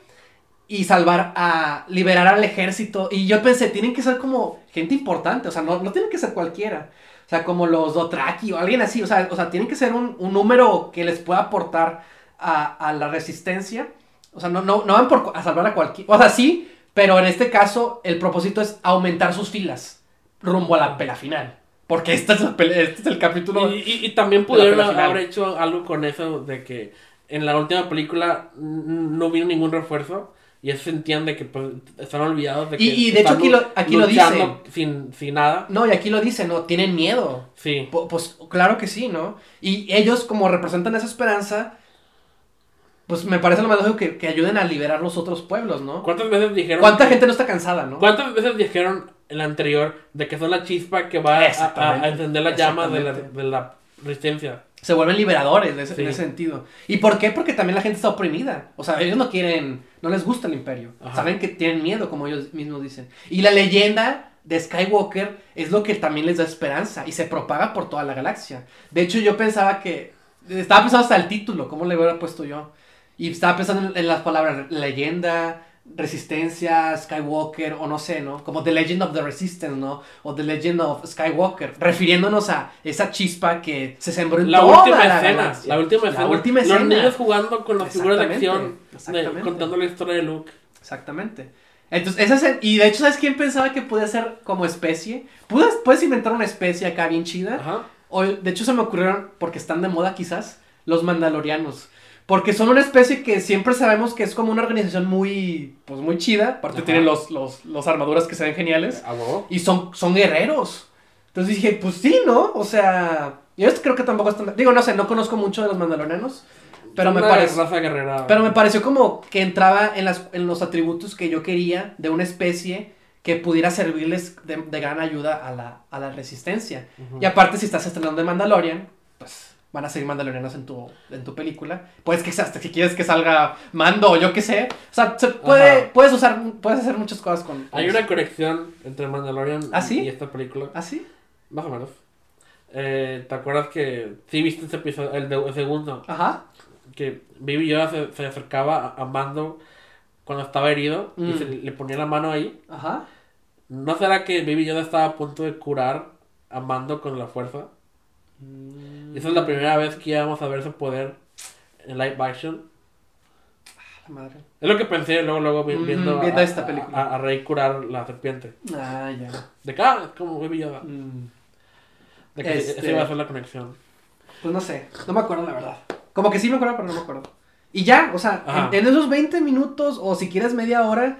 y salvar a... liberar al ejército. Y yo pensé, tienen que ser como gente importante, o sea, no, no tienen que ser cualquiera. O sea, como los Dothraki o alguien así. O sea, o sea tienen que ser un, un número que les pueda aportar a, a la resistencia. O sea, no, no, no van por, a salvar a cualquiera. O sea, sí, pero en este caso el propósito es aumentar sus filas rumbo a la pelea final. Porque esta es la pelea- este es el capítulo... Y, y- y también de pudieron haber hecho algo con eso de que en la última película no vino ningún refuerzo y eso se entiende que pues, están olvidados de que Y- y de hecho aquí lo- aquí lo luchando sin, sin nada. No, y aquí lo dice, ¿no? Tienen miedo. Sí. Pues claro que sí, ¿no? Y ellos, como representan esa esperanza, pues me parece lo más lógico que, que ayuden a liberar los otros pueblos, ¿no? ¿Cuántas veces dijeron? ¿Cuánta que- gente no está cansada, no? ¿Cuántas veces dijeron en la anterior de que son la chispa que va a- a, encender la llama de la, de la resistencia? Se vuelven liberadores en ese, Sí. en ese sentido. ¿Y por qué? Porque también la gente está oprimida. O sea, ellos no quieren, no les gusta el imperio. Ajá. Saben que tienen miedo, como ellos mismos dicen. Y la leyenda de Skywalker es lo que también les da esperanza y se propaga por toda la galaxia. De hecho, yo pensaba que, estaba pensando hasta el título, ¿cómo le hubiera puesto yo? Y estaba pensando en, en las palabras leyenda, resistencia, Skywalker, o no sé, ¿no? Como The Legend of the Resistance, ¿no? O The Legend of Skywalker, refiriéndonos a esa chispa que se sembró en La toda última la escena. galaxia. La última La escena. última Los escena. niños jugando con las figuras de acción. de- contando la historia de Luke. Exactamente. Entonces, esa es, y de hecho, ¿sabes quién pensaba que puede ser como especie? Puedes, puedes inventar una especie acá bien chida. Ajá. O, de hecho, se me ocurrieron, porque están de moda quizás, los mandalorianos. Porque son una especie que siempre sabemos que es como una organización muy, pues muy chida. Aparte Ajá. tienen los, los, los armaduras que se ven geniales. A huevo. Y son, son guerreros. Entonces dije, pues sí, ¿no? O sea, yo creo que tampoco están... Digo, no sé, no conozco mucho de los mandalorianos. Pero me guerrera. Pero me pareció como que entraba en, las, en los atributos que yo quería de una especie que pudiera servirles de, de gran ayuda a la, a la resistencia. Ujú. Y aparte, si estás estrenando de Mandalorian, pues van a ser mandalorianos en tu, en tu película. Puedes que hasta si quieres que salga Mando o yo qué sé. O sea, se puede, Ajá. puedes usar, puedes hacer muchas cosas con. con Hay eso. una conexión entre Mandalorian ¿Ah, sí? y esta película. ¿Ah, sí? Más o menos. Eh, ¿Te acuerdas que sí viste ese episodio, el, de, el segundo? Ajá. Que Baby Yoda se, se acercaba a, a Mando cuando estaba herido y Mm. se le, le ponía la mano ahí. Ajá. ¿No será que Baby Yoda estaba a punto de curar a Mando con la fuerza? Mm. Y esa es la primera vez que íbamos a ver su poder en live action. La madre. Es lo que pensé luego, luego vi- Mm, viendo, viendo a, esta película. A, a Rey curar la serpiente. Ah, ya. De ah, es como Baby Yoda. Mm, De que Este- esa iba a ser la conexión. Pues no sé, no me acuerdo la verdad. Como que sí me acuerdo, pero no me acuerdo. Y ya, o sea, en, en esos 20 minutos o si quieres media hora,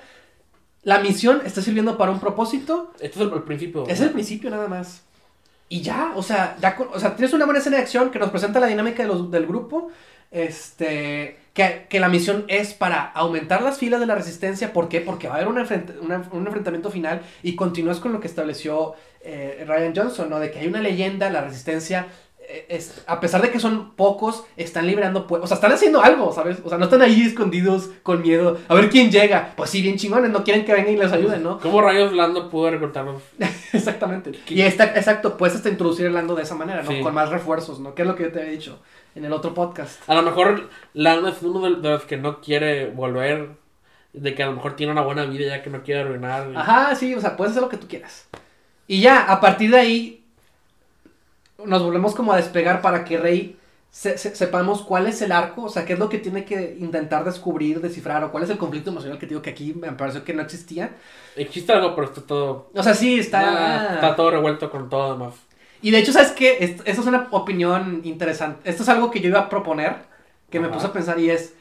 la misión está sirviendo para un propósito. Esto es el, el principio. Es el principio nada más. Y ya, o sea, ya o sea, tienes una buena escena de acción que nos presenta la dinámica de los- del grupo. Este, que, que la misión es para aumentar las filas de la resistencia. ¿Por qué? Porque va a haber un, una- un enfrentamiento final y continúas con lo que estableció eh, Ryan Johnson, ¿no? De que hay una leyenda, la resistencia. Es, a pesar de que son pocos, están liberando pue- O sea, están haciendo algo, ¿sabes? O sea, no están ahí escondidos con miedo. A ver quién llega. Pues sí, bien chingones, no quieren que vengan y les ayuden, ¿no? ¿Cómo rayos Lando pudo reclutarlos? Exactamente. Y está, exacto, puedes hasta introducir el Lando de esa manera, ¿no? Sí. Con más refuerzos, ¿no? Que es lo que yo te había dicho en el otro podcast. A lo mejor Lando es uno de, de los que no quiere volver. De que a lo mejor tiene una buena vida ya que no quiere arruinar. Ajá, sí, o sea, puedes hacer lo que tú quieras. Y ya, a partir de ahí, nos volvemos como a despegar para que Rey se- se- sepamos cuál es el arco, o sea, qué es lo que tiene que intentar descubrir, descifrar, o cuál es el conflicto emocional que digo que aquí me pareció que no existía. Existe algo, pero está todo. O sea, sí, Ah, está... está todo revuelto con todo demás. Y de hecho, ¿sabes qué? Esto, esto es una opinión interesante. Esto es algo que yo iba a proponer, que me puse a pensar y es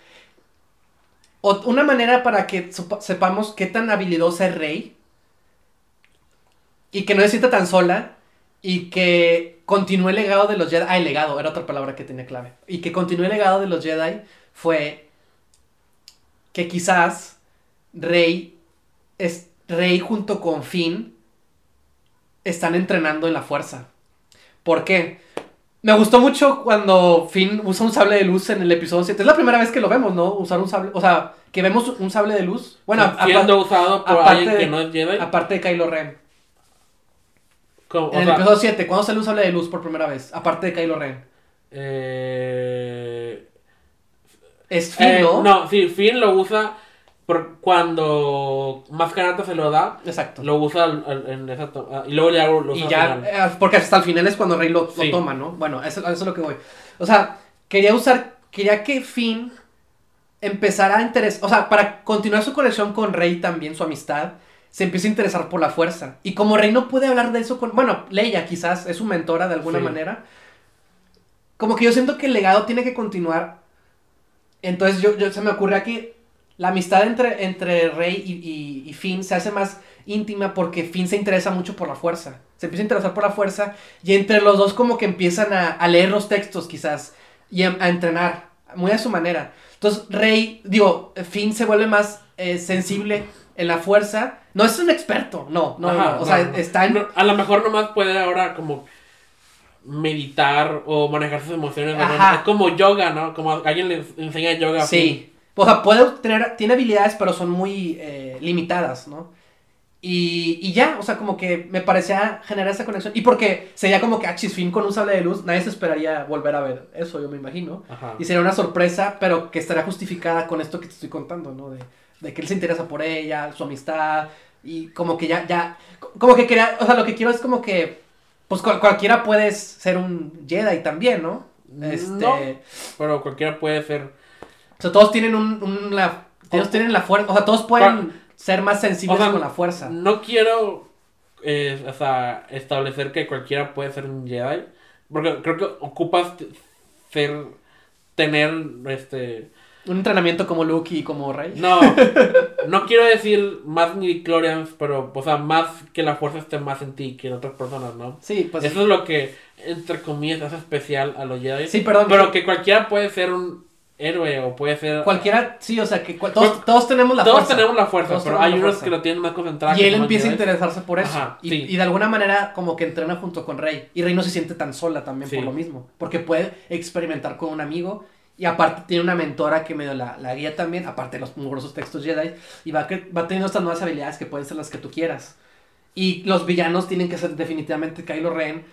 o- una manera para que sepamos qué tan habilidosa es Rey y que no se sienta tan sola y que continúe el legado de los Jedi. Ah, el legado, era otra palabra que tenía clave. Y que continúe el legado de los Jedi fue que quizás Rey es Rey junto con Finn están entrenando en la fuerza. ¿Por qué? Me gustó mucho cuando Finn usa un sable de luz en el episodio 7. Es la primera vez que lo vemos, ¿no? Usar un sable, o sea, que vemos un sable de luz. Bueno, siendo usado por aparte alguien que no aparte de Kylo Ren. Como- o En el episodio 7, ¿cuándo sale un sable de luz por primera vez? Aparte de Kylo Ren. eh, Es Finn, eh, ¿no? no, sí, Finn lo usa por cuando Mascarata se lo da. Exacto. Lo usa al- al- en esa to- ah, y luego ya lo usa y al ya, final. eh, porque hasta el final es cuando Rey lo, toma, ¿no? Bueno, eso, eso es lo que voy. O sea, quería usar, quería que Finn empezara a interesar, o sea, para continuar su conexión con Rey también, su amistad, se empieza a interesar por la fuerza. Y como Rey no puede hablar de eso con, bueno, Leia quizás es su mentora de alguna Sí. manera, como que yo siento que el legado tiene que continuar. Entonces yo, yo se me ocurre aquí, la amistad entre, entre Rey y, y- y Finn se hace más íntima porque Finn se interesa mucho por la fuerza. Se empieza a interesar por la fuerza y entre los dos como que empiezan a, a leer los textos quizás y a, a entrenar, muy a su manera. Entonces Rey, digo, Finn se vuelve más eh, sensible en la fuerza. No es un experto, no, no, Ajá, no, o sea, no. está en... A lo mejor nomás puede ahora como meditar o manejar sus emociones. Es como yoga, ¿no? Como alguien le enseña yoga. Sí. O sea, puede tener, tiene habilidades, pero son muy eh, limitadas, ¿no? Y, y ya, o sea, como que me parecía generar esa conexión. Y porque sería como que, ah, chis, Finn con un sable de luz, nadie se esperaría volver a ver eso, yo me imagino. Ajá. Y sería una sorpresa, pero que estaría justificada con esto que te estoy contando, ¿no? De, de que él se interesa por ella, su amistad, y como que ya, ya, como que quería, o sea, lo que quiero es como que, pues cual- cualquiera puede ser un Jedi también, ¿no? Este, No. Pero cualquiera puede ser. o sea, todos tienen un, un- la, todos tienen la fuerza, o sea, todos pueden ser más sensibles O sea, con la fuerza. No quiero eh, o sea, establecer que cualquiera puede ser un Jedi. Porque creo que ocupas ser. Tener este. Un entrenamiento como Luke y como Rey. No, no quiero decir más midichlorians, pero, o sea, más que la fuerza esté más en ti que en otras personas, ¿no? Sí, pues. Eso es lo que, entre comillas, hace especial a los Jedi. sí, perdón. Pero que cualquiera puede ser un héroe o puede ser... Cualquiera, sí, o sea, que todos, todos tenemos la Todos fuerza. tenemos la fuerza, Todos pero hay unos fuerza. que lo tienen más concentrada. Y él empieza a interesarse por eso. Ajá, y, sí. y de alguna manera como que entrena junto con Rey. Y Rey no se siente tan sola también Sí. por lo mismo. Porque puede experimentar con un amigo. Y aparte tiene una mentora que medio la, la guía también. Aparte de los numerosos textos Jedi. Y va, va teniendo estas nuevas habilidades que pueden ser las que tú quieras. Y los villanos tienen que ser definitivamente Kylo Ren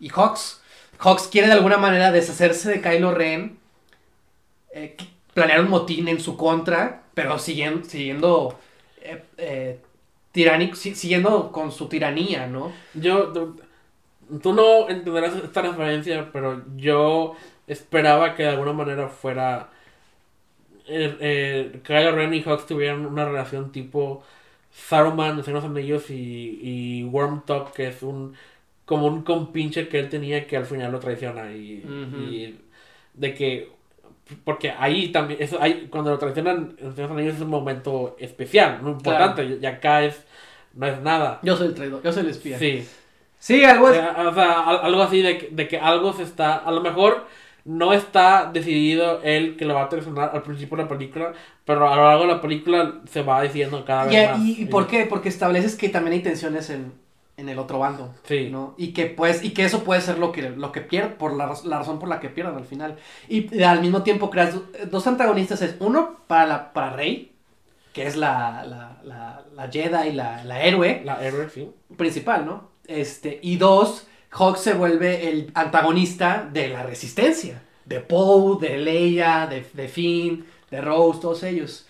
y Hawks. Hawks quiere de alguna manera deshacerse de Kylo Ren. eh, planear un motín en su contra. Pero siguiendo, siguiendo eh, eh, tiránico, si- siguiendo con su tiranía, ¿no? Yo, tú no entenderás esta referencia, pero yo esperaba que de alguna manera fuera. Eh, eh, Kylo Ren y Hux tuvieran una relación tipo Saruman los Anillos y, y Wormtop, que es un. como un compinche que él tenía que al final lo traiciona. Y, de que. Porque ahí también. Eso, ahí, cuando lo traicionan los Anillos es un momento especial, muy importante. Y acá es. no es nada. Yo soy el traidor, yo soy el espía. Sí. Sí, algo es... sea, o sea, al- algo así de de que algo se está. A lo mejor no está decidido él que lo va a traicionar al principio de la película, pero a lo largo de la película se va diciendo cada vez más. y- y por qué? Porque estableces que también hay tensiones en, en el otro bando. Sí. ¿no? Y que pues, y que eso puede ser lo que, lo que pierden, por la, la razón por la que pierdan al final. Y al mismo tiempo creas do- dos antagonistas, es uno para la, para Rey, que es la, la, la, la Jedi y la, la héroe La héroe, sí. principal, ¿no? Este, y dos, Hawk se vuelve el antagonista de la resistencia. De Poe, de Leia, de, de Finn, de Rose, todos ellos.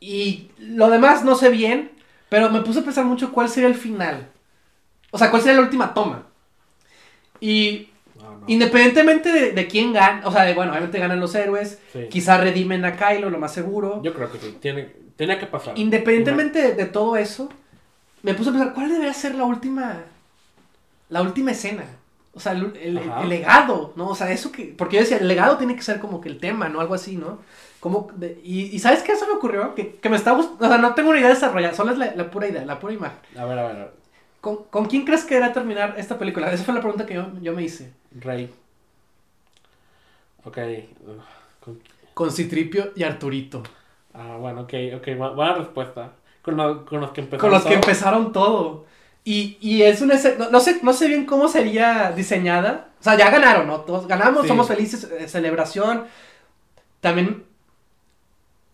Y lo demás no sé bien, pero me puse a pensar mucho cuál sería el final. O sea, cuál sería la última toma. Y No, no. independientemente de, de quién gana, o sea, de, bueno, obviamente ganan los héroes, Sí. quizá redimen a Kylo, lo más seguro. Yo creo que sí. Tiene, tiene que pasar. Independientemente de, de todo eso, me puse a pensar, ¿cuál debería ser la última, la última escena? O sea, el, el- Ajá. el legado, ¿no? O sea, eso que, porque yo decía, el legado tiene que ser como que el tema, ¿no? Algo así, ¿no? Como, de- y, y ¿sabes qué? Eso me ocurrió, que, que me está gustando, o sea, no tengo una idea desarrollada, solo es la, la pura idea, la pura imagen. A ver, a ver. a ver. ¿Con, con quién crees que debería terminar esta película? Esa fue la pregunta que yo, yo me hice. Rey. Ok. con- Con Citripio y Arturito. Ah, bueno, ok, ok. bu- Buena respuesta. Con, lo- con los que empezaron. Con los que todo. empezaron todo. Y, y es una escena, no, no sé, no sé bien cómo sería diseñada. O sea, ya ganaron, ¿no? Todos ganamos, Sí. somos felices, eh, celebración. También...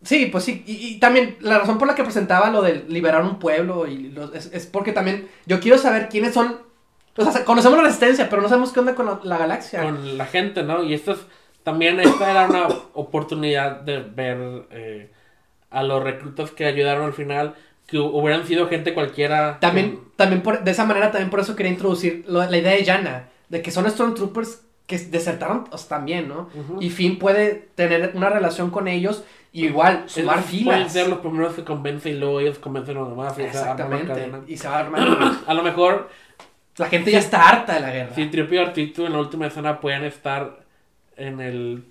Sí, pues sí. Y, y también la razón por la que presentaba lo de liberar un pueblo y los- es, es porque también yo quiero saber quiénes son... O sea, conocemos la resistencia, pero no sabemos qué onda con la, la galaxia. con la gente, ¿no? Y esto es, también esta era una oportunidad de ver eh, a los reclutas que ayudaron al final, que hu- hubieran sido gente cualquiera. También, con- también por, de esa manera, también por eso quería introducir lo- la idea de Yana, de que son Stormtroopers que desertaron pues, también, ¿no? Y Finn puede tener una relación con ellos, y igual sumar Esos Pueden filas. ser los primeros que convencen y luego ellos convencen a los demás. Exactamente. Y se va armando. A lo mejor, La gente ya está harta de la guerra. si Tripio y Artito en la última escena pueden estar en el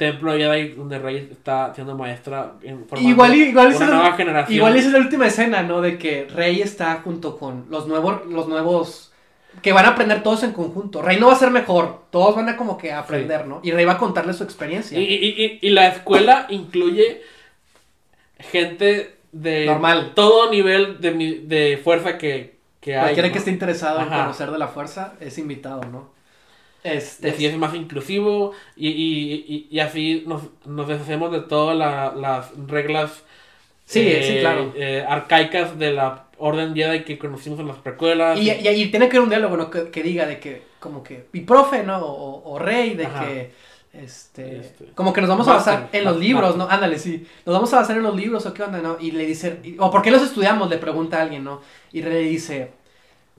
templo Jedi donde Rey está siendo maestra. En, Igual, igual, esa es nueva generación. igual esa es la última escena, ¿no? De que Rey está junto con los nuevos, los nuevos que van a aprender todos en conjunto. Rey no va a ser mejor, todos van a como que aprender, ¿no? Y Rey va a contarle su experiencia. Y, y- y- y la escuela incluye gente de Normal. todo nivel de, de fuerza que, que hay. Cualquiera ¿no? que esté interesado en conocer de la fuerza es invitado, ¿no? Este, Así es más inclusivo y, y, y, y así nos, nos deshacemos de todas la- las reglas Sí, eh, sí, claro. eh, arcaicas de la Orden Jedi que conocimos en las precuelas. Y, y, tiene que haber un diálogo, ¿no? Que, que diga de que, como que, y profe, ¿no? O, o rey, de Ajá. que, este, Este, como que nos vamos a basar en los libros, ¿no? Ándale, sí. Nos vamos a basar en los libros, ¿o qué onda, no? Y le dice, o ¿por qué los estudiamos? Le pregunta a alguien, ¿no? Y Rey le dice,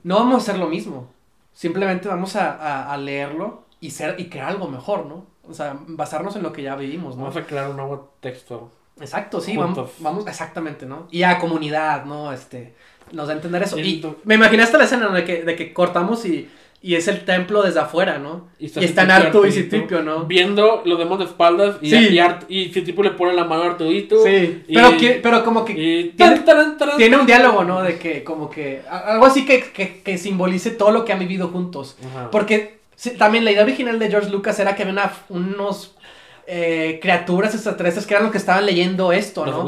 no vamos a hacer lo mismo. Simplemente vamos a, a- a leerlo y ser, y crear algo mejor, ¿no? O sea, basarnos en lo que ya vivimos, ¿no? Vamos a crear un nuevo texto. Exacto, sí, vamos, vamos, exactamente, ¿no? Y a comunidad, ¿no? Este, nos da a entender eso. Y me imaginé hasta la escena de que, de que cortamos y, y es el templo desde afuera, ¿no? Y, está están Artu y Citripio, ¿no? Viendo los demás de espaldas y, Sí. y, Art- y Citripio le pone la mano a Artudito. Sí, y- pero, que- pero como que tiene- tan, taran, taran, tiene un diálogo, ¿no? De que como que, algo así que, que, que simbolice todo lo que han vivido juntos. Ajá. Porque sí, también la idea original de George Lucas era que había una- unos eh, criaturas extraterrestres que eran los que estaban leyendo esto, los ¿no?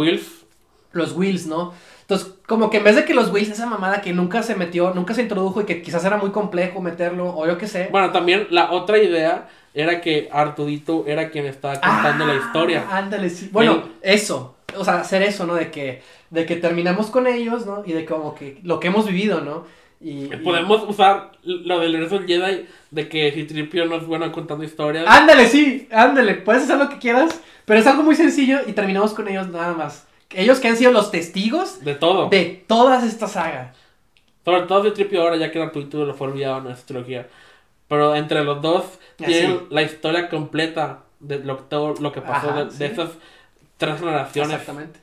Los Wills, ¿no? Entonces, como que en vez de que los Wills, esa mamada que nunca se metió, nunca se introdujo y que quizás era muy complejo meterlo, o yo qué sé. Bueno, también la otra idea era que Artudito era quien estaba contando la Ah, historia. Ándale, sí. Bueno, eso. O sea, hacer eso, ¿no? De que, de que terminamos con ellos, ¿no? Y de como que lo que hemos vivido, ¿no? Y, y- Podemos usar lo del regreso Jedi de que Citripio no es bueno contando historias. Ándale, sí, ándale, puedes hacer lo que quieras, pero es algo muy sencillo y terminamos con ellos nada más. Ellos que han sido los testigos De todo. de toda esta saga. Sobre todo Citripio ahora, ya que Artudito lo fue olvidado en esta trilogía. Pero entre los dos tienen la historia completa de lo, todo lo que pasó Ajá, de, sí. de esas tres generaciones. Exactamente.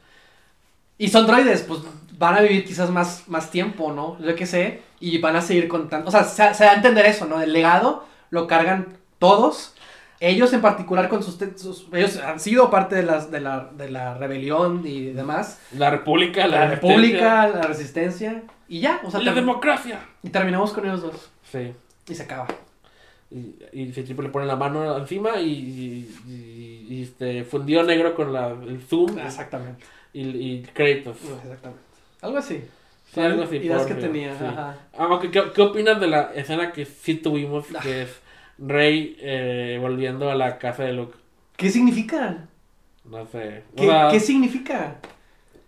Y son droides, pues van a vivir quizás más, más tiempo, ¿no? Yo qué sé. Y van a seguir contando. O sea, se, se da a entender eso, ¿no? El legado lo cargan todos. Ellos en particular con sus, sus- ellos han sido parte de, las, de, la, de la rebelión y demás. La República, la, La Resistencia, república, la resistencia. Y ya, o sea, la democracia. y terminamos con ellos dos. Sí. Y se acaba. Y, y tipo le pone la mano encima y, y, y- y, este fundido negro con la, el zoom Exactamente. y, y créditos. Exactamente. Algo así. Sí, algo así. Ideas que tenía. sí. Ajá. Aunque, ¿qué, qué opinas de la escena que sí tuvimos? Ah. Que es Rey eh, volviendo a la casa de Luke. ¿Qué significa? No sé. O ¿Qué, sea, qué significa?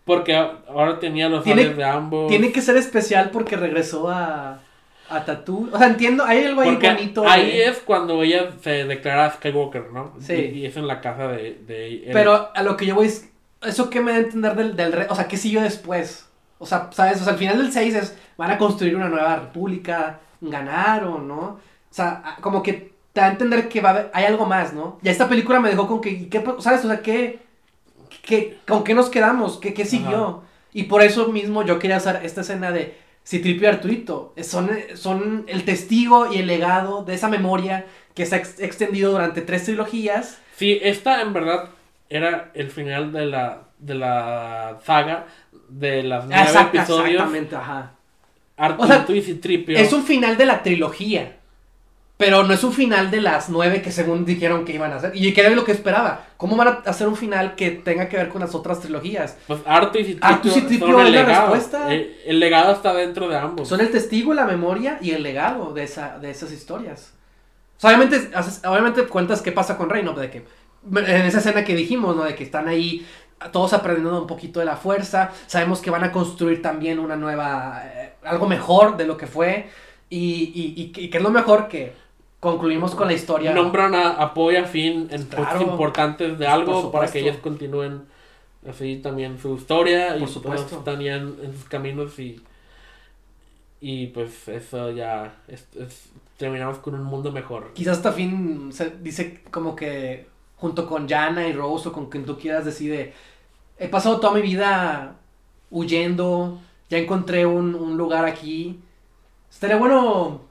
porque ahora tenía los Tiene- sables de ambos. Tiene que ser especial porque regresó a, a Tatoo. O sea, entiendo, hay algo ahí Porque bonito. ahí de- es cuando ella se declara Skywalker, ¿no? Sí. Y, y es en la casa de, de. Pero a lo que yo voy es. ¿Eso qué me da a entender del, del re- O sea, ¿qué siguió después? O sea, ¿sabes? O sea, al final del 6 es. Van a construir una nueva república. Ganaron, ¿no? O sea, como que te da a entender que va a haber, hay algo más, ¿no? Y esta película me dejó con que. ¿y ¿Qué, ¿Sabes? O sea, ¿qué, qué, ¿con qué nos quedamos? ¿Qué, qué siguió? Y por eso mismo yo quería hacer esta escena de Citripio y Arturito. Son, son el testigo y el legado de esa memoria que se ha ex- extendido durante tres trilogías. Sí, esta en verdad era el final de la, de la saga de las nueve episodios. Exactamente, ajá. Arturito O sea, y Citripio. Es un final de la trilogía. Pero no es un final de las nueve que según dijeron que iban a hacer. Y que era lo que esperaba. ¿Cómo van a hacer un final que tenga que ver con las otras trilogías? Pues Arto y Citripio, es la respuesta. El, el legado está dentro de ambos. Son el testigo, la memoria y el legado de, esa, de esas historias. O sea, obviamente, haces- obviamente cuentas qué pasa con Rey, ¿no? De que, en esa escena que dijimos, ¿no? De que están ahí todos aprendiendo un poquito de la fuerza. Sabemos que van a construir también una nueva, eh, algo mejor de lo que fue. Y, y, y, que- y que es lo mejor que concluimos con la historia. Nombran a, a Poe a Finn en puestos Claro. importantes de algo para que ellos continúen así también su historia Por y supuesto. todos están ya en, en sus caminos y y pues eso ya es- es- terminamos con un mundo mejor. Quizás hasta fin se dice como que junto con Jana y Rose o con quien tú quieras decide, he pasado toda mi vida huyendo, ya encontré un, un lugar aquí. Estaría bueno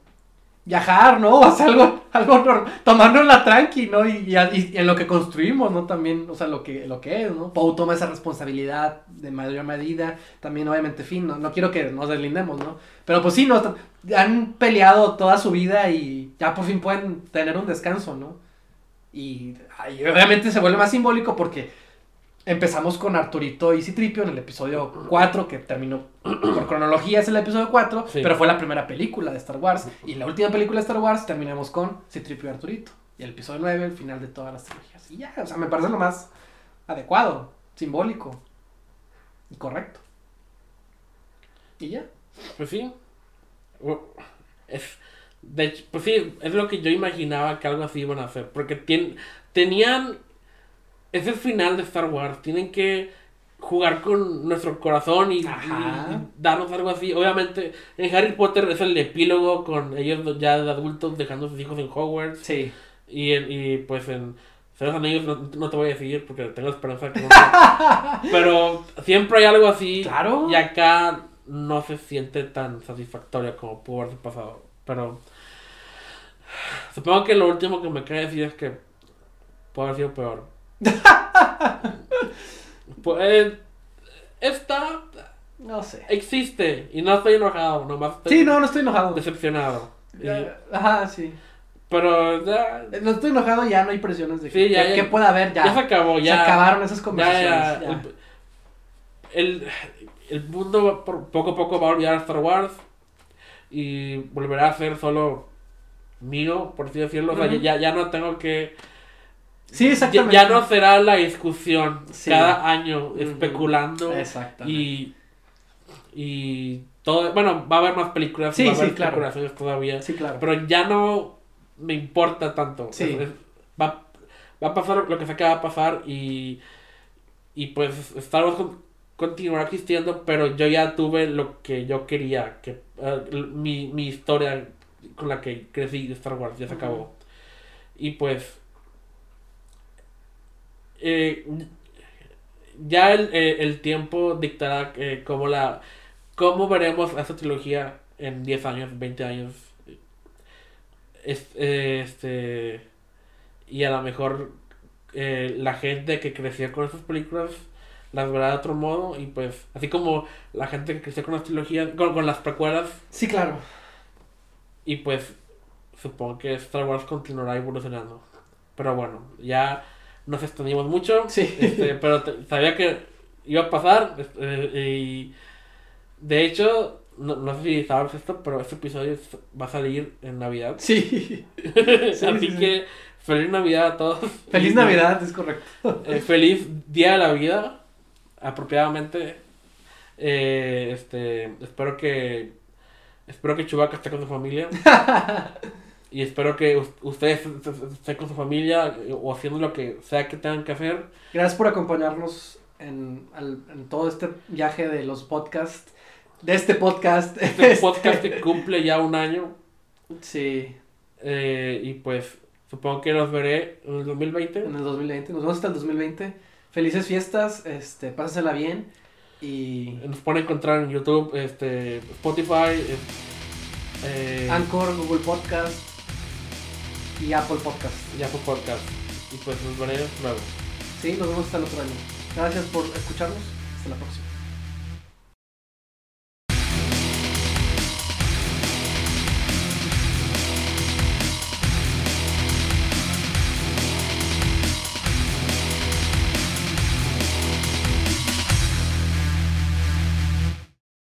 viajar, ¿no? O hacer algo, algo tomarnos la tranqui, ¿no? Y, en lo que construimos, ¿no? También, o sea, lo que, lo que es, ¿no? Poe toma esa responsabilidad de mayor medida, también obviamente Finn, ¿no? No quiero que nos deslindemos, ¿no? Pero pues sí, ¿no? Han peleado toda su vida y ya por fin pueden tener un descanso, ¿no? Y, obviamente se vuelve más simbólico porque empezamos con Arturito y Citripio en el episodio 4, que terminó por cronología, es el episodio 4, Sí. pero fue la primera película de Star Wars. Y la última película de Star Wars terminamos con Citripio y Arturito. Y el episodio 9, el final de todas las trilogías. Y ya, o sea, me parece lo más adecuado, simbólico y correcto. Y ya. Pues sí. Es, de hecho, pues sí, es lo que yo imaginaba que algo así iban a hacer. Porque tien- tenían. Es el final de Star Wars. Tienen que jugar con nuestro corazón y, darnos algo así. Obviamente, en Harry Potter es el epílogo con ellos ya de adultos dejando a sus hijos en Hogwarts. Sí. Y, en- y pues en Seres Anillos no, no te voy a decir porque tengo esperanza que no. Pero siempre hay algo así. Claro. Y acá no se siente tan satisfactoria como pudo haberse pasado. Pero supongo que lo último que me queda decir es que puede haber sido peor. pues esta No sé. existe y no estoy enojado, nomás estoy Sí, no, no estoy enojado. decepcionado. Y- Eh, Ajá, sí. pero ya, Eh, No estoy enojado, ya no hay presiones de Sí, que, ya, que- ya. que pueda haber, ya. ya se acabó, ya. Se acabaron esas Ya, conversaciones. ya, ya. El, el, mundo poco a poco va a olvidar a Star Wars y volverá a ser solo mío, por así decirlo. O sea, ya, ya no tengo que. Sí, Ya, exactamente. ya no será la discusión Sí. cada año especulando Exactamente. y. Y todo. Bueno, va a haber más películas, Sí, va a haber sí, claro. todavía. Sí, claro. Pero ya no me importa tanto. Sí. Es- es- va, va a pasar lo que se acaba de pasar y, y pues Star Wars con- continuará existiendo, pero yo ya tuve lo que yo quería, que eh, mi, mi historia con la que crecí de Star Wars, ya se acabó. Y pues eh, ya el, eh, el tiempo dictará eh, cómo la cómo veremos a esta trilogía en 10 años, 20 años. Es- eh, Este y a lo mejor eh, la gente que creció con estas películas las verá de otro modo y pues así como la gente que creció con las trilogías con, con las precuelas Sí, claro. y pues supongo que Star Wars continuará evolucionando pero bueno ya nos extendimos mucho Sí. este, pero te- sabía que iba a pasar este, y de hecho no, no sé si sabes esto pero este episodio va a salir en Navidad Sí. así sí, que feliz Navidad a todos Feliz Navidad, es correcto. eh, feliz Día de la Vida, apropiadamente. Eh, este, espero que espero que Chewbacca esté con su familia y espero que us- ustedes est- est- estén con su familia eh, o haciendo lo que sea que tengan que hacer. Gracias por acompañarnos en, al- en todo este viaje de los podcasts. De este podcast. Este podcast que cumple ya un año Sí, eh, y pues supongo que los veré en el 2020. en el 2020. Nos vemos hasta el 2020. Felices fiestas, este, pásensela bien. Y Nos pueden encontrar en YouTube, este, Spotify, eh, Anchor, Google Podcast y Apple Podcast. y Apple Podcast. Y pues nos veré luego. Sí, nos vemos hasta el otro año. Gracias por escucharnos. Hasta la próxima.